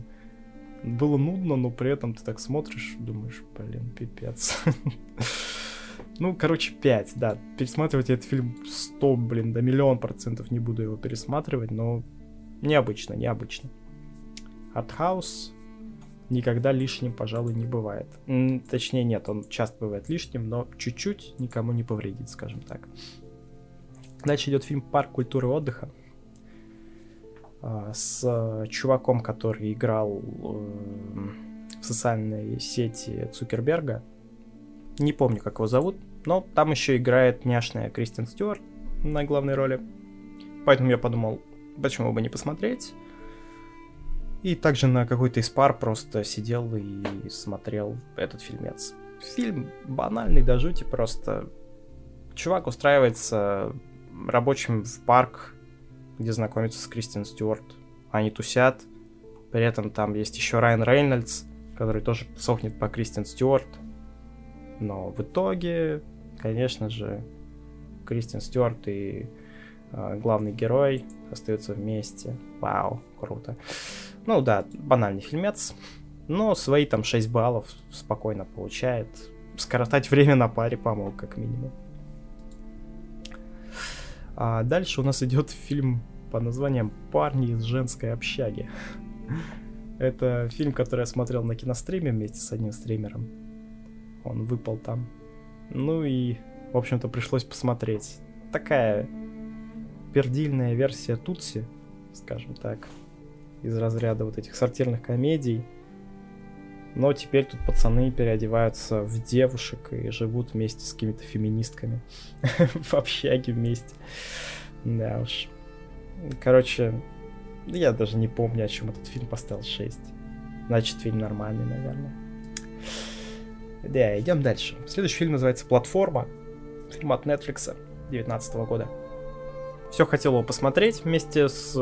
Было нудно, но при этом ты так смотришь, думаешь, блин, пипец. <laughs> Ну, короче, 5, да. Пересматривать этот фильм 100, блин, до миллион процентов не буду его пересматривать, но необычно, необычно. Артхаус, никогда лишним, пожалуй, не бывает. Точнее, нет, он часто бывает лишним, но чуть-чуть никому не повредит, скажем так. Дальше идет фильм «Парк культуры и отдыха» а, с э, чуваком, который играл э, в социальной сети Цукерберга. Не помню, как его зовут, но там еще играет няшная Кристин Стюарт на главной роли. Поэтому я подумал, почему бы не посмотреть. И также на какой-то из пар просто сидел и смотрел этот фильмец. Фильм банальный до жути, просто чувак устраивается рабочим в парк, где знакомится с Кристин Стюарт. Они тусят. При этом там есть еще Райан Рейнольдс, который тоже сохнет по Кристин Стюарт. Но в итоге, конечно же, Кристин Стюарт и а, главный герой остаются вместе. Вау, круто. Ну да, банальный фильмец, но свои там 6 баллов спокойно получает. Скоротать время на паре помог, как минимум. А дальше у нас идет фильм по названием «Парни из женской общаги». <laughs> Это фильм, который я смотрел на киностриме вместе с одним стримером. Он выпал там. Ну и, в общем-то, пришлось посмотреть. Такая пердильная версия Тутси, скажем так, из разряда вот этих сортирных комедий. Но теперь тут пацаны переодеваются в девушек и живут вместе с какими-то феминистками. <laughs> в общаге вместе. Да уж. Короче, я даже не помню, о чем этот фильм поставил 6. Значит, фильм нормальный, наверное. Да, идем дальше. Следующий фильм называется «Платформа». Фильм от Netflix 2019 года. Все хотел его посмотреть вместе с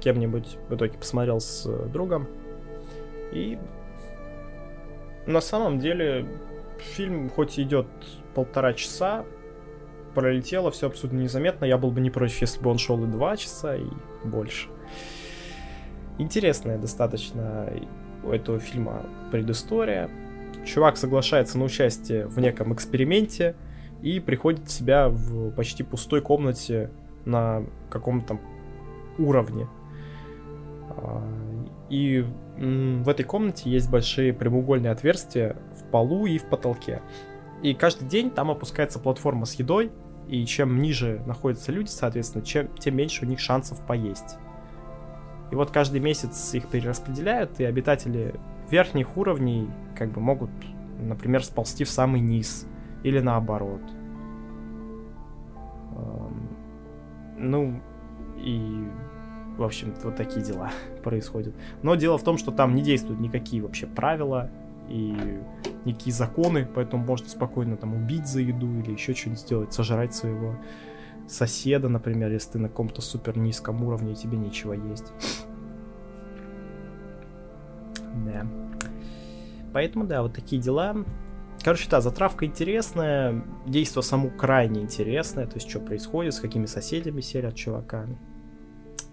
кем-нибудь. В итоге посмотрел с другом. И на самом деле фильм хоть идет полтора часа, пролетело все абсолютно незаметно. Я был бы не против, если бы он шел и два часа, и больше. Интересная достаточно у этого фильма предыстория. Чувак соглашается на участие в неком эксперименте и приходит в себя в почти пустой комнате на каком-то уровне. А, и в этой комнате есть большие прямоугольные отверстия в полу и в потолке. И каждый день там опускается платформа с едой, и чем ниже находятся люди, соответственно, чем, тем меньше у них шансов поесть. И вот каждый месяц их перераспределяют, и обитатели верхних уровней как бы могут, например, сползти в самый низ. Или наоборот. Ну, и, в общем вот такие дела <laughs> происходят. Но дело в том, что там не действуют никакие вообще правила и никакие законы, поэтому можно спокойно там убить за еду или еще что-нибудь сделать, сожрать своего соседа, например, если ты на каком-то супер низком уровне и тебе нечего есть. Да. Поэтому, да, вот такие дела. Короче, да, затравка интересная, действо само крайне интересное, то есть что происходит, с какими соседями селят чувака.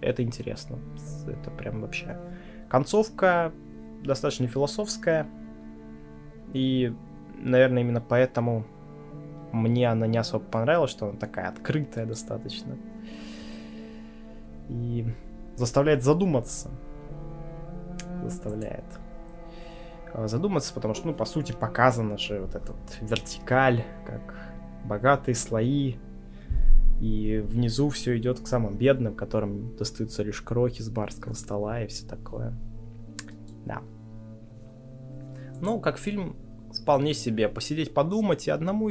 Это интересно. Это прям вообще. Концовка достаточно философская. И, наверное, именно поэтому мне она не особо понравилась, что она такая открытая достаточно. И заставляет задуматься. Заставляет э, задуматься, потому что, ну, по сути, показана же вот эта вот вертикаль, как богатые слои, и внизу все идет к самым бедным, которым достаются лишь крохи с барского стола и все такое. Да. Ну, как фильм вполне себе посидеть, подумать, и одному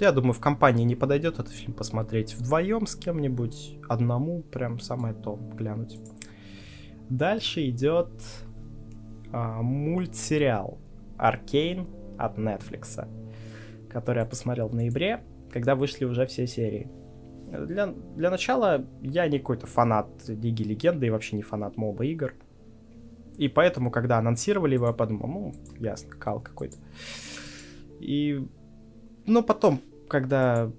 я думаю, в компании не подойдет этот фильм посмотреть. Вдвоем с кем-нибудь, одному, прям самое то глянуть. Дальше идет а, мультсериал Аркейн от Netflix, который я посмотрел в ноябре, когда вышли уже все серии. Для, для начала я не какой-то фанат Лиги Легенды и вообще не фанат моба игр. И поэтому, когда анонсировали его, я подумал, ну, ясно, кал какой-то. И... Но потом когда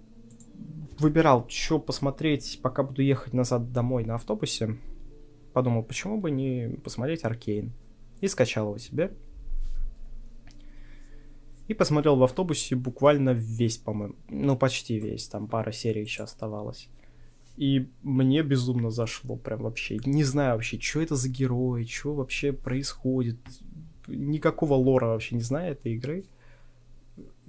выбирал, что посмотреть, пока буду ехать назад домой на автобусе, подумал, почему бы не посмотреть Аркейн. И скачал его себе. И посмотрел в автобусе буквально весь, по-моему. Ну, почти весь. Там пара серий еще оставалось. И мне безумно зашло прям вообще. Не знаю вообще, что это за герой, что вообще происходит. Никакого лора вообще не знаю этой игры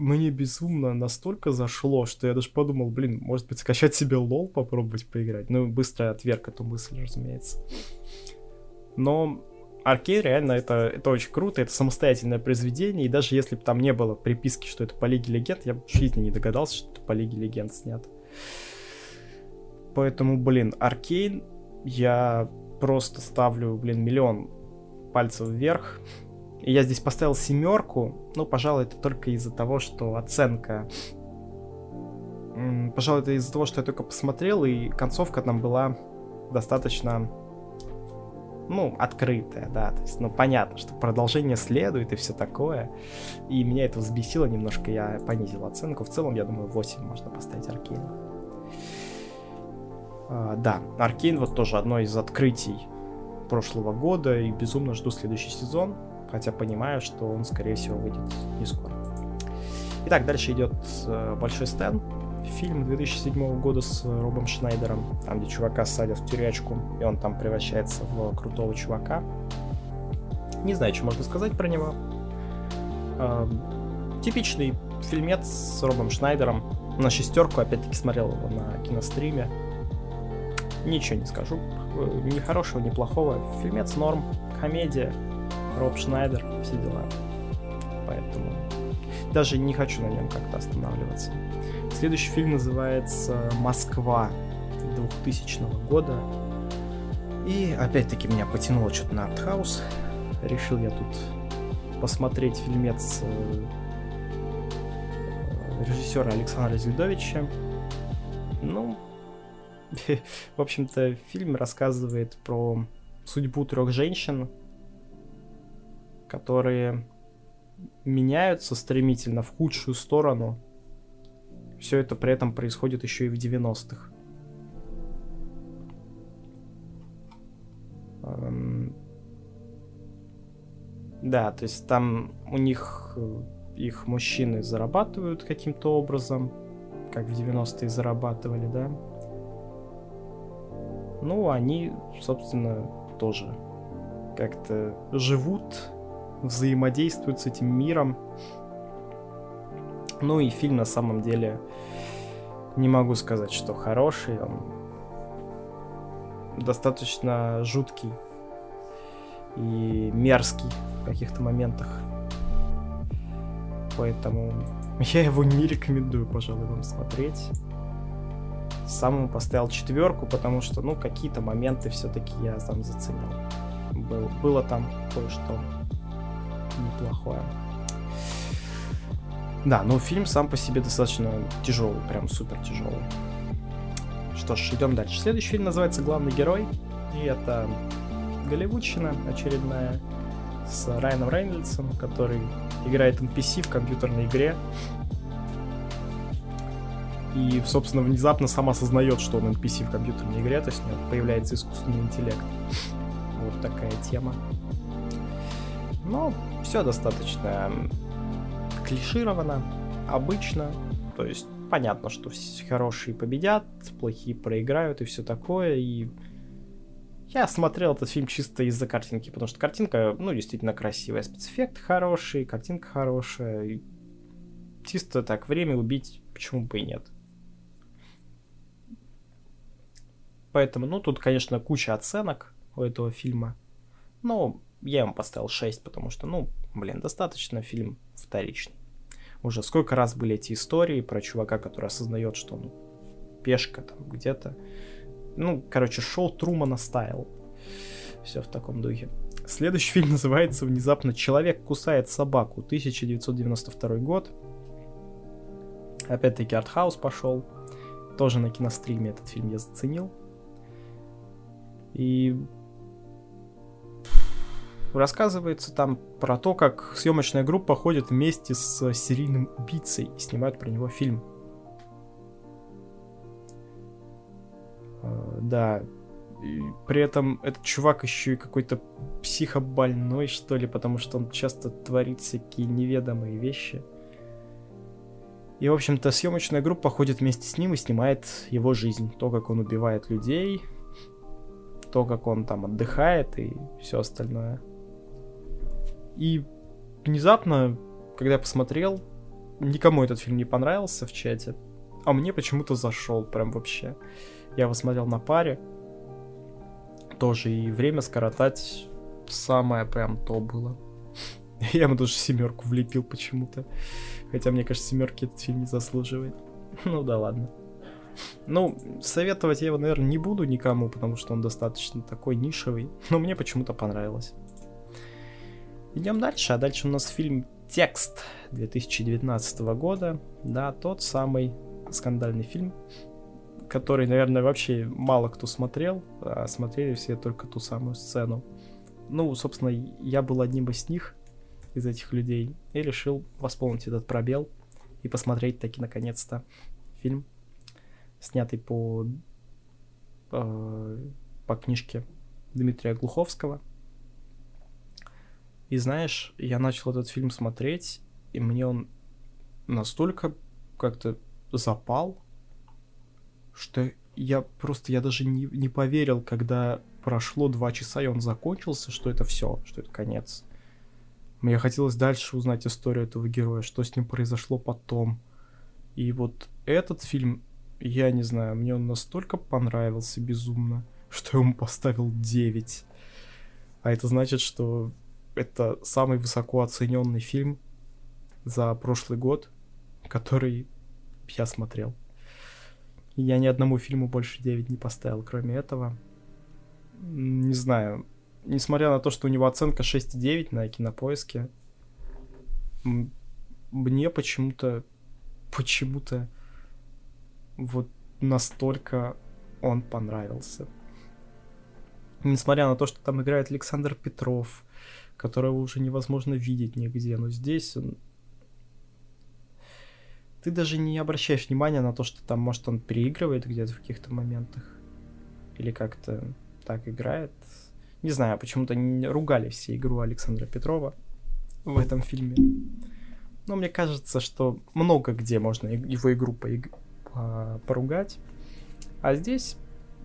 мне безумно настолько зашло, что я даже подумал, блин, может быть, скачать себе лол, попробовать поиграть. Ну, быстро отверг эту мысль, разумеется. Но Аркей реально это, это очень круто, это самостоятельное произведение, и даже если бы там не было приписки, что это по Лиге Легенд, я бы в жизни не догадался, что это по Лиге Легенд снят. Поэтому, блин, Аркейн я просто ставлю, блин, миллион пальцев вверх. Я здесь поставил семерку. Ну, пожалуй, это только из-за того, что оценка... Пожалуй, это из-за того, что я только посмотрел, и концовка там была достаточно ну, открытая, да, то есть, ну, понятно, что продолжение следует и все такое, и меня это взбесило немножко, я понизил оценку, в целом, я думаю, 8 можно поставить Аркейну. А, да, Аркейн вот тоже одно из открытий прошлого года, и безумно жду следующий сезон, хотя понимаю, что он, скорее всего, выйдет не скоро. Итак, дальше идет э, Большой Стэн, фильм 2007 года с Робом Шнайдером, там, где чувака садят в тюрячку, и он там превращается в крутого чувака. Не знаю, что можно сказать про него. Э, типичный фильмец с Робом Шнайдером. На шестерку, опять-таки, смотрел его на киностриме. Ничего не скажу. Ни хорошего, ни плохого. Фильмец норм, комедия, Роб Шнайдер, все дела. Поэтому даже не хочу на нем как-то останавливаться. Следующий фильм называется «Москва» 2000 года. И опять-таки меня потянуло что-то на артхаус. Решил я тут посмотреть фильмец э, режиссера Александра Зельдовича. Ну, <laughs> в общем-то, фильм рассказывает про судьбу трех женщин, которые меняются стремительно в худшую сторону. Все это при этом происходит еще и в 90-х. Эм, да, то есть там у них э, их мужчины зарабатывают каким-то образом, как в 90-е зарабатывали, да. Ну, они, собственно, тоже как-то живут, взаимодействуют с этим миром. Ну и фильм на самом деле не могу сказать, что хороший, он достаточно жуткий и мерзкий в каких-то моментах. Поэтому <laughs> я его не рекомендую, пожалуй, вам смотреть. Самому поставил четверку, потому что, ну, какие-то моменты все-таки я там заценил. Был, было там кое-что неплохое. Да, ну фильм сам по себе достаточно тяжелый, прям супер тяжелый. Что ж, идем дальше. Следующий фильм называется «Главный герой». И это голливудщина очередная с Райаном Рейнольдсом, который играет NPC в компьютерной игре. И, собственно, внезапно сам осознает, что он NPC в компьютерной игре, то есть у него появляется искусственный интеллект. Вот такая тема. Но все достаточно клишировано, обычно. То есть понятно, что хорошие победят, плохие проиграют и все такое. И я смотрел этот фильм чисто из-за картинки, потому что картинка, ну, действительно красивая, спецэффект хороший, картинка хорошая. И чисто так, время убить, почему бы и нет. Поэтому, ну, тут, конечно, куча оценок у этого фильма. Но я ему поставил 6, потому что, ну, блин, достаточно фильм вторичный. Уже сколько раз были эти истории про чувака, который осознает, что он пешка там где-то ну, короче, шоу Трумана стайл. Все в таком духе. Следующий фильм называется внезапно «Человек кусает собаку», 1992 год. Опять-таки артхаус пошел. Тоже на киностриме этот фильм я заценил. И рассказывается там про то, как съемочная группа ходит вместе с серийным убийцей и снимают про него фильм. А, да. И при этом этот чувак еще и какой-то психобольной, что ли, потому что он часто творит всякие неведомые вещи. И, в общем-то, съемочная группа ходит вместе с ним и снимает его жизнь. То, как он убивает людей, то, как он там отдыхает и все остальное. И внезапно, когда я посмотрел, никому этот фильм не понравился в чате, а мне почему-то зашел прям вообще. Я его смотрел на паре. Тоже и время скоротать самое прям то было. <laughs> Я ему даже семерку влепил почему-то. Хотя, мне кажется, семерки этот фильм не заслуживает. <laughs> Ну да ладно. Ну, советовать я его, наверное, не буду никому, потому что он достаточно такой нишевый. Но мне почему-то понравилось. Идем дальше. А дальше у нас фильм «Текст» 2019 года. Да, тот самый скандальный фильм, который, наверное, вообще мало кто смотрел, а смотрели все только ту самую сцену. Ну, собственно, я был одним из них, из этих людей, и решил восполнить этот пробел и посмотреть таки наконец-то фильм, снятый по э, по книжке Дмитрия Глуховского. И знаешь, я начал этот фильм смотреть, и мне он настолько как-то запал, что я просто, я даже не, не поверил, когда прошло два часа, и он закончился, что это все, что это конец. Мне хотелось дальше узнать историю этого героя, что с ним произошло потом. И вот этот фильм, я не знаю, мне он настолько понравился безумно, что я ему поставил 9. А это значит, что это самый высоко оцененный фильм за прошлый год, который я смотрел. Я ни одному фильму больше 9 не поставил, кроме этого. Не знаю. Несмотря на то, что у него оценка 6,9 на кинопоиске, мне почему-то почему-то вот настолько он понравился. Несмотря на то, что там играет Александр Петров, которого уже невозможно видеть нигде, но здесь он ты даже не обращаешь внимания на то, что там, может, он переигрывает где-то в каких-то моментах. Или как-то так играет. Не знаю, почему-то не ругали все игру Александра Петрова в этом фильме. Но мне кажется, что много где можно его игру поиг... поругать. А здесь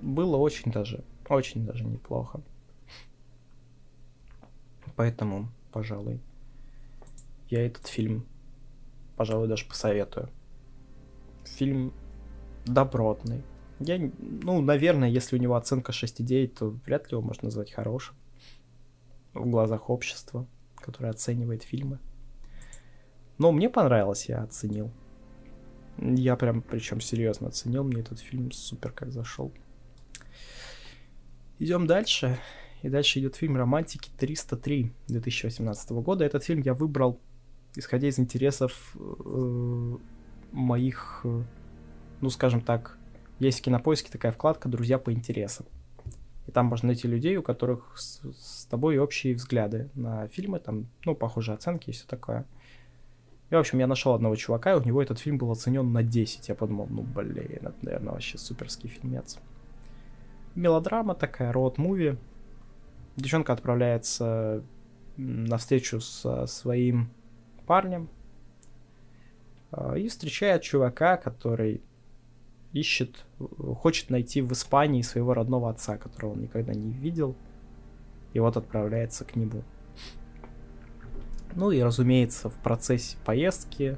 было очень даже, очень даже неплохо. Поэтому, пожалуй, я этот фильм пожалуй, даже посоветую. Фильм добротный. Я, ну, наверное, если у него оценка 6,9, то вряд ли его можно назвать хорошим в глазах общества, которое оценивает фильмы. Но мне понравилось, я оценил. Я прям, причем серьезно оценил, мне этот фильм супер как зашел. Идем дальше. И дальше идет фильм «Романтики 303» 2018 года. Этот фильм я выбрал исходя из интересов э, моих, э, ну скажем так, есть в кинопоиске такая вкладка «Друзья по интересам». И там можно найти людей, у которых с, с тобой общие взгляды на фильмы, там, ну, похожие оценки и все такое. И, в общем, я нашел одного чувака, и у него этот фильм был оценен на 10. Я подумал, ну, блин, это, наверное, вообще суперский фильмец. Мелодрама такая, роуд-муви. Девчонка отправляется на встречу со своим парнем а, и встречает чувака, который ищет, хочет найти в Испании своего родного отца, которого он никогда не видел, и вот отправляется к нему. Ну и, разумеется, в процессе поездки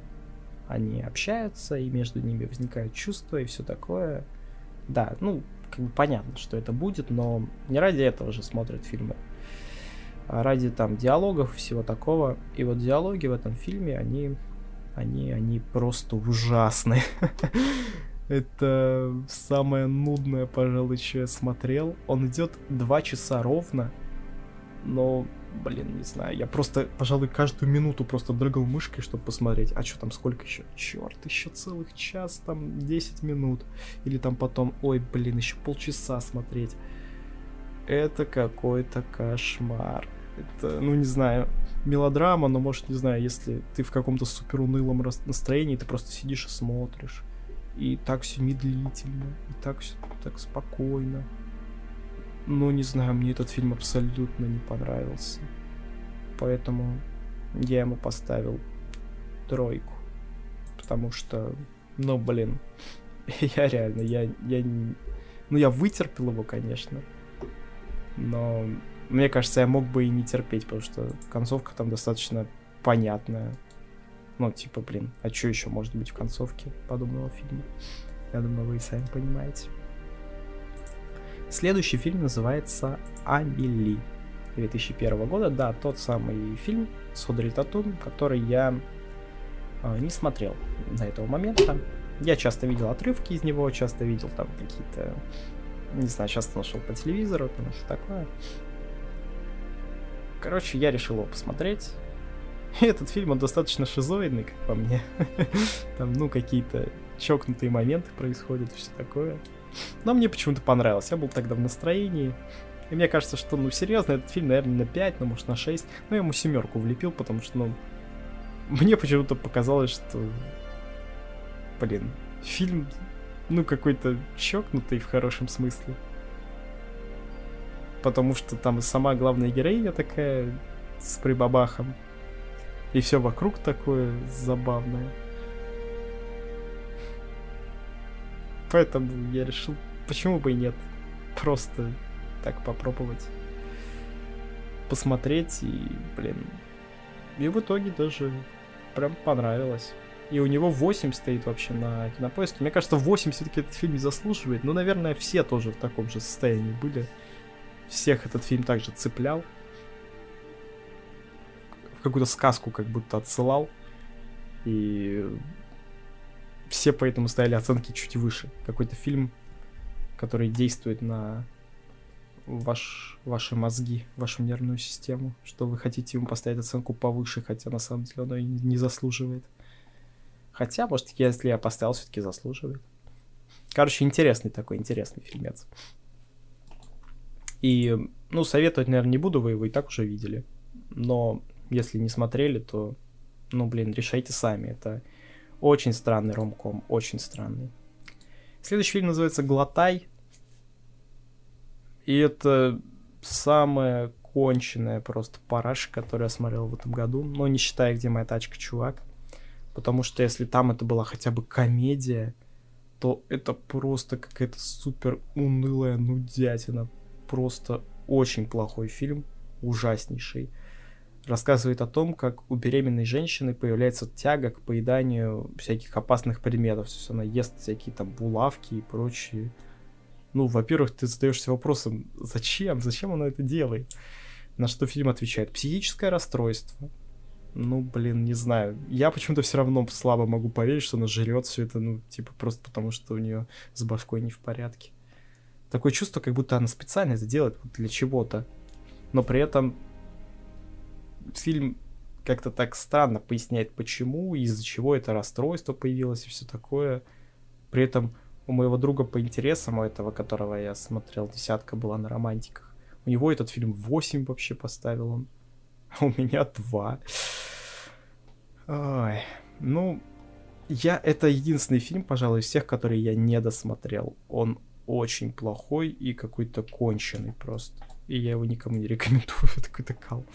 они общаются, и между ними возникают чувства и все такое. Да, ну, как бы понятно, что это будет, но не ради этого же смотрят фильмы ради там диалогов всего такого. И вот диалоги в этом фильме, они, они, они просто ужасны. <laughs> Это самое нудное, пожалуй, что я смотрел. Он идет два часа ровно, но, блин, не знаю, я просто, пожалуй, каждую минуту просто дрыгал мышкой, чтобы посмотреть, а что там, сколько еще? Черт, еще целых час, там, 10 минут. Или там потом, ой, блин, еще полчаса смотреть. Это какой-то кошмар это, ну, не знаю, мелодрама, но, может, не знаю, если ты в каком-то супер унылом настроении, ты просто сидишь и смотришь. И так все медлительно, и так все так спокойно. Ну, не знаю, мне этот фильм абсолютно не понравился. Поэтому я ему поставил тройку. Потому что, ну, блин, <laughs> я реально, я, я, ну, я вытерпел его, конечно. Но мне кажется, я мог бы и не терпеть, потому что концовка там достаточно понятная. Ну, типа, блин, а что еще может быть в концовке подобного фильма? Я думаю, вы и сами понимаете. Следующий фильм называется «Амели» 2001 года. Да, тот самый фильм с Одри Татун, который я э, не смотрел до этого момента. Я часто видел отрывки из него, часто видел там какие-то, не знаю, часто нашел по телевизору, там все такое. Короче, я решил его посмотреть. И этот фильм, он достаточно шизоидный, как по мне. <laughs> Там, ну, какие-то чокнутые моменты происходят, все такое. Но мне почему-то понравилось. Я был тогда в настроении. И мне кажется, что, ну, серьезно, этот фильм, наверное, на 5, ну, может, на 6. Но я ему семерку влепил, потому что, ну, мне почему-то показалось, что, блин, фильм, ну, какой-то чокнутый в хорошем смысле. потому что там сама главная героиня такая с прибабахом. И все вокруг такое забавное. Поэтому я решил, почему бы и нет. Просто так попробовать. Посмотреть и, блин. И в итоге даже прям понравилось. И у него 8 стоит вообще на кинопоиске. Мне кажется, 8 все-таки этот фильм заслуживает. Ну, наверное, все тоже в таком же состоянии были. Всех этот фильм также цеплял. В какую-то сказку как будто отсылал. И все поэтому ставили оценки чуть выше. Какой-то фильм, который действует на ваш, ваши мозги, вашу нервную систему, что вы хотите ему поставить оценку повыше, хотя на самом деле оно и не заслуживает. Хотя, может, если я поставил, все-таки заслуживает. Короче, интересный такой, интересный фильмец. И, ну, советовать, наверное, не буду, вы его и так уже видели. Но если не смотрели, то, ну, блин, решайте сами. Это очень странный ромком, очень странный. Следующий фильм называется «Глотай». И это самая конченная просто параша, которую я смотрел в этом году. Но не считая, где моя тачка, чувак. Потому что если там это была хотя бы комедия, то это просто какая-то супер унылая нудятина. Просто очень плохой фильм, ужаснейший. Рассказывает о том, как у беременной женщины появляется тяга к поеданию всяких опасных предметов. То есть она ест всякие там булавки и прочие. Ну, во-первых, ты задаешься вопросом, зачем? Зачем она это делает? На что фильм отвечает, психическое расстройство. Ну, блин, не знаю. Я почему-то все равно слабо могу поверить, что она жрет все это, ну, типа, просто потому что у нее с башкой не в порядке. Такое чувство, как будто она специально это делает вот для чего-то. Но при этом фильм как-то так странно поясняет, почему, из-за чего это расстройство появилось и все такое. При этом у моего друга по интересам, у этого, которого я смотрел, десятка была на романтиках, у него этот фильм 8 вообще поставил он. А у меня 2. Ой, ну, я это единственный фильм, пожалуй, из всех, которые я не досмотрел. Он очень плохой и какой-то конченый просто. И я его никому не рекомендую, <laughs> такой-то кал.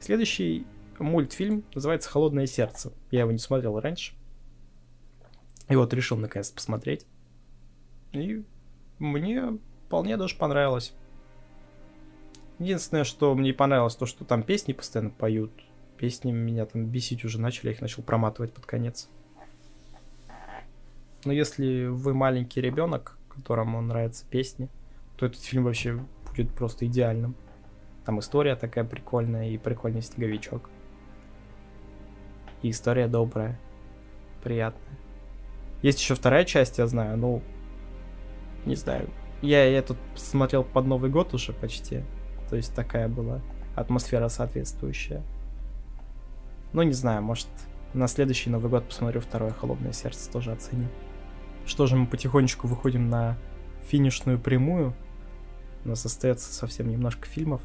Следующий мультфильм называется «Холодное сердце». Я его не смотрел раньше. И вот решил наконец посмотреть. И мне вполне даже понравилось. Единственное, что мне понравилось, то, что там песни постоянно поют. Песни меня там бесить уже начали, я их начал проматывать под конец. Но если вы маленький ребенок, которому нравятся песни, то этот фильм вообще будет просто идеальным. Там история такая прикольная и прикольный снеговичок. И история добрая, приятная. Есть еще вторая часть, я знаю, ну, не знаю. Я, я тут смотрел под Новый год уже почти. То есть такая была атмосфера соответствующая. Ну, не знаю, может, на следующий Новый год посмотрю второе «Холодное сердце», тоже оценю. Что же, мы потихонечку выходим на финишную прямую. У нас остается совсем немножко фильмов.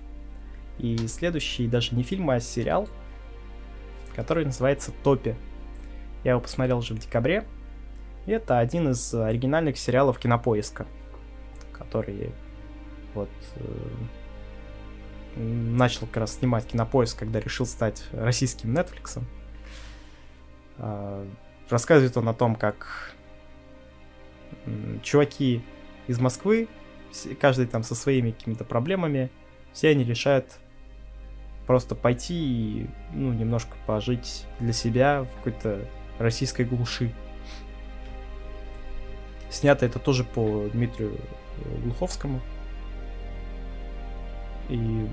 И следующий даже не фильм, а сериал, который называется «Топи». Я его посмотрел уже в декабре. И это один из оригинальных сериалов Кинопоиска, который вот э, начал как раз снимать Кинопоиск, когда решил стать российским Netflix. Э, рассказывает он о том, как чуваки из Москвы, каждый там со своими какими-то проблемами, все они решают просто пойти и ну, немножко пожить для себя в какой-то российской глуши. Снято это тоже по Дмитрию Глуховскому. И...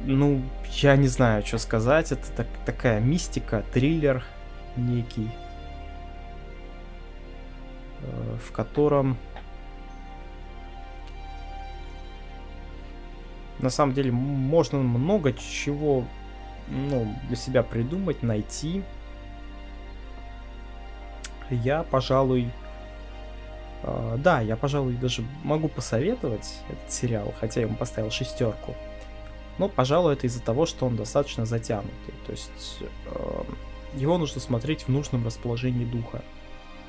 Ну, я не знаю, что сказать. Это так, такая мистика, триллер некий, э, в котором на самом деле можно много чего ну, для себя придумать, найти. Я, пожалуй, э, да, я, пожалуй, даже могу посоветовать этот сериал, хотя я ему поставил шестерку. Но, пожалуй, это из-за того, что он достаточно затянутый. То есть э, его нужно смотреть в нужном расположении духа.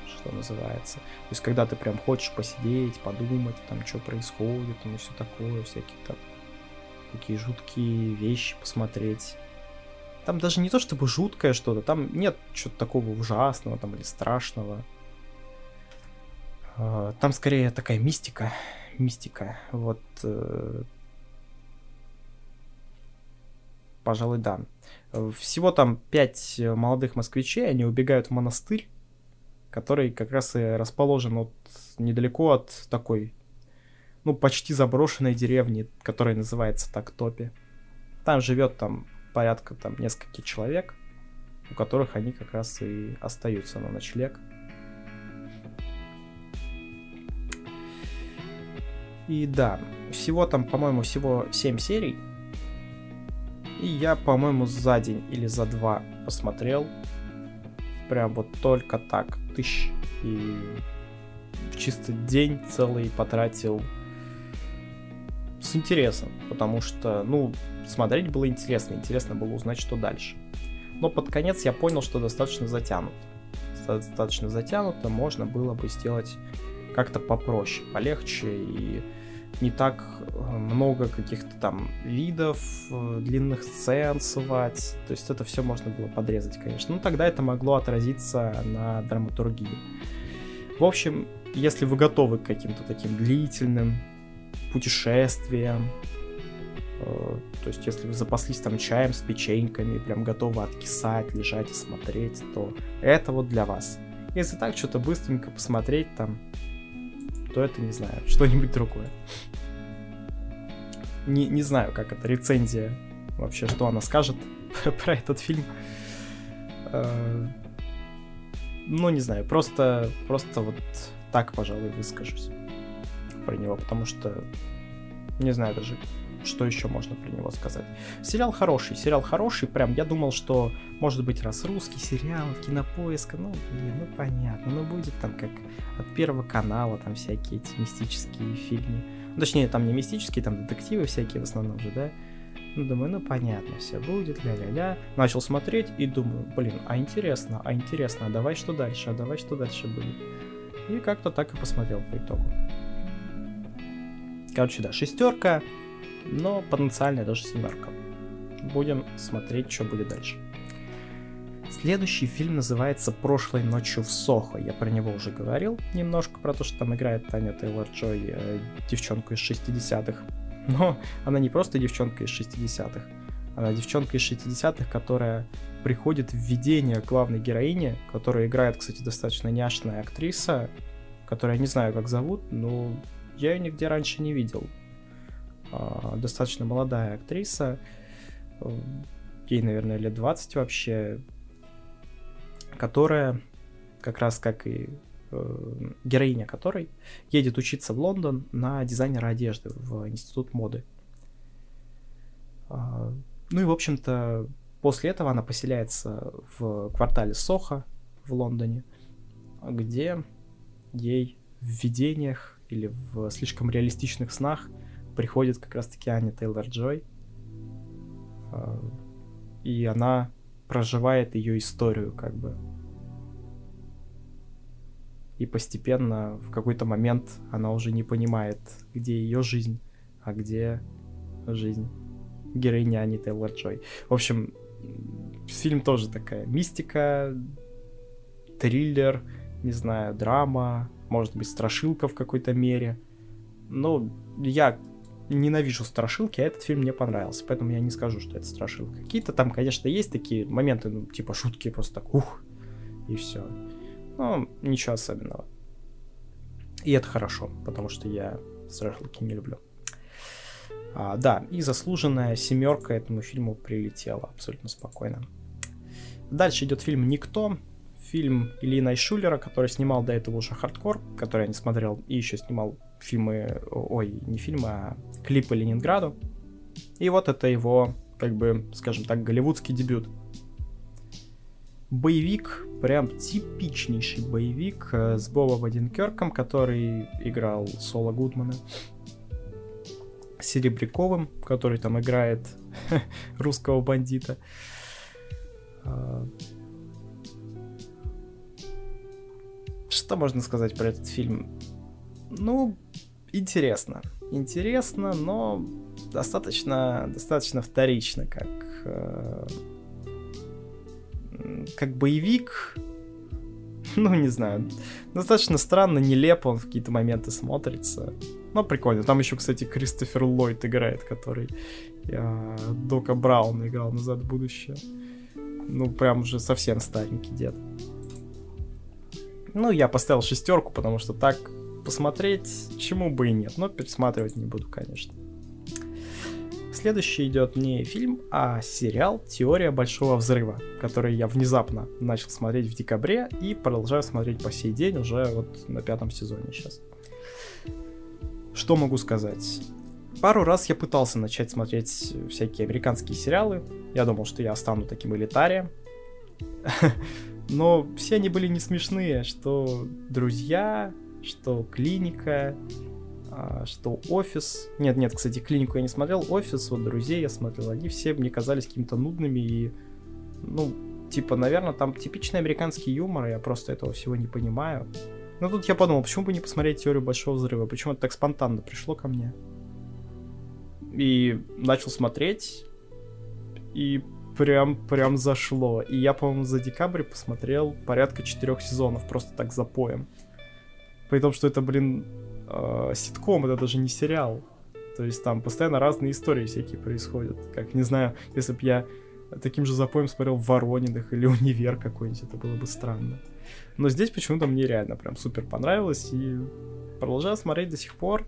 что называется. То есть, когда ты прям хочешь посидеть, подумать, там, что происходит, и все такое, всякие там такие жуткие вещи посмотреть. Там даже не то чтобы жуткое что-то, там нет чего-то такого ужасного там или страшного. А, там скорее такая мистика, мистика. Вот, э, пожалуй, да. Всего там пять молодых москвичей, они убегают в монастырь, который как раз и расположен вот недалеко от такой, ну, почти заброшенной деревни, которая называется так Топи. Там живет там порядка там нескольких человек, у которых они как раз и остаются на ночлег. И да, всего там, по-моему, всего 7 серий. И я, по-моему, за день или за два посмотрел. Прям вот только так. Тысяч. И чисто день целый потратил с интересом, потому что, ну, смотреть было интересно, интересно было узнать, что дальше. Но под конец я понял, что достаточно затянуто. Достаточно затянуто, можно было бы сделать как-то попроще, полегче и не так э, много каких-то там видов, э, длинных сцен сувать. То есть это все можно было подрезать, конечно. Ну тогда это могло отразиться на драматургии. В общем, если вы готовы к каким-то таким длительным путешествиям, э, то есть, если вы запаслись там чаем с печеньками, прям готовы откисать, лежать и смотреть, то это вот для вас. Если так что-то быстренько посмотреть там, то это, не знаю, <laughs> что-нибудь другое. Не, не знаю, как это, рецензия вообще, что она скажет <laughs> про этот фильм. Э, ну, не знаю, просто, просто вот так, пожалуй, выскажусь про него, потому что не знаю даже, что еще можно про него сказать. Сериал хороший, сериал хороший, прям я думал, что может быть раз русский сериал, кинопоиска, ну блин, ну понятно, ну будет там как от первого канала там всякие эти мистические фильмы. Ну, точнее, там не мистические, там детективы всякие в основном же, да? Ну, думаю, ну понятно, все будет, ля-ля-ля. Начал смотреть и думаю, блин, а интересно, а интересно, а давай что дальше, а давай что дальше будет. И как-то так и посмотрел по итогу. Короче, да, шестерка, но потенциально даже семерка. Будем смотреть, что будет дальше. Следующий фильм называется «Прошлой ночью в Сохо». Я про него уже говорил немножко, про то, что там играет Таня Тейлор-Джой, э, девчонку из 60-х. Но она не просто девчонка из 60-х, она девчонка из 60-х, которая приходит в видение главной героини, которая играет, кстати, достаточно няшная актриса, которая не знаю, как зовут, но я ее нигде раньше не видел. А, достаточно молодая актриса. Ей, наверное, лет 20 вообще. Которая, как раз как и э, героиня которой, едет учиться в Лондон на дизайнера одежды в институт моды. А, ну и, в общем-то, после этого она поселяется в квартале Соха в Лондоне, где ей в видениях или в слишком реалистичных снах приходит как раз-таки Аня Тейлор-Джой. А, и она проживает ее историю, как бы. И постепенно, в какой-то момент, она уже не понимает, где ее жизнь, а где жизнь героини Ани Тейлор-Джой. В общем, фильм тоже такая мистика, триллер, не знаю, драма, может быть, страшилка в какой-то мере. Но я ненавижу страшилки, а этот фильм мне понравился, поэтому я не скажу, что это страшилка. Какие-то там, конечно, есть такие моменты, ну, типа шутки, просто так, ух, и все. Но ничего особенного. И это хорошо, потому что я страшилки не люблю. А, да, и заслуженная семерка этому фильму прилетела абсолютно спокойно. Дальше идет фильм «Никто», фильм Ильина Шулера, который снимал до этого уже «Хардкор», который я не смотрел, и еще снимал фильмы, ой, не фильмы, а клипы Ленинграду. И вот это его, как бы, скажем так, голливудский дебют. Боевик, прям типичнейший боевик э, с Бобом Одинкерком, который играл Соло Гудмана. Серебряковым, который там играет <laughs> русского бандита. Что можно сказать про этот фильм? Ну, интересно. Интересно, но достаточно, достаточно вторично, как, э, как боевик. <laughs> Ну, не знаю. Достаточно странно, нелепо он в какие-то моменты смотрится. Но прикольно. Там еще, кстати, Кристофер Ллойд играет, который э, Дока Браун играл назад в будущее. Ну, прям уже совсем старенький дед. Ну, я поставил шестерку, потому что так посмотреть, чему бы и нет. Но пересматривать не буду, конечно. Следующий идет не фильм, а сериал «Теория большого взрыва», который я внезапно начал смотреть в декабре и продолжаю смотреть по сей день, уже вот на пятом сезоне сейчас. Что могу сказать? Пару раз я пытался начать смотреть всякие американские сериалы. Я думал, что я стану таким элитарием. <laughs> Но все они были не смешные, что друзья, что клиника, а, что офис. Нет, нет, кстати, клинику я не смотрел, офис, вот друзей я смотрел. Они все мне казались какими-то нудными и, ну, типа, наверное, там типичный американский юмор, я просто этого всего не понимаю. Но тут я подумал, почему бы не посмотреть теорию большого взрыва? Почему это так спонтанно пришло ко мне? И начал смотреть, и прям, прям зашло. И я, по-моему, за декабрь посмотрел порядка четырех сезонов, просто так запоем. При том, что это, блин, э, ситком, это даже не сериал. То есть там постоянно разные истории всякие происходят. Как, не знаю, если бы я таким же запоем смотрел Воронинах или Универ какой-нибудь, это было бы странно. Но здесь почему-то мне реально прям супер понравилось, и продолжаю смотреть до сих пор.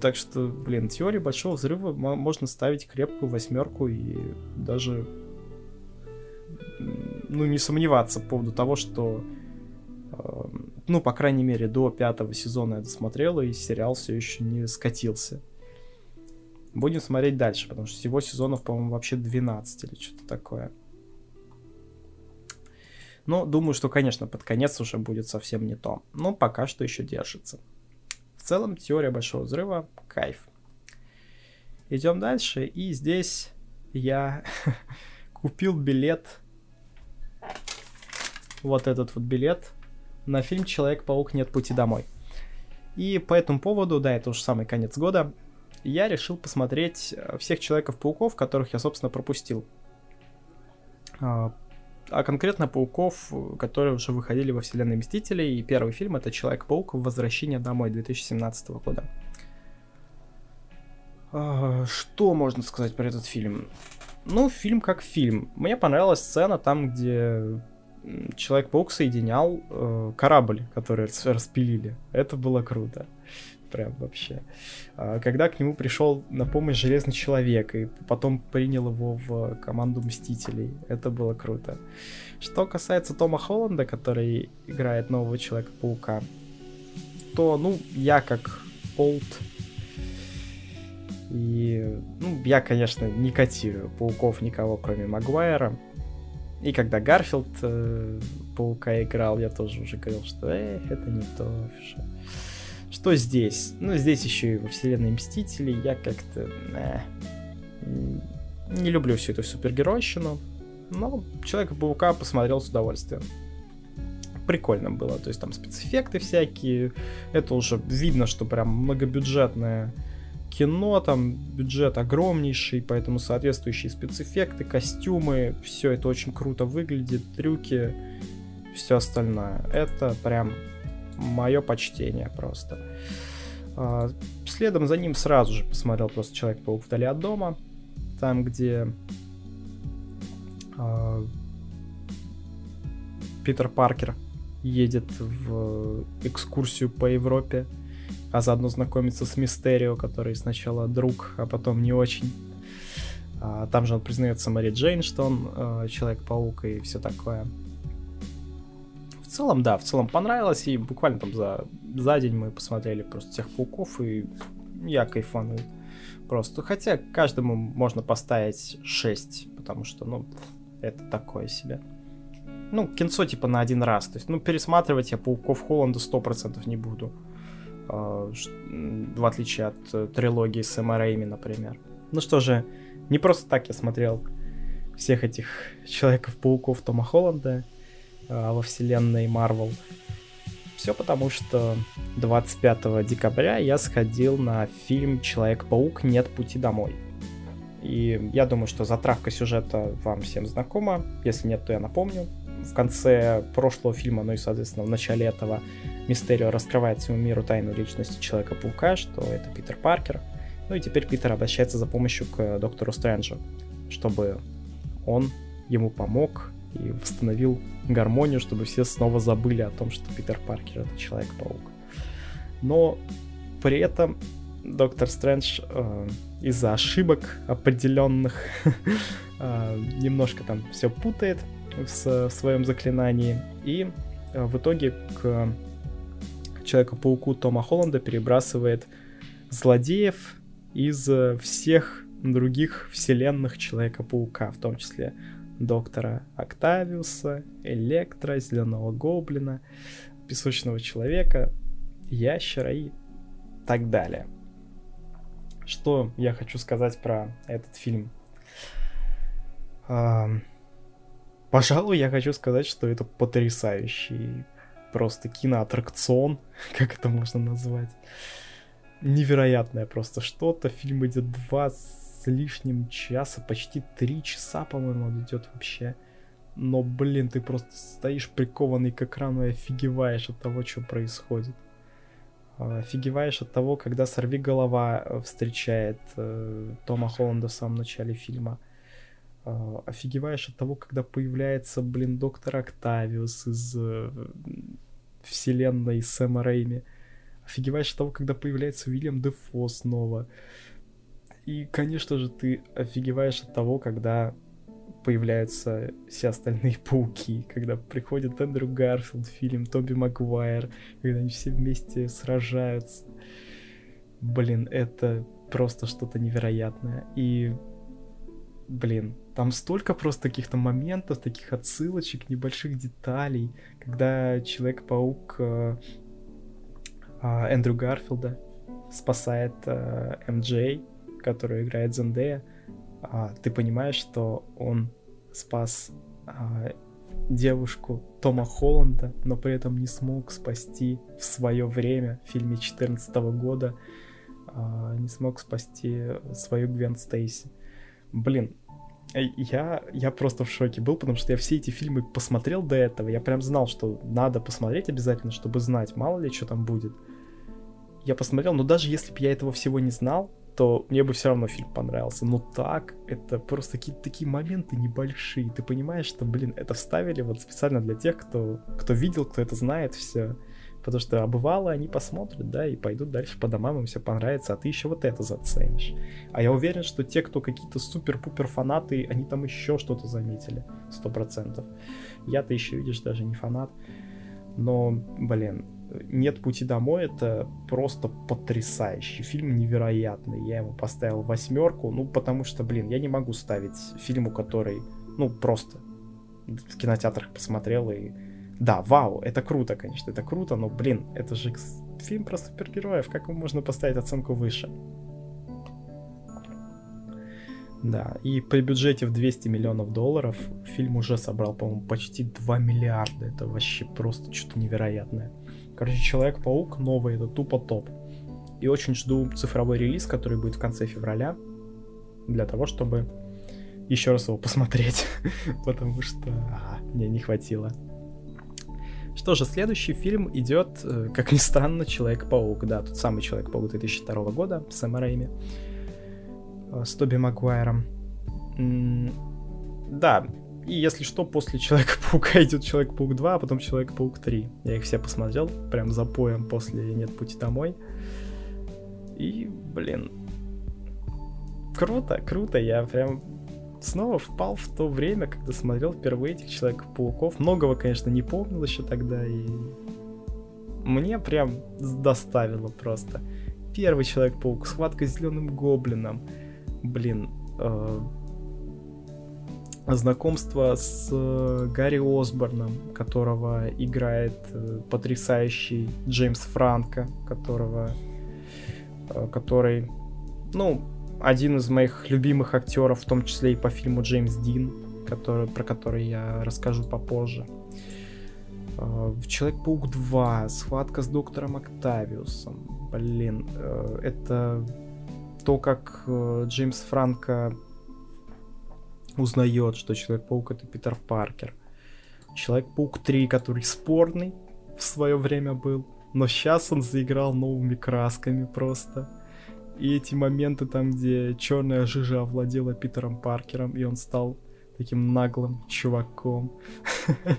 Так что, блин, теории большого взрыва можно ставить крепкую восьмерку и даже, ну, не сомневаться по поводу того, что, э, ну, по крайней мере, до пятого сезона я досмотрел, и сериал все еще не скатился. Будем смотреть дальше, потому что всего сезонов, по-моему, вообще 12 или что-то такое. Но думаю, что, конечно, под конец уже будет совсем не то. Но пока что еще держится. В целом, теория большого взрыва — кайф. Идем дальше, и здесь я <laughs> купил билет, вот этот вот билет, на фильм «Человек-паук. Нет пути домой». И по этому поводу, да, это уже самый конец года, я решил посмотреть э, всех Человеков-пауков, которых я, собственно, пропустил. А, конкретно пауков, которые уже выходили во вселенной Мстителей. И первый фильм это Человек-паук Возвращение домой 2017 года. А, что можно сказать про этот фильм? Ну, фильм как фильм. Мне понравилась сцена там, где Человек-паук соединял э, корабль, который распилили. Это было круто прям вообще. А, когда к нему пришел на помощь Железный Человек и потом принял его в команду Мстителей, это было круто. Что касается Тома Холланда, который играет нового Человека-паука, то, ну, я как Олд и, ну, я, конечно, не котирую пауков никого, кроме Магуайра. И когда Гарфилд э, паука играл, я тоже уже говорил, что э, это не то. Что... Что здесь? Ну, здесь еще и во вселенной Мстителей я как-то... Э, не люблю всю эту супергеройщину, но Человека-паука посмотрел с удовольствием. Прикольно было, то есть там спецэффекты всякие, это уже видно, что прям многобюджетное кино, там бюджет огромнейший, поэтому соответствующие спецэффекты, костюмы, все это очень круто выглядит, трюки, все остальное. Это прям мое почтение просто. А, следом за ним сразу же посмотрел просто Человек-паук вдали от дома. Там, где а, Питер Паркер едет в экскурсию по Европе, а заодно знакомится с Мистерио, который сначала друг, а потом не очень. А, там же он признается Мэри Джейн, что он Человек-паук и все такое целом, да, в целом понравилось, и буквально там за, за день мы посмотрели просто всех пауков, и я кайфанул просто. Хотя каждому можно поставить 6, потому что, ну, это такое себе. Ну, кинцо типа на один раз. То есть, ну, пересматривать я пауков Холланда 100% не буду. Э, в отличие от э, трилогии с Рэйми, например. Ну что же, не просто так я смотрел всех этих Человеков-пауков Тома Холланда. Во вселенной Marvel. Все потому, что 25 декабря я сходил на фильм Человек-паук Нет пути домой. И я думаю, что затравка сюжета вам всем знакома. Если нет, то я напомню. В конце прошлого фильма, ну и, соответственно, в начале этого, Мистерио раскрывает всему миру тайну личности Человека-паука, что это Питер Паркер. Ну и теперь Питер обращается за помощью к доктору Стрэнджу, чтобы он ему помог и восстановил гармонию, чтобы все снова забыли о том, что Питер Паркер это Человек-паук. Но при этом Доктор Стрэндж э, из-за ошибок определенных <laughs> э, немножко там все путает в, в своем заклинании. И э, в итоге к Человеку-пауку Тома Холланда перебрасывает злодеев из всех других вселенных Человека-паука, в том числе доктора Октавиуса, Электро, Зеленого Гоблина, Песочного Человека, Ящера и так далее. Что я хочу сказать про этот фильм? А, пожалуй, я хочу сказать, что это потрясающий просто киноаттракцион, <laughs> как это можно назвать. Невероятное просто что-то. Фильм идет два с лишним часа, почти три часа, по-моему, идет вообще. Но, блин, ты просто стоишь прикованный к экрану и офигеваешь от того, что происходит. А, офигеваешь от того, когда сорви голова э, встречает э, Тома Холланда в самом начале фильма. Э, офигеваешь от того, когда появляется, блин, доктор Октавиус из э, вселенной Сэма Рэйми. Офигеваешь от того, когда появляется Уильям Дефо снова. И, конечно же, ты офигеваешь от того, когда появляются все остальные <laughs> пауки, когда приходит Эндрю Гарфилд, фильм Тоби Магуайр, когда они все вместе сражаются. Блин, это просто что-то невероятное. И, блин, там столько просто каких-то моментов, таких отсылочек, небольших деталей, когда Человек-паук э, э, Эндрю Гарфилда спасает э, МJ, которую играет Зендея, а, ты понимаешь, что он спас а, девушку Тома Холланда, но при этом не смог спасти в свое время, в фильме 2014 года, а, не смог спасти свою Гвен Стейси. Блин, я, я просто в шоке был, потому что я все эти фильмы посмотрел до этого. Я прям знал, что надо посмотреть обязательно, чтобы знать, мало ли что там будет. Я посмотрел, но даже если бы я этого всего не знал, то мне бы все равно фильм понравился. Но так, это просто какие-то такие моменты небольшие. Ты понимаешь, что, блин, это вставили вот специально для тех, кто, кто видел, кто это знает все. Потому что а бывало, они посмотрят, да, и пойдут дальше по домам, им все понравится, а ты еще вот это заценишь. А я уверен, что те, кто какие-то супер-пупер фанаты, они там еще что-то заметили, сто процентов. Я-то еще, видишь, даже не фанат. Но, блин, нет пути домой это просто потрясающий фильм, невероятный. Я ему поставил восьмерку, ну потому что, блин, я не могу ставить фильму, который, ну просто в кинотеатрах посмотрел и да, вау, это круто, конечно, это круто, но, блин, это же фильм про супергероев, как ему можно поставить оценку выше? Да, и при бюджете в 200 миллионов долларов фильм уже собрал, по-моему, почти 2 миллиарда. Это вообще просто что-то невероятное. Короче, Человек-паук новый, это тупо топ. И очень жду цифровой релиз, который будет в конце февраля, для того, чтобы еще раз его посмотреть, <laughs> потому что а, мне не хватило. Что же, следующий фильм идет, э, как ни странно, Человек-паук. Да, тот самый Человек-паук 2002 года с Сэма Рэйми, э, с Тоби Магуайром. Да, и если что, после Человека-паука <laughs> идет Человек-паук 2, а потом Человек-паук 3. Я их все посмотрел, прям за поем после Нет пути домой. И, блин, круто, круто. Я прям снова впал в то время, когда смотрел впервые этих Человеков-пауков. Многого, конечно, не помнил еще тогда, и мне прям доставило просто. Первый Человек-паук, схватка с зеленым гоблином. Блин, э, знакомство с э, Гарри Осборном, которого играет э, потрясающий Джеймс Франко, которого, э, который, ну, один из моих любимых актеров, в том числе и по фильму Джеймс Дин, который, про который я расскажу попозже. Человек-паук 2, схватка с доктором Октавиусом. Блин, это то, как Джеймс Франко узнает, что Человек-паук это Питер Паркер. Человек-паук 3, который спорный в свое время был, но сейчас он заиграл новыми красками просто. И эти моменты там, где черная жижа овладела Питером Паркером, и он стал таким наглым чуваком. <laughs>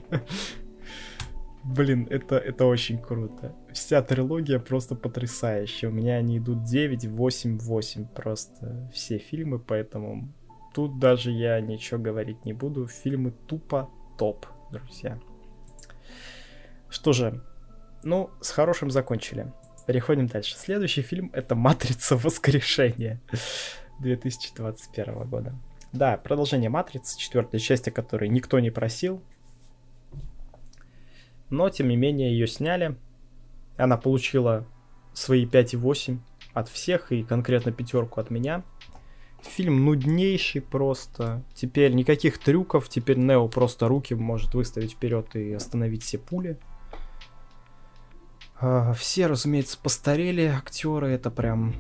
Блин, это, это очень круто. Вся трилогия просто потрясающая. У меня они идут 9, 8, 8 просто все фильмы, поэтому тут даже я ничего говорить не буду. Фильмы тупо топ, друзья. Что же, ну, с хорошим закончили. Переходим дальше. Следующий фильм это «Матрица. Воскрешение» 2021 года. Да, продолжение «Матрицы», четвертой части, которой никто не просил. Но, тем не менее, ее сняли. Она получила свои 5,8 от всех и конкретно пятерку от меня. Фильм нуднейший просто. Теперь никаких трюков. Теперь Нео просто руки может выставить вперед и остановить все пули. А, все, разумеется, постарели актеры. Это прям,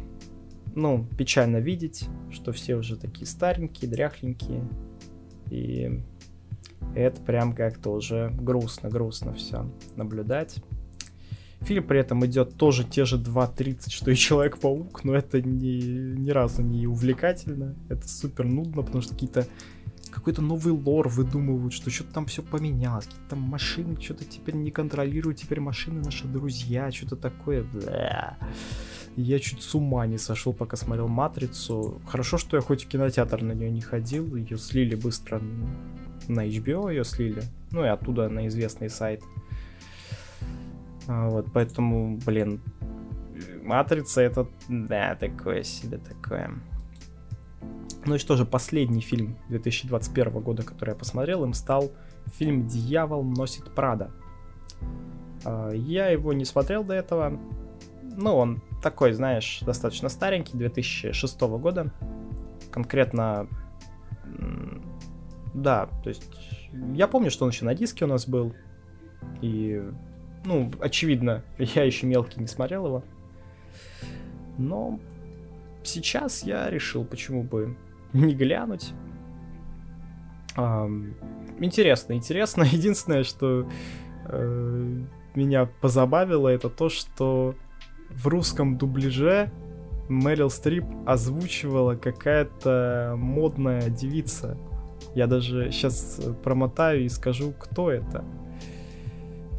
ну, печально видеть, что все уже такие старенькие, дряхленькие. И это прям как-то уже грустно-грустно все наблюдать. Фильм при этом идет тоже те же 2.30, что и Человек-паук, но это ни, ни разу не увлекательно. Это супер нудно, потому что какие-то какой-то новый лор выдумывают, что что-то там все поменялось, какие-то там машины что-то теперь не контролируют, теперь машины наши друзья, что-то такое. Бля. Я чуть с ума не сошел, пока смотрел Матрицу. Хорошо, что я хоть в кинотеатр на нее не ходил, ее слили быстро на HBO, ее слили, ну и оттуда на известный сайт. А, вот, поэтому, блин, Матрица это, да, такое себе такое. Ну и что же, последний фильм 2021 года, который я посмотрел, им стал фильм «Дьявол носит Прада». А, я его не смотрел до этого. Ну, он такой, знаешь, достаточно старенький, 2006 года. Конкретно, да, то есть я помню, что он еще на диске у нас был. И, ну, очевидно, я еще мелкий не смотрел его. Но сейчас я решил, почему бы не глянуть. Um, интересно, интересно. <laughs> Единственное, что э, меня позабавило, это то, что в русском дубляже Мэрил Стрип озвучивала какая-то модная девица. Я даже сейчас промотаю и скажу, кто это.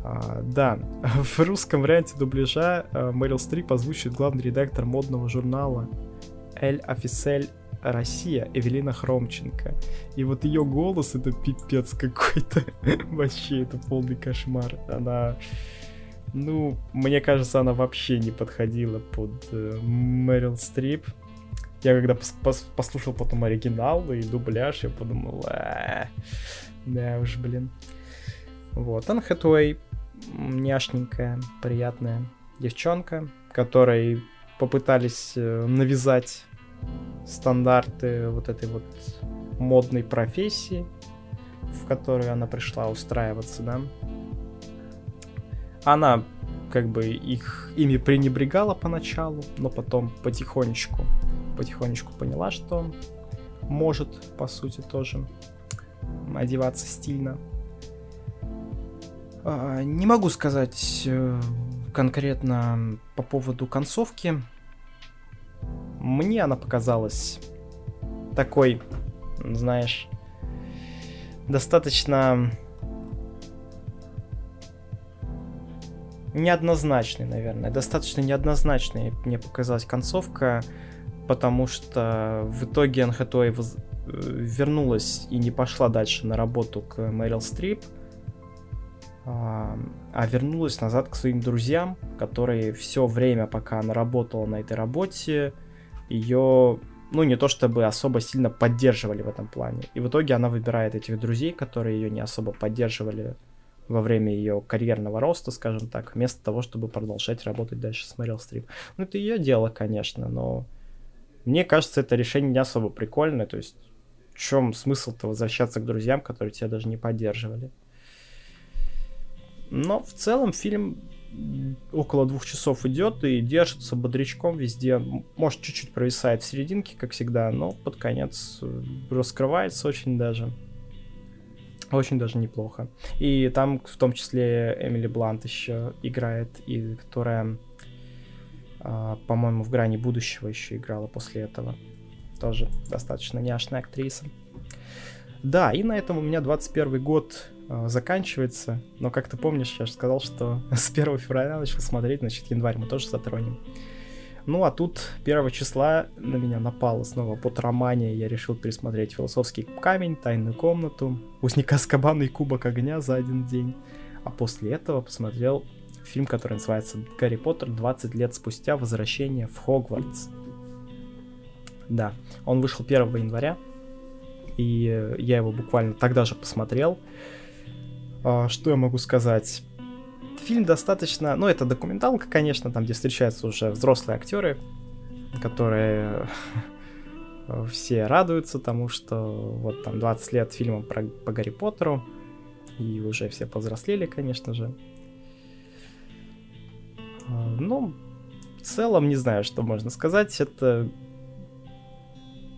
А, да, <laughs> в русском варианте дубляжа Мэрил Стрип озвучивает главный редактор модного журнала Эль Офисель Россия, Эвелина Хромченко. И вот ее голос это пипец какой-то. <laughs> вообще, это полный кошмар. Она... Ну, мне кажется, она вообще не подходила под э, Мэрил Стрип. Я когда пос пос послушал потом оригинал и дубляж, я подумал, «Э, да уж, блин. Вот, Ан Хэтуэй няшненькая, приятная девчонка, которой попытались э, навязать стандарты вот этой вот модной профессии, в которую она пришла устраиваться, да. Она как бы их ими пренебрегала поначалу, но потом потихонечку, потихонечку поняла, что может, по сути, тоже одеваться стильно. А, не могу сказать э, конкретно по поводу концовки, мне она показалась такой, знаешь, достаточно неоднозначной, наверное. Достаточно неоднозначной мне показалась концовка, потому что в итоге Ан воз... Э, вернулась и не пошла дальше на работу к Мэрил Стрип, а, вернулась назад к своим друзьям, которые все время, пока она работала на этой работе, ее, ну, не то чтобы особо сильно поддерживали в этом плане. И в итоге она выбирает этих друзей, которые ее не особо поддерживали во время ее карьерного роста, скажем так, вместо того, чтобы продолжать работать дальше с Мэрил Стрип. Ну, это ее дело, конечно, но мне кажется, это решение не особо прикольное, то есть в чем смысл-то возвращаться к друзьям, которые тебя даже не поддерживали? Но в целом фильм около двух часов идет и держится бодрячком везде. Может, чуть-чуть провисает в серединке, как всегда, но под конец э, раскрывается очень даже. Очень даже неплохо. И там в том числе Эмили Блант еще играет, и которая, э, по-моему, в грани будущего еще играла после этого. Тоже достаточно няшная актриса. Да, и на этом у меня 21 год заканчивается. Но, как ты помнишь, я же сказал, что <laughs> с 1 февраля начал смотреть, значит, январь мы тоже затронем. Ну, а тут 1 числа на меня напало снова под романе. Я решил пересмотреть «Философский камень», «Тайную комнату», «Узника Скабана» и «Кубок огня» за один день. А после этого посмотрел фильм, который называется «Гарри Поттер. 20 лет спустя. Возвращение в Хогвартс». Да, он вышел 1 января и я его буквально тогда же посмотрел. А, что я могу сказать? Фильм достаточно... Ну, это документалка, конечно, там, где встречаются уже взрослые актеры, которые <laughs> все радуются тому, что вот там 20 лет фильма про, по Гарри Поттеру, и уже все повзрослели, конечно же. А, ну, в целом, не знаю, что можно сказать. Это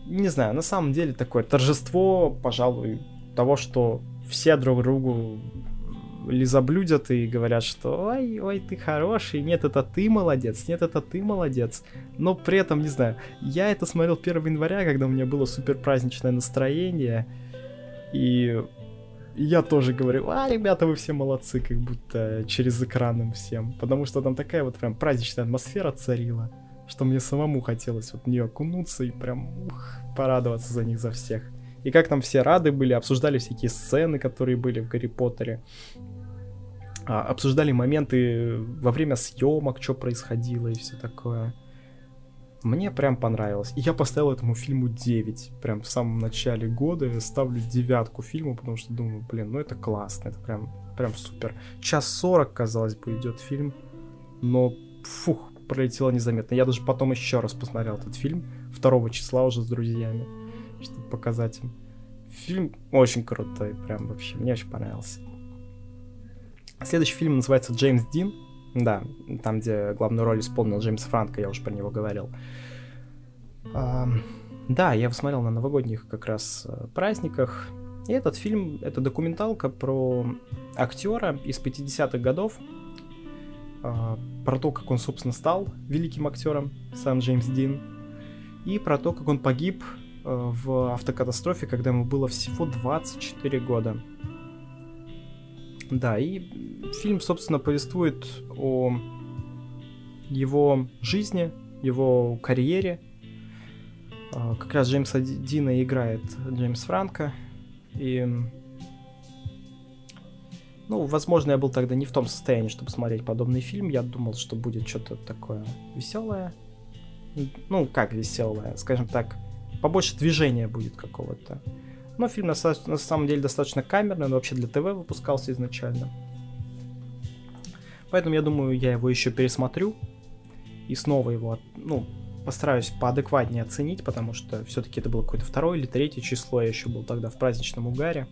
не знаю, на самом деле такое торжество, пожалуй, того, что все друг другу лизоблюдят и говорят, что ой, ой, ты хороший, нет, это ты молодец, нет, это ты молодец. Но при этом, не знаю, я это смотрел 1 января, когда у меня было супер праздничное настроение, и я тоже говорю, а, ребята, вы все молодцы, как будто через экраном всем, потому что там такая вот прям праздничная атмосфера царила что мне самому хотелось вот в нее окунуться и прям ух, порадоваться за них за всех. И как там все рады были, обсуждали всякие сцены, которые были в Гарри Поттере. А, обсуждали моменты во время съемок, что происходило и все такое. Мне прям понравилось. И я поставил этому фильму 9. Прям в самом начале года я ставлю девятку фильму, потому что думаю, блин, ну это классно, это прям, прям супер. Час сорок, казалось бы, идет фильм, но фух, пролетело незаметно. Я даже потом еще раз посмотрел этот фильм, 2 числа уже с друзьями, чтобы показать им. Фильм очень крутой, прям вообще, мне очень понравился. Следующий фильм называется «Джеймс Дин». Да, там, где главную роль исполнил Джеймс Франко, я уже про него говорил. А, да, я его смотрел на новогодних как раз э, праздниках. И этот фильм — это документалка про актера из 50-х годов, а, про то, как он, собственно, стал великим актером, сам Джеймс Дин, и про то, как он погиб в автокатастрофе, когда ему было всего 24 года. Да, и фильм, собственно, повествует о его жизни, его карьере. А, как раз Джеймса Дина играет Джеймс Франко, и ну, возможно, я был тогда не в том состоянии, чтобы смотреть подобный фильм. Я думал, что будет что-то такое веселое. Ну, как веселое, скажем так, побольше движения будет какого-то. Но фильм на, на самом деле достаточно камерный, он вообще для ТВ выпускался изначально. Поэтому я думаю, я его еще пересмотрю и снова его, ну, постараюсь поадекватнее оценить, потому что все-таки это было какое-то второе или третье число, я еще был тогда в праздничном угаре.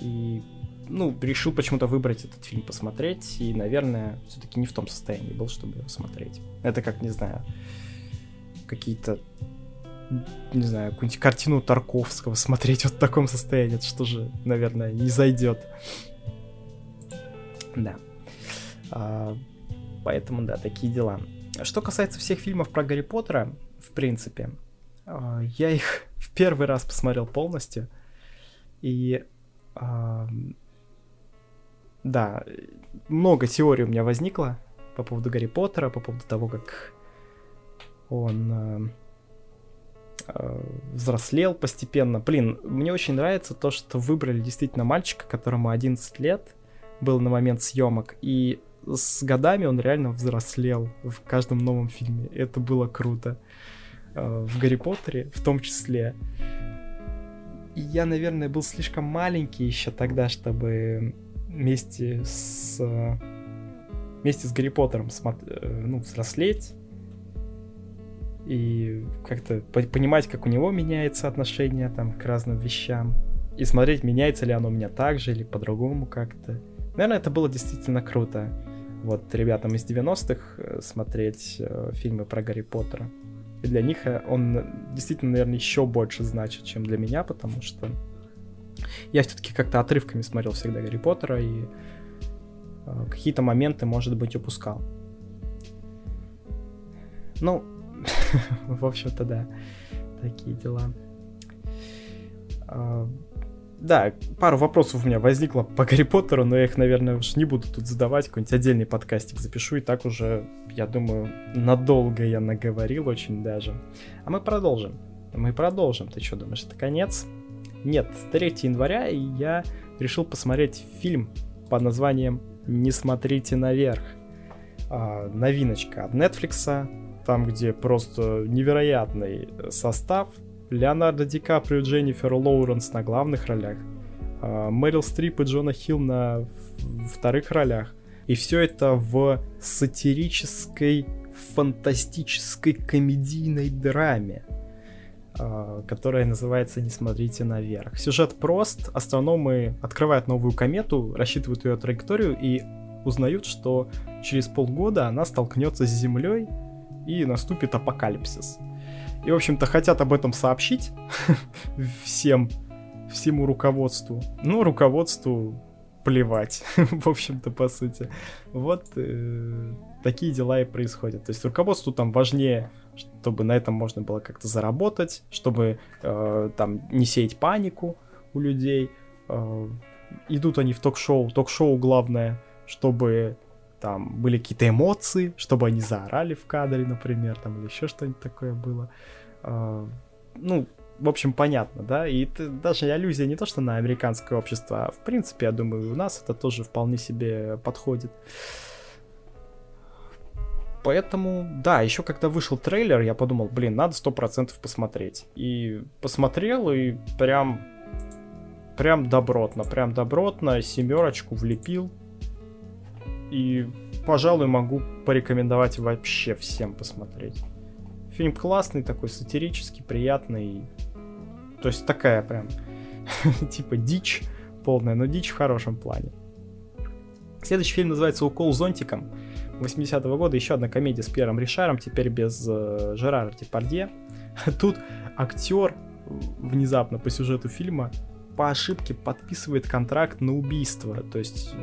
И ну, решил почему-то выбрать этот фильм посмотреть, и, наверное, все-таки не в том состоянии был, чтобы его смотреть. Это как, не знаю, какие-то, не знаю, какую-нибудь картину Тарковского смотреть вот в таком состоянии, это что же, наверное, не зайдет. Да. А, поэтому, да, такие дела. Что касается всех фильмов про Гарри Поттера, в принципе, а, я их <laughs> в первый раз посмотрел полностью, и да, много теорий у меня возникло по поводу Гарри Поттера, по поводу того, как он э, взрослел постепенно. Блин, мне очень нравится то, что выбрали действительно мальчика, которому 11 лет был на момент съемок, и с годами он реально взрослел в каждом новом фильме. Это было круто. Э, в Гарри Поттере в том числе. И я, наверное, был слишком маленький еще тогда, чтобы вместе с вместе с Гарри Поттером э, ну, взрослеть и как-то понимать, как у него меняется отношение там к разным вещам и смотреть, меняется ли оно у меня так же или по-другому как-то. Наверное, это было действительно круто. Вот ребятам из 90-х э, смотреть э, фильмы про Гарри Поттера. И для них э, он действительно, наверное, еще больше значит, чем для меня, потому что я все-таки как-то отрывками смотрел всегда Гарри Поттера и э, какие-то моменты, может быть, упускал. Ну, в общем-то, да, такие дела. А, да, пару вопросов у меня возникло по Гарри Поттеру, но я их, наверное, уж не буду тут задавать. Какой-нибудь отдельный подкастик запишу, и так уже, я думаю, надолго я наговорил очень даже. А мы продолжим. Мы продолжим. Ты что, думаешь, это конец? Нет, 3 января, и я решил посмотреть фильм под названием «Не смотрите наверх». А, новиночка от Netflix, там, где просто невероятный состав — Леонардо Ди Каприо, Дженнифер Лоуренс на главных ролях, а, Мэрил Стрип и Джона Хилл на вторых ролях. И все это в сатирической, фантастической комедийной драме, а, которая называется «Не смотрите наверх». Сюжет прост. Астрономы открывают новую комету, рассчитывают ее траекторию и узнают, что через полгода она столкнется с Землей и наступит апокалипсис. И, в общем-то, хотят об этом сообщить <laughs> всем, всему руководству. Ну, руководству плевать, <laughs> в общем-то, по сути. Вот э, такие дела и происходят. То есть руководству там важнее, чтобы на этом можно было как-то заработать, чтобы э, там не сеять панику у людей. Э, идут они в ток-шоу. Ток-шоу главное, чтобы там были какие-то эмоции, чтобы они заорали в кадре, например, там или еще что-нибудь такое было. А, ну, в общем, понятно, да, и это даже аллюзия не то, что на американское общество, а в принципе, я думаю, у нас это тоже вполне себе подходит. Поэтому, да, еще когда вышел трейлер, я подумал, блин, надо сто процентов посмотреть. И посмотрел, и прям, прям добротно, прям добротно, семерочку влепил. И, пожалуй, могу порекомендовать вообще всем посмотреть. Фильм классный, такой сатирический, приятный. То есть такая прям, <laughs> типа дичь полная, но дичь в хорошем плане. Следующий фильм называется «Укол зонтиком». 80-го года еще одна комедия с Пьером Ришаром, теперь без э, Жерара Депардье. <laughs> Тут актер внезапно по сюжету фильма по ошибке подписывает контракт на убийство. То есть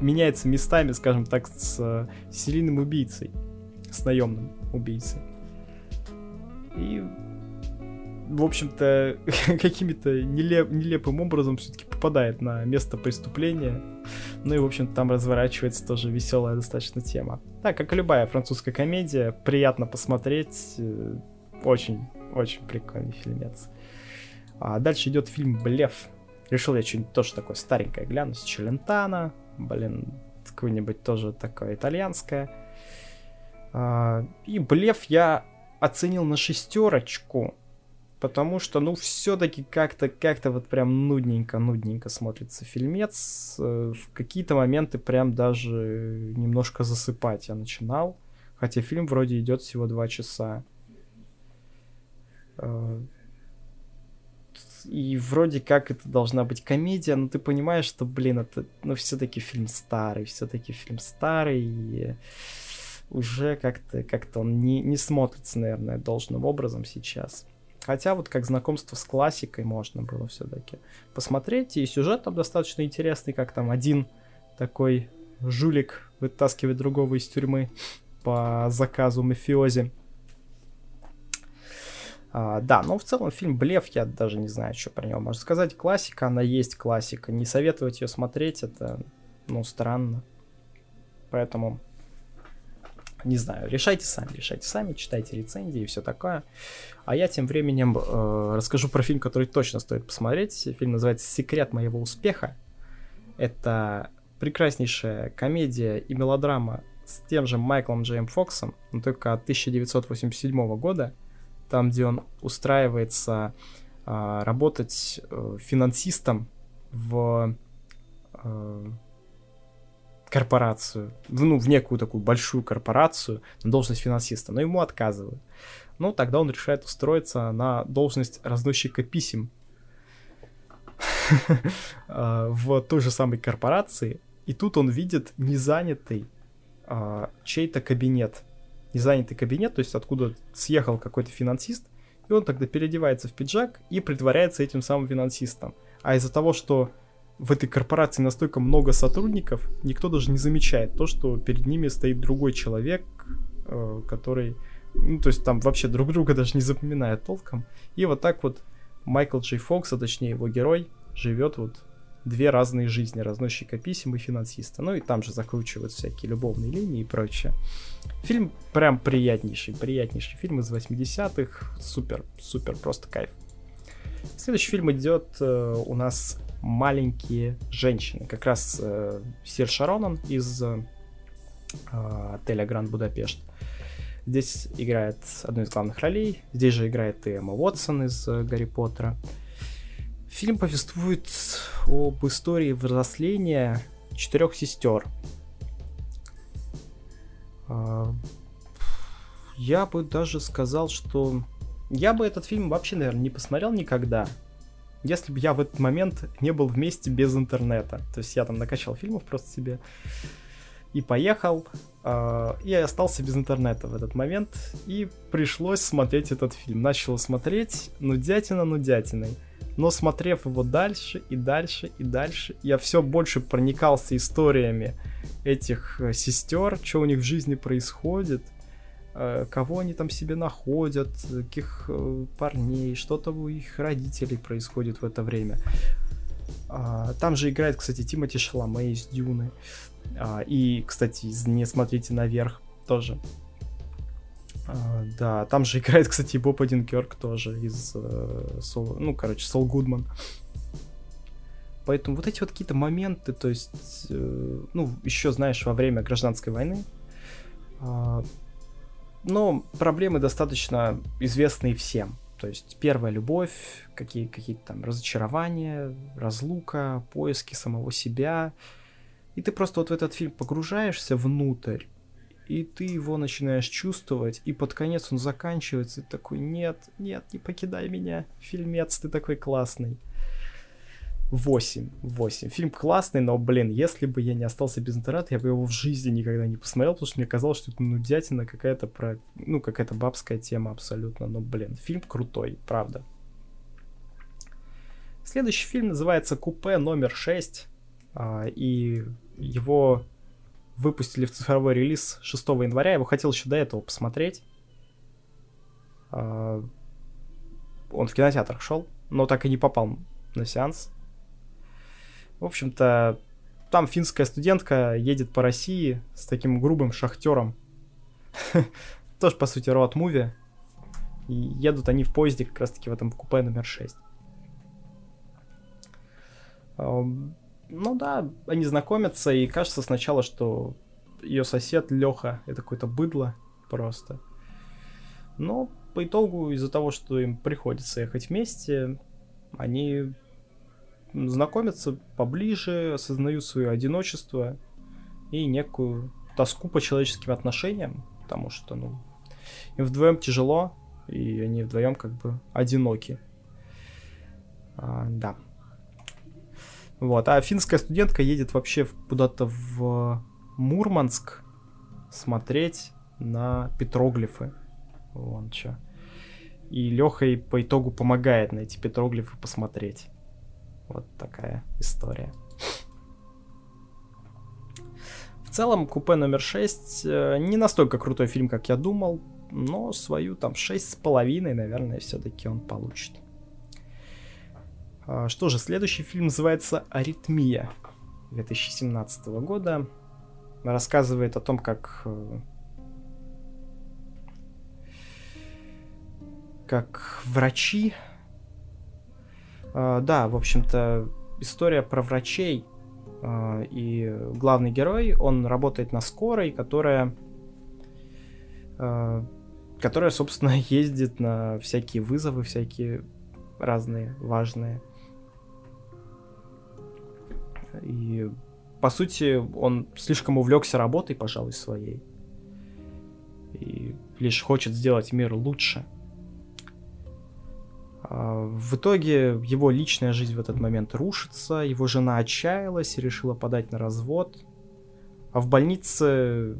меняется местами, скажем так, с э, серийным убийцей, с наемным убийцей. И, в общем-то, <laughs> каким-то нелеп, нелепым образом все-таки попадает на место преступления. Ну и, в общем-то, там разворачивается тоже веселая достаточно тема. Да, как и любая французская комедия, приятно посмотреть. Э, очень, очень прикольный фильмец. А дальше идет фильм «Блеф». Решил я что-нибудь тоже такое старенькое глянуть. Челентано, блин, какое-нибудь тоже такое итальянское. А, и «Блеф» я оценил на шестерочку, потому что, ну, все-таки как-то, как-то вот прям нудненько-нудненько смотрится фильмец. Э, в какие-то моменты прям даже немножко засыпать я начинал, хотя фильм вроде идет всего два часа. И вроде как это должна быть комедия, но ты понимаешь, что, блин, это, ну, все-таки фильм старый, все-таки фильм старый, и уже как-то как он не, не смотрится, наверное, должным образом сейчас. Хотя вот как знакомство с классикой можно было все-таки посмотреть. И сюжет там достаточно интересный, как там один такой жулик вытаскивает другого из тюрьмы по заказу мафиози. А, да, но в целом фильм Блеф, я даже не знаю, что про него можно сказать. Классика, она есть классика. Не советовать ее смотреть, это, ну, странно. Поэтому не знаю, решайте сами, решайте сами, читайте рецензии и все такое. А я тем временем э, расскажу про фильм, который точно стоит посмотреть. Фильм называется «Секрет моего успеха». Это прекраснейшая комедия и мелодрама с тем же Майклом Джейм Фоксом, но только от 1987 года, там, где он устраивается э, работать э, финансистом в э, корпорацию, ну, в некую такую большую корпорацию на должность финансиста, но ему отказывают. Ну, тогда он решает устроиться на должность разносчика писем <laughs> а, в той же самой корпорации. И тут он видит незанятый а, чей-то кабинет. Незанятый кабинет, то есть откуда съехал какой-то финансист, и он тогда переодевается в пиджак и притворяется этим самым финансистом. А из-за того, что в этой корпорации настолько много сотрудников, никто даже не замечает то, что перед ними стоит другой человек, э, который, ну, то есть там вообще друг друга даже не запоминает толком. И вот так вот Майкл Джей Фокс, а точнее его герой, живет вот две разные жизни, разносчика писем и финансиста. Ну и там же закручивают всякие любовные линии и прочее. Фильм прям приятнейший, приятнейший фильм из 80-х. Супер, супер, просто кайф. Следующий фильм идет э, у нас «Маленькие женщины». Как раз э, Сир Шаронан из э, отеля Гранд Будапешт. Здесь играет одну из главных ролей. Здесь же играет и Эмма Уотсон из э, Гарри Поттера. Фильм повествует об истории взросления четырех сестер. А, я бы даже сказал, что я бы этот фильм вообще, наверное, не посмотрел никогда, если бы я в этот момент не был вместе без интернета. То есть я там накачал фильмов просто себе и поехал, э, и остался без интернета в этот момент, и пришлось смотреть этот фильм. Начал смотреть, нудятина нудятиной. Но смотрев его дальше и дальше и дальше, я все больше проникался историями этих э, сестер, что у них в жизни происходит, э, кого они там себе находят, каких э, парней, что-то у их родителей происходит в это время. А, там же играет, кстати, Тимати Шаламе из Дюны. А, и, кстати, «Не смотрите наверх» тоже. А, да, там же <laughs> играет, кстати, Боб Одинкерк тоже из... Э, Сол, ну, короче, Сол Гудман. Поэтому вот эти вот какие-то моменты, то есть, э, ну, еще, знаешь, во время гражданской войны, э, но проблемы достаточно известные всем. То есть первая любовь, какие, какие-то там разочарования, разлука, поиски самого себя. И ты просто вот в этот фильм погружаешься внутрь, и ты его начинаешь чувствовать, и под конец он заканчивается, и ты такой, нет, нет, не покидай меня, фильмец, ты такой классный. 8, 8. Фильм классный, но, блин, если бы я не остался без интернета, я бы его в жизни никогда не посмотрел, потому что мне казалось, что это нудятина какая-то про... Ну, какая-то бабская тема абсолютно. Но, блин, фильм крутой, правда. Следующий фильм называется «Купе номер 6», а, и его выпустили в цифровой релиз 6 января. Я его хотел еще до этого посмотреть. А, он в кинотеатрах шел, но так и не попал на сеанс. В общем-то, там финская студентка едет по России с таким грубым шахтером. <laughs> Тоже, по сути, роад муви. Едут они в поезде как раз-таки в этом купе номер 6. Ну да, они знакомятся, и кажется сначала, что ее сосед Леха это какое-то быдло просто. Но по итогу, из-за того, что им приходится ехать вместе, они знакомятся поближе, осознают свое одиночество и некую тоску по человеческим отношениям, потому что, ну, им вдвоем тяжело, и они вдвоем как бы одиноки. А, да. Вот. А финская студентка едет вообще куда-то в Мурманск смотреть на петроглифы. Вон что. И Леха ей по итогу помогает на эти петроглифы посмотреть. Вот такая история. В целом, купе номер 6 э, не настолько крутой фильм, как я думал, но свою там 6,5, наверное, все-таки он получит. А, что же, следующий фильм называется «Аритмия» 2017 года. Рассказывает о том, как э, как врачи Uh, да, в общем-то, история про врачей. Uh, и главный герой, он работает на скорой, которая, которая, собственно, <laughs> ездит на всякие вызовы, всякие разные важные. И, по сути, он слишком увлекся работой, пожалуй, своей. И лишь хочет сделать мир лучше. А, в итоге его личная жизнь в этот момент рушится, его жена отчаялась и решила подать на развод. А в больнице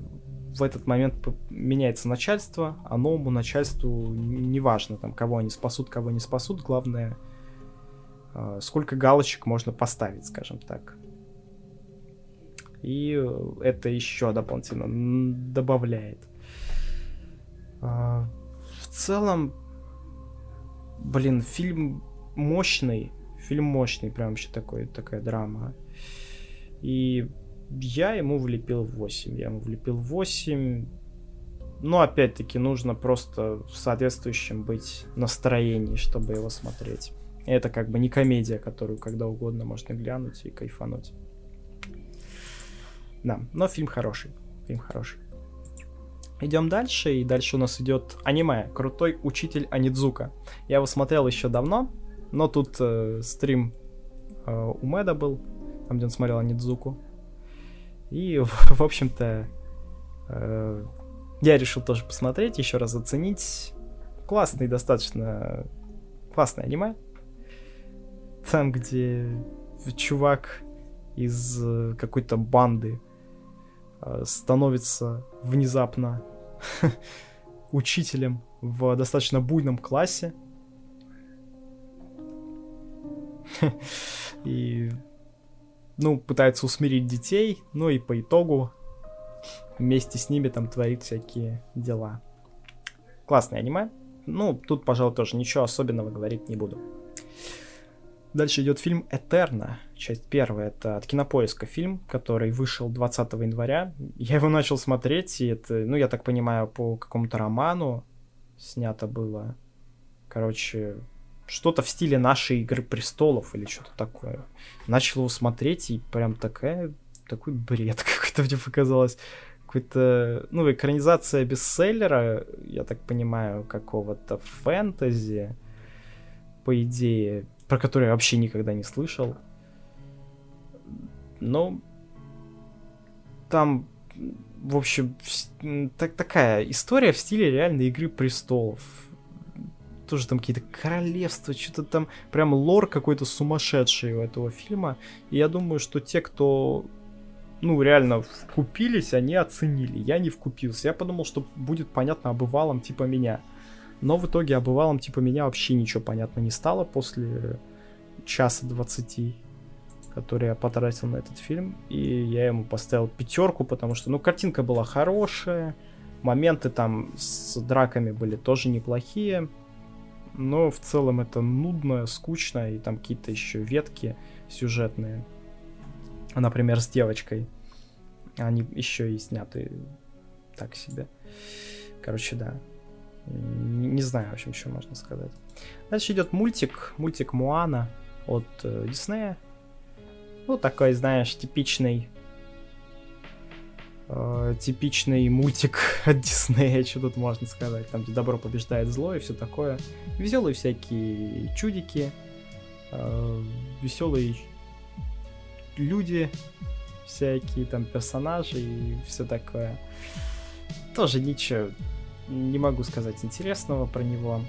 в этот момент меняется начальство, а новому начальству неважно, там, кого они спасут, кого не спасут, главное, э, сколько галочек можно поставить, скажем так. И это еще дополнительно добавляет. А, в целом, блин, фильм мощный, фильм мощный, прям вообще такой, такая драма. И я ему влепил 8. Я ему влепил 8. Но опять-таки нужно просто в соответствующем быть настроении, чтобы его смотреть. Это как бы не комедия, которую когда угодно можно глянуть и кайфануть. Да, но фильм хороший. Фильм хороший. Идем дальше, и дальше у нас идет аниме «Крутой учитель Анидзука». Я его смотрел еще давно, но тут э, стрим э, у Мэда был, там, где он смотрел Анидзуку. И, <laughs> в общем-то, э, я решил тоже посмотреть, еще раз оценить. Классный достаточно... Классное аниме. Там, где чувак из э, какой-то банды становится внезапно <laughs> учителем в достаточно буйном классе. <laughs> И ну, пытается усмирить детей, ну и по итогу вместе с ними там творит всякие дела. Классное аниме. Ну, тут, пожалуй, тоже ничего особенного говорить не буду. Дальше идет фильм «Этерна», часть первая. Это от Кинопоиска фильм, который вышел 20 января. Я его начал смотреть, и это, ну, я так понимаю, по какому-то роману снято было. Короче, что-то в стиле нашей Игры Престолов или что-то такое. Начал его смотреть, и прям такая, такой бред <laughs> какой-то мне показалось. Какой-то, ну, экранизация бестселлера, я так понимаю, какого-то фэнтези, по идее, про который я вообще никогда не слышал. Но там, в общем, так, такая история в стиле реальной Игры Престолов тоже там какие-то королевства, что-то там прям лор какой-то сумасшедший у этого фильма. И я думаю, что те, кто ну, реально вкупились, они оценили. Я не вкупился. Я подумал, что будет понятно обывалом типа меня. Но в итоге обывалом типа меня вообще ничего понятно не стало после часа двадцати, который я потратил на этот фильм. И я ему поставил пятерку, потому что, ну, картинка была хорошая. Моменты там с драками были тоже неплохие но в целом это нудно, скучно, и там какие-то еще ветки сюжетные. Например, с девочкой. Они еще и сняты так себе. Короче, да. Не, знаю, в общем, что можно сказать. Дальше идет мультик. Мультик Муана от э, Диснея. Ну, такой, знаешь, типичный э, типичный мультик <laughs> от Диснея, <laughs> что тут можно сказать, там, где добро побеждает зло и все такое. Веселые всякие чудики, э, веселые люди, всякие там персонажи и все такое. Тоже ничего не могу сказать интересного про него.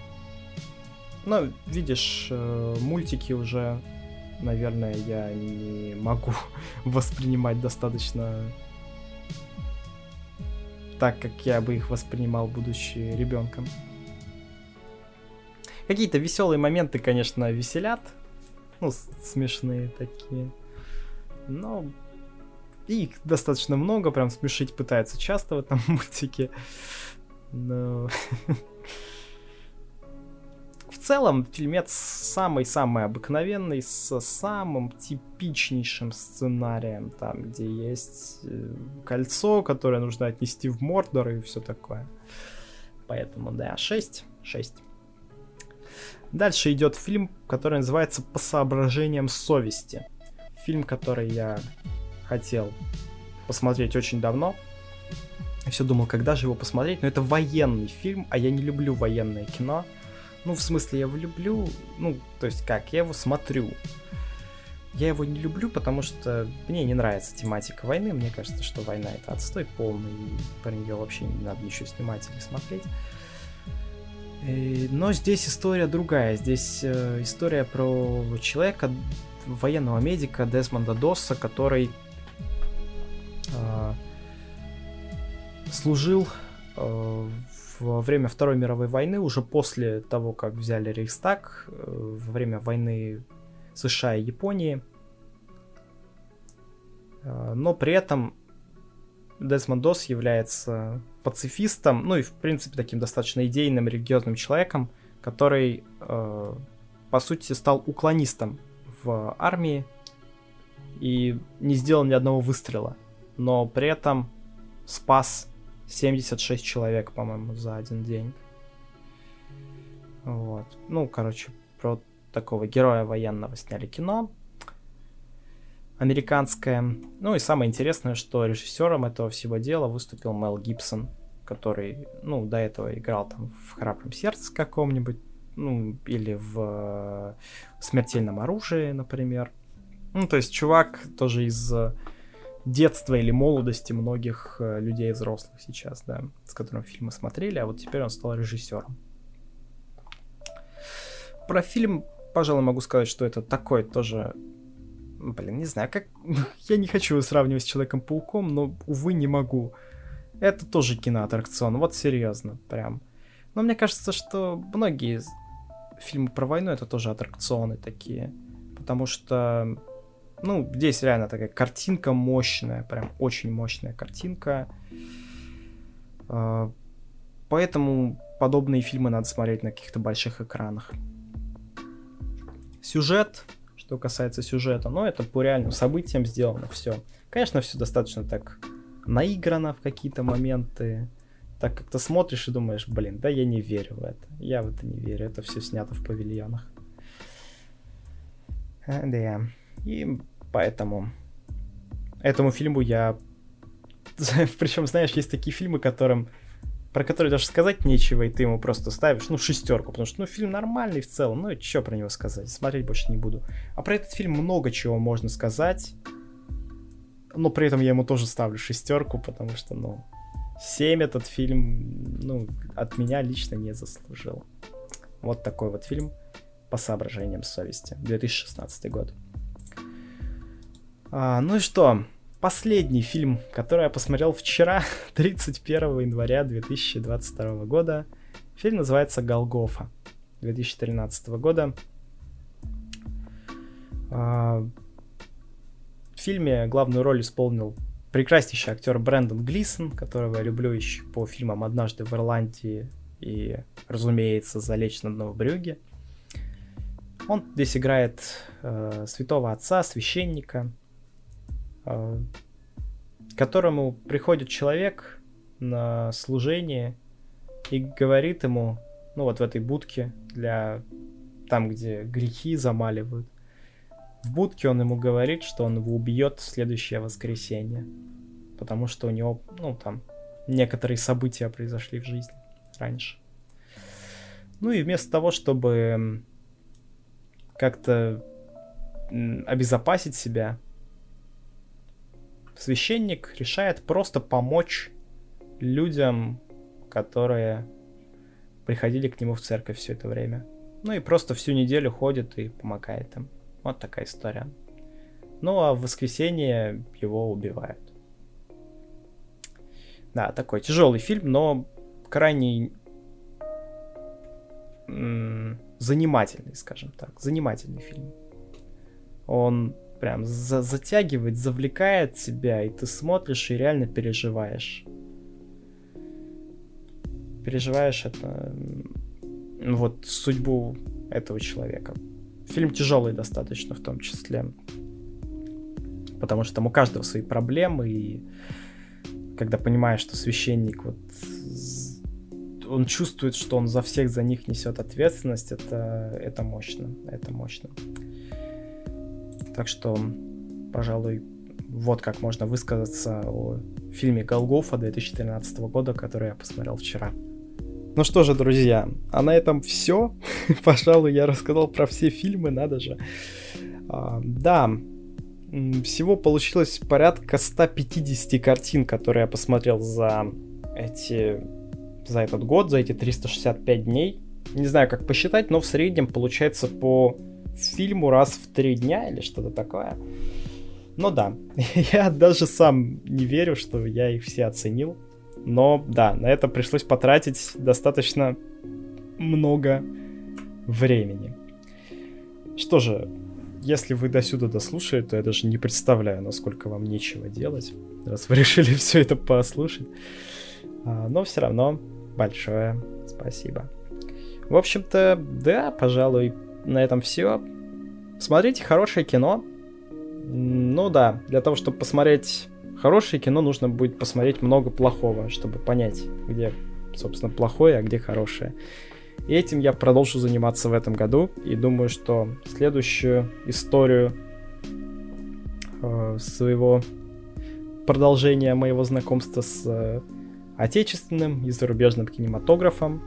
Но, видишь, э, мультики уже, наверное, я не могу <laughs> воспринимать достаточно так, как я бы их воспринимал, будучи ребенком. Какие-то веселые моменты, конечно, веселят. Ну, смешные такие. Но их достаточно много, прям смешить пытается часто в этом <laughs> мультике. Но <laughs> целом фильмец самый-самый обыкновенный, со самым типичнейшим сценарием, там, где есть э, кольцо, которое нужно отнести в Мордор и все такое. Поэтому, да, 6. 6. Дальше идет фильм, который называется «По соображениям совести». Фильм, который я хотел посмотреть очень давно. Я все думал, когда же его посмотреть, но это военный фильм, а я не люблю военное кино. Ну, в смысле, я его люблю, ну, то есть как, я его смотрю. Я его не люблю, потому что мне не нравится тематика войны. Мне кажется, что война это отстой полный, и про нее вообще не надо ничего снимать или смотреть. И, но здесь история другая. Здесь э, история про человека, военного медика Десмонда Досса, который э, служил э, во время Второй мировой войны, уже после того, как взяли Рейхстаг, э, во время войны США и Японии. Э, но при этом Десмонд Дос является пацифистом, ну и в принципе таким достаточно идейным религиозным человеком, который по сути стал уклонистом в армии и не сделал ни одного выстрела, но при этом спас 76 человек, по-моему, за один день. Вот. Ну, короче, про такого героя военного сняли кино. Американское. Ну и самое интересное, что режиссером этого всего дела выступил Мел Гибсон, который, ну, до этого играл там в «Храбром сердце» каком-нибудь, ну, или в «Смертельном оружии», например. Ну, то есть чувак тоже из детства или молодости многих э, людей взрослых сейчас, да, с которым фильмы смотрели, а вот теперь он стал режиссером. Про фильм, пожалуй, могу сказать, что это такой тоже Блин, не знаю, как... <laughs> Я не хочу его сравнивать с Человеком-пауком, но, увы, не могу. Это тоже киноаттракцион, вот серьезно, прям. Но мне кажется, что многие фильмы про войну это тоже аттракционы такие. Потому что ну, здесь реально такая картинка мощная, прям очень мощная картинка. А, поэтому подобные фильмы надо смотреть на каких-то больших экранах. Сюжет, что касается сюжета, ну, это по реальным событиям сделано все. Конечно, все достаточно так наиграно в какие-то моменты. Так как ты смотришь и думаешь, блин, да я не верю в это. Я в это не верю, это все снято в павильонах. Э, да. И поэтому этому фильму я... <laughs> Причем, знаешь, есть такие фильмы, которым про которые даже сказать нечего, и ты ему просто ставишь, ну, шестерку, потому что, ну, фильм нормальный в целом, ну, и что про него сказать, смотреть больше не буду. А про этот фильм много чего можно сказать, но при этом я ему тоже ставлю шестерку, потому что, ну, 7 этот фильм, ну, от меня лично не заслужил. Вот такой вот фильм по соображениям совести. 2016 год. А, ну и что? Последний фильм, который я посмотрел вчера, <laughs> 31 января 2022 года. Фильм называется «Голгофа» 2013 года. А, в фильме главную роль исполнил прекраснейший актер Брэндон Глисон, которого я люблю еще по фильмам «Однажды в Ирландии» и, разумеется, «Залечь на дно в брюге». Он здесь играет э, святого отца, священника, а, которому приходит человек на служение и говорит ему, ну вот в этой будке для там, где грехи замаливают, в будке он ему говорит, что он его убьет в следующее воскресенье, потому что у него, ну там, некоторые события произошли в жизни раньше. Ну и вместо того, чтобы как-то обезопасить себя, священник решает просто помочь людям, которые приходили к нему в церковь все это время. Ну и просто всю неделю ходит и помогает им. Вот такая история. Ну а в воскресенье его убивают. Да, такой тяжелый фильм, но крайне занимательный, скажем так. Занимательный фильм. Он прям за затягивает, завлекает тебя, и ты смотришь и реально переживаешь. Переживаешь это, вот судьбу этого человека. Фильм тяжелый достаточно в том числе, потому что там у каждого свои проблемы, и когда понимаешь, что священник вот он чувствует, что он за всех за них несет ответственность, это, это мощно, это мощно. Так что, пожалуй, вот как можно высказаться о фильме «Голгофа» 2013 года, который я посмотрел вчера. Ну что же, друзья, а на этом все. <laughs> Пожалуй, я рассказал про все фильмы, надо же. А, да, всего получилось порядка 150 картин, которые я посмотрел за эти за этот год, за эти 365 дней. Не знаю, как посчитать, но в среднем получается по фильму раз в три дня или что-то такое. Ну да, <laughs> я даже сам не верю, что я их все оценил. Но да, на это пришлось потратить достаточно много времени. Что же, если вы до сюда дослушали, то я даже не представляю, насколько вам нечего делать, раз вы <laughs> решили все это послушать. А, но все равно большое спасибо. В общем-то, да, пожалуй, на этом все. Смотрите хорошее кино. Ну да, для того, чтобы посмотреть хорошее кино, нужно будет посмотреть много плохого, чтобы понять, где, собственно, плохое, а где хорошее. И этим я продолжу заниматься в этом году. И думаю, что следующую историю э, своего продолжения моего знакомства с э, отечественным и зарубежным кинематографом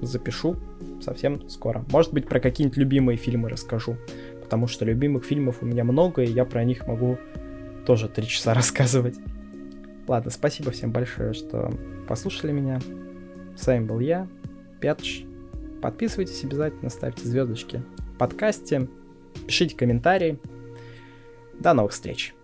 запишу совсем скоро. Может быть, про какие-нибудь любимые фильмы расскажу. Потому что любимых фильмов у меня много, и я про них могу тоже три часа <laughs> рассказывать. Ладно, спасибо всем большое, что послушали меня. С вами был я, Петч. Подписывайтесь обязательно, ставьте звездочки в подкасте, пишите комментарии. До новых встреч!